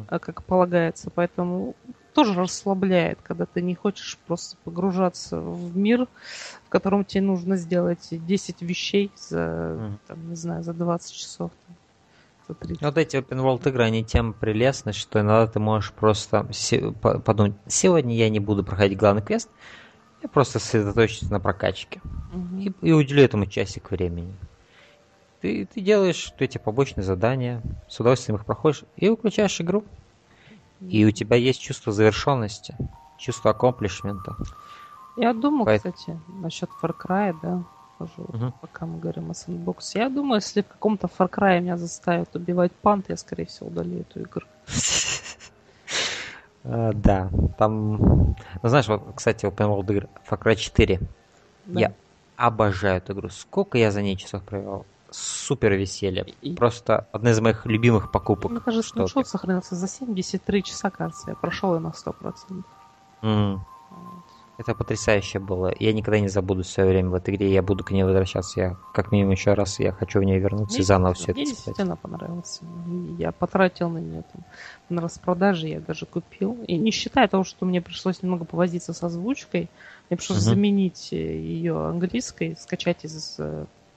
а, как полагается. Поэтому тоже расслабляет, когда ты не хочешь просто погружаться в мир, в котором тебе нужно сделать 10 вещей за, там, не знаю, за 20 часов. там, За 30. Вот эти open world игры, они тем прелестны, что иногда ты можешь просто подумать, сегодня я не буду проходить главный квест, я просто сосредоточусь на прокачке. Мгм. И, и уделю этому часик времени. Ты, ты делаешь эти побочные задания, с удовольствием их проходишь и выключаешь игру. И у тебя есть чувство завершенности, чувство аккомплишмента. Я думаю, Поэт- кстати, насчет Far Cry, да, тоже Мгм. пока мы говорим о Sandbox. Я думаю, если в каком-то Far Cry меня заставят убивать пант, я, скорее всего, удалю эту игру. А, Да, там... Ну, знаешь, вот, кстати, Open World игры Far Cry 4. Да. Я обожаю эту игру. Сколько я за ней часов провел? Супер веселье. И- Просто одна из моих любимых покупок. Мне кажется, что скриншот сохранился за 73 часа, кажется. Я прошел ее на 100%. я- М. Вот. Это потрясающе было. Я никогда не забуду свое время в этой игре. Я буду к ней возвращаться. Я как минимум еще раз я хочу в нее вернуться и Мне заново действительно- все Мне это испытать. действительно понравился. И Я потратил на нее там, на распродаже, я даже купил. И не считая того, что мне пришлось немного повозиться с озвучкой, мне пришлось Мгм. заменить ее английской, скачать из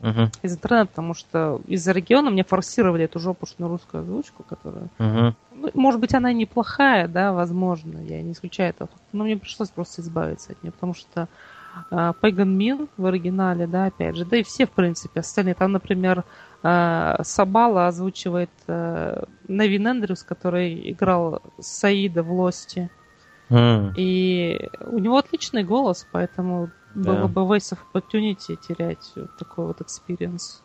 э, Мгм, из интернета, потому что из-за региона мне форсировали эту жопушную русскую озвучку, которая... мгм. ну, может быть, она и неплохая, да, возможно, я не исключаю этого но мне пришлось просто избавиться от нее, потому что Пейган Мин в оригинале, да, опять же, да и все, в принципе, остальные. Там, например, а, Сабала озвучивает а, Невин Эндрюс, который играл Саида в Лосте. М. И у него отличный голос, поэтому Да. было бы waste of opportunity терять вот такой вот experience.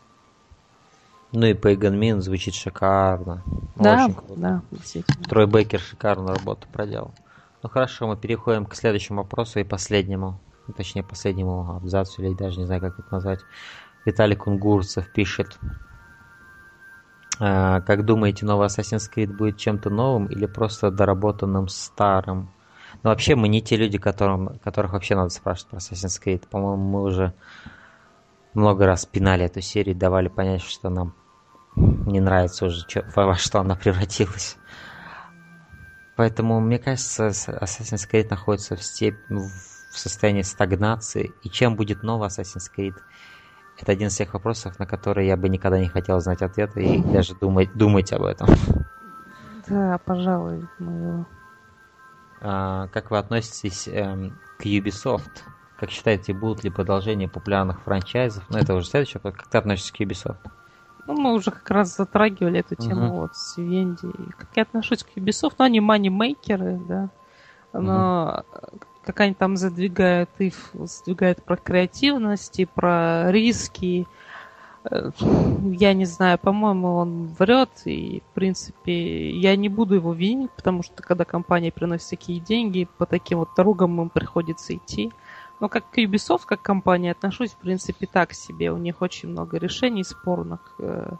Ну и Pagan Min звучит шикарно. Да, Очень круто. да, действительно. Трой Бейкер шикарную работу проделал. Ну хорошо, мы переходим к следующему вопросу и последнему. Ну, Точнее, последнему абзацу, или даже не знаю, как это назвать. Виталий Кунгурцев пишет. А, Как думаете, новый Assassin's Creed будет чем-то новым или просто доработанным старым? Ну, вообще, мы не те люди, которым, которых вообще надо спрашивать про Assassin's Creed. По-моему, мы уже много раз пинали эту серию, давали понять, что нам не нравится уже, во что она превратилась. Поэтому, мне кажется, Assassin's Creed находится в, степ... в состоянии стагнации. И чем будет новый Assassin's Creed? Это один из тех вопросов, на которые я бы никогда не хотел знать ответа и даже думать, думать об этом. Да, пожалуй, мы... А, как вы относитесь эм, к Ubisoft? Как считаете, будут ли продолжения популярных франчайзов? Ну, это уже следующий вопрос. Как ты относишься к Ubisoft? Ну, мы уже как раз затрагивали эту тему Мгм. вот с Венди. Как я отношусь к Ubisoft? Ну, они манимейкеры, да. Но как они там задвигают, и задвигают про креативность, и про риски. Э, я не знаю, по-моему, он врет, и, в принципе, я не буду его винить, потому что, когда компания приносит такие деньги, по таким вот дорогам им приходится идти. Но как к Ubisoft, как компания, отношусь, в принципе, так себе. У них очень много решений спорных. Э,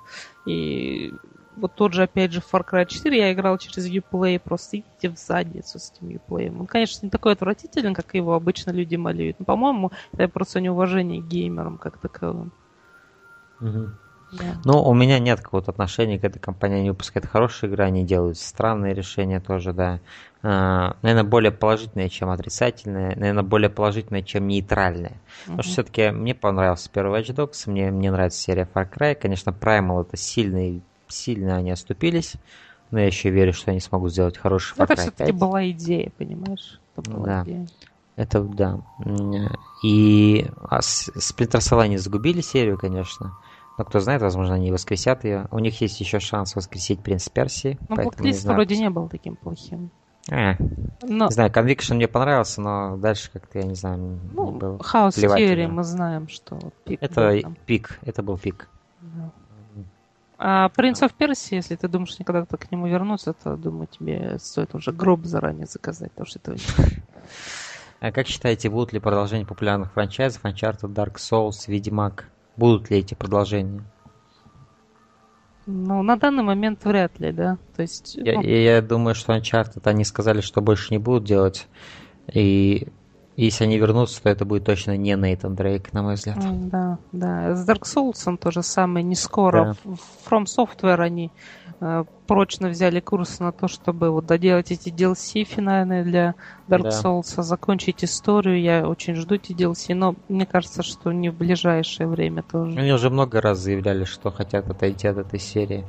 и вот тот же, опять же, Far Cry 4 я играл через Uplay, просто идите в задницу с этим Uplay. Он, конечно, не такой отвратительный, как его обычно люди малюют, но, по-моему, это просто неуважение к геймерам как таковым. Угу. Да. Ну, у меня нет какого-то отношения к этой компании. Они выпускают хорошие игры, они делают странные решения тоже, да. А, наверное, более положительные, чем отрицательные. Наверное, более положительные, чем нейтральные. Uh-huh. Потому что все-таки мне понравился первый Watch Dogs, мне, мне нравится серия Far Cry. Конечно, Primal это сильный сильно они оступились, но я еще верю, что они смогут сделать хороший Far Cry Это все-таки была идея, понимаешь? Это была да. идея. Это да. И а Splinter Cell они загубили серию, конечно. Но кто знает, возможно, они воскресят ее. У них есть еще шанс воскресить Принц Персии. Ну, Blacklist вроде не был таким плохим. А, но... Не знаю, Conviction мне понравился, но дальше как-то, я не знаю, ну, не был House Theory мы знаем, что пик Это пик, это был пик. Да. А Принц of Персии, если ты думаешь никогда-то к нему вернуться, то, думаю, тебе стоит уже гроб заранее заказать, потому что это А как считаете, будут ли продолжения популярных франчайзов Uncharted, Dark Souls, Ведьмак? Будут ли эти продолжения? Ну, на данный момент вряд ли, да. То есть, я, ну... я думаю, что Uncharted они сказали, что больше не будут делать. И если они вернутся, то это будет точно не Нейтан Дрейк, на мой взгляд. Да, да. С Dark Souls то же самое, не скоро. Да. From Software они э, прочно взяли курс на то, чтобы вот доделать эти DLC финальные для Dark да. Souls, закончить историю. Я очень жду эти DLC, но мне кажется, что не в ближайшее время тоже. Они уже много раз заявляли, что хотят отойти от этой серии.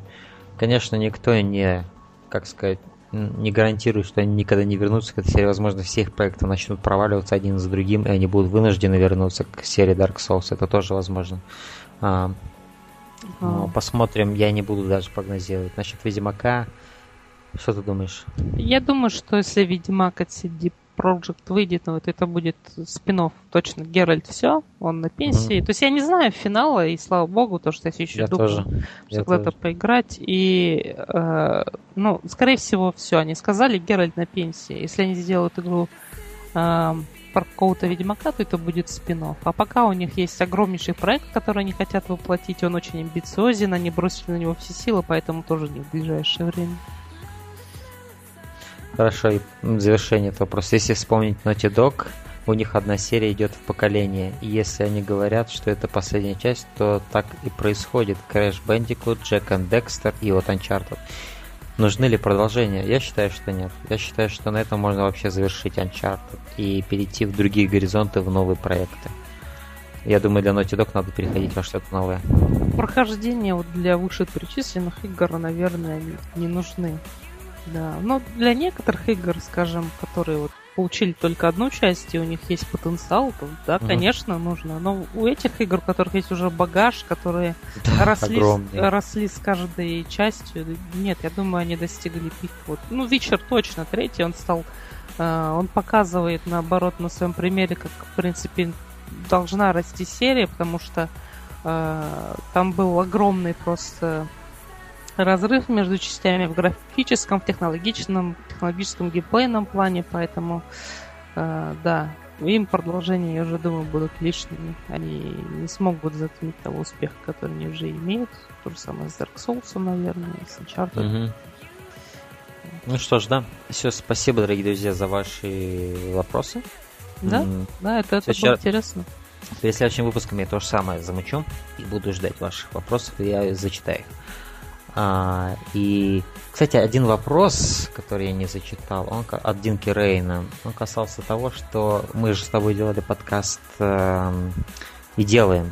Конечно, никто не, как сказать, не гарантирую, что они никогда не вернутся к этой серии. Возможно, все их проекты начнут проваливаться один за другим, и они будут вынуждены вернуться к серии Dark Souls. Это тоже возможно. А, но посмотрим, я не буду даже прогнозировать. Насчет Ведьмака, что ты думаешь? Я думаю, что если Ведьмак от CD Project выйдет, вот это будет спинов точно. Геральт все, он на пенсии. Mm-hmm. То есть я не знаю финала, и слава богу, то, что я все еще я думаю, тоже. что когда-то поиграть. И, э, ну, скорее всего, все. Они сказали, Геральт на пенсии. Если они сделают игру э, про какого-то Ведьмака, то это будет спинов. А пока у них есть огромнейший проект, который они хотят воплотить, он очень амбициозен, они бросили на него все силы, поэтому тоже не в ближайшее время. Хорошо, и завершение этого просто если вспомнить Naughty Dog, у них одна серия идет в поколение, и если они говорят, что это последняя часть, то так и происходит. Crash Bandicoot, Jack and Dexter и вот Uncharted. Нужны ли продолжения? Я считаю, что нет. Я считаю, что на этом можно вообще завершить Uncharted и перейти в другие горизонты, в новые проекты. Я думаю, для Naughty Dog надо переходить во что-то новое. Прохождение вот для вышеперечисленных игр, наверное, не нужны. Да, но для некоторых игр, скажем, которые вот получили только одну часть, и у них есть потенциал, то да, угу. конечно, нужно. Но у этих игр, у которых есть уже багаж, которые да, росли, росли с каждой частью, нет, я думаю, они достигли пик. Вот. Ну, Вечер точно, третий, он стал, э, он показывает, наоборот, на своем примере, как, в принципе, должна расти серия, потому что э, там был огромный просто разрыв между частями в графическом, в технологичном, технологическом геймплейном плане, поэтому э, да, им продолжения, я уже думаю, будут лишними. Они не смогут затмить того успеха, который они уже имеют. То же самое с Dark Souls, наверное, с Uncharted. Угу. Ну что ж, да. Все, спасибо, дорогие друзья, за ваши вопросы. Да, mm. да, это, это было интересно. Перед следующим выпуском я то же самое замучу и буду ждать ваших вопросов, и я зачитаю их. А, и, кстати, один вопрос, который я не зачитал, он от Динки Рейна, он касался того, что мы же с тобой делали подкаст э, и делаем,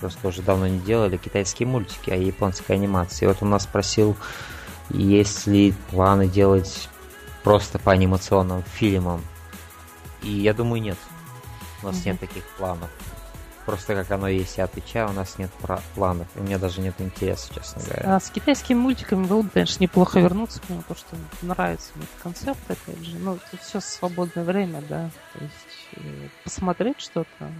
просто уже давно не делали, китайские мультики, а японской анимации. И вот он нас спросил, есть ли планы делать просто по анимационным фильмам. И я думаю, нет. У нас mm-hmm. нет таких планов. Просто как оно есть, я отвечаю, у нас нет планов, и мне даже нет интереса, честно говоря. А с китайскими мультиками было бы, конечно, неплохо вернуться к нему, потому что нравится мне этот концепт, опять же. Ну, это все свободное время, да, то есть э, посмотреть что-то,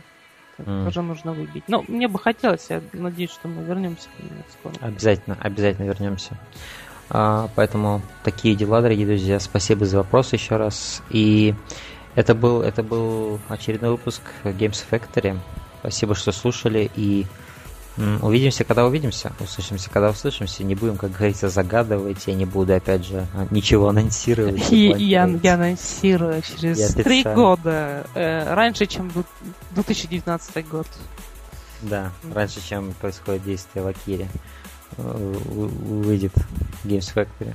mm. тоже нужно выбить. Но мне бы хотелось, я надеюсь, что мы вернемся к нему скоро. Обязательно, обязательно вернемся. А, поэтому такие дела, дорогие друзья. Спасибо за вопрос еще раз. И это был, это был очередной выпуск Games Factory. Спасибо, что слушали. И увидимся, когда увидимся. Услышимся, когда услышимся. Не будем, как говорится, загадывать. Я не буду, опять же, ничего анонсировать. И, я, я анонсирую через три года. Э, раньше, чем 2019 год. Да, раньше, чем происходит действие в Акире. Э, выйдет Games Factory.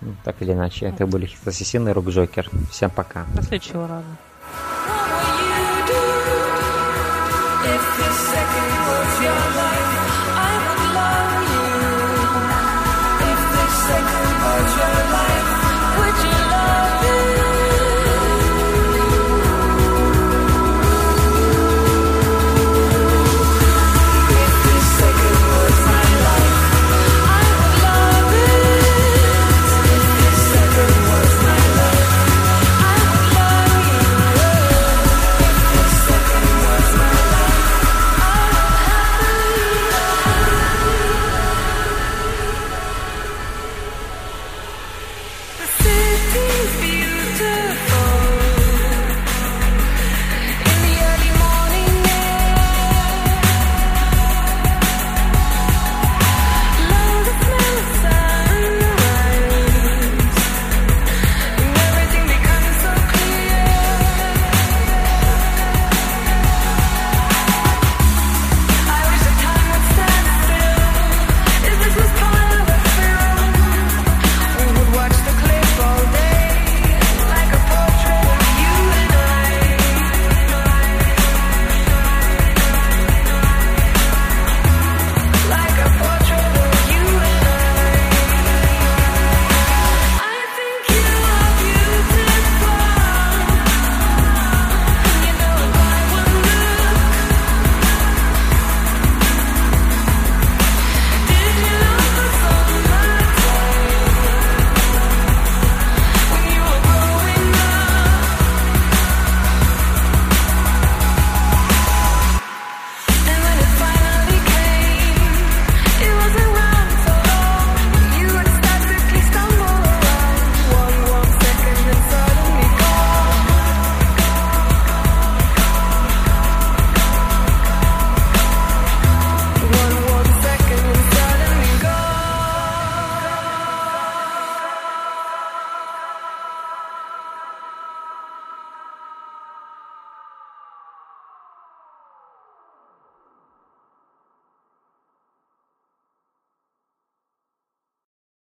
Ну, так или иначе, это были Хит Ассасин и Рук Джокер. Всем пока. До следующего раза. If the second was your life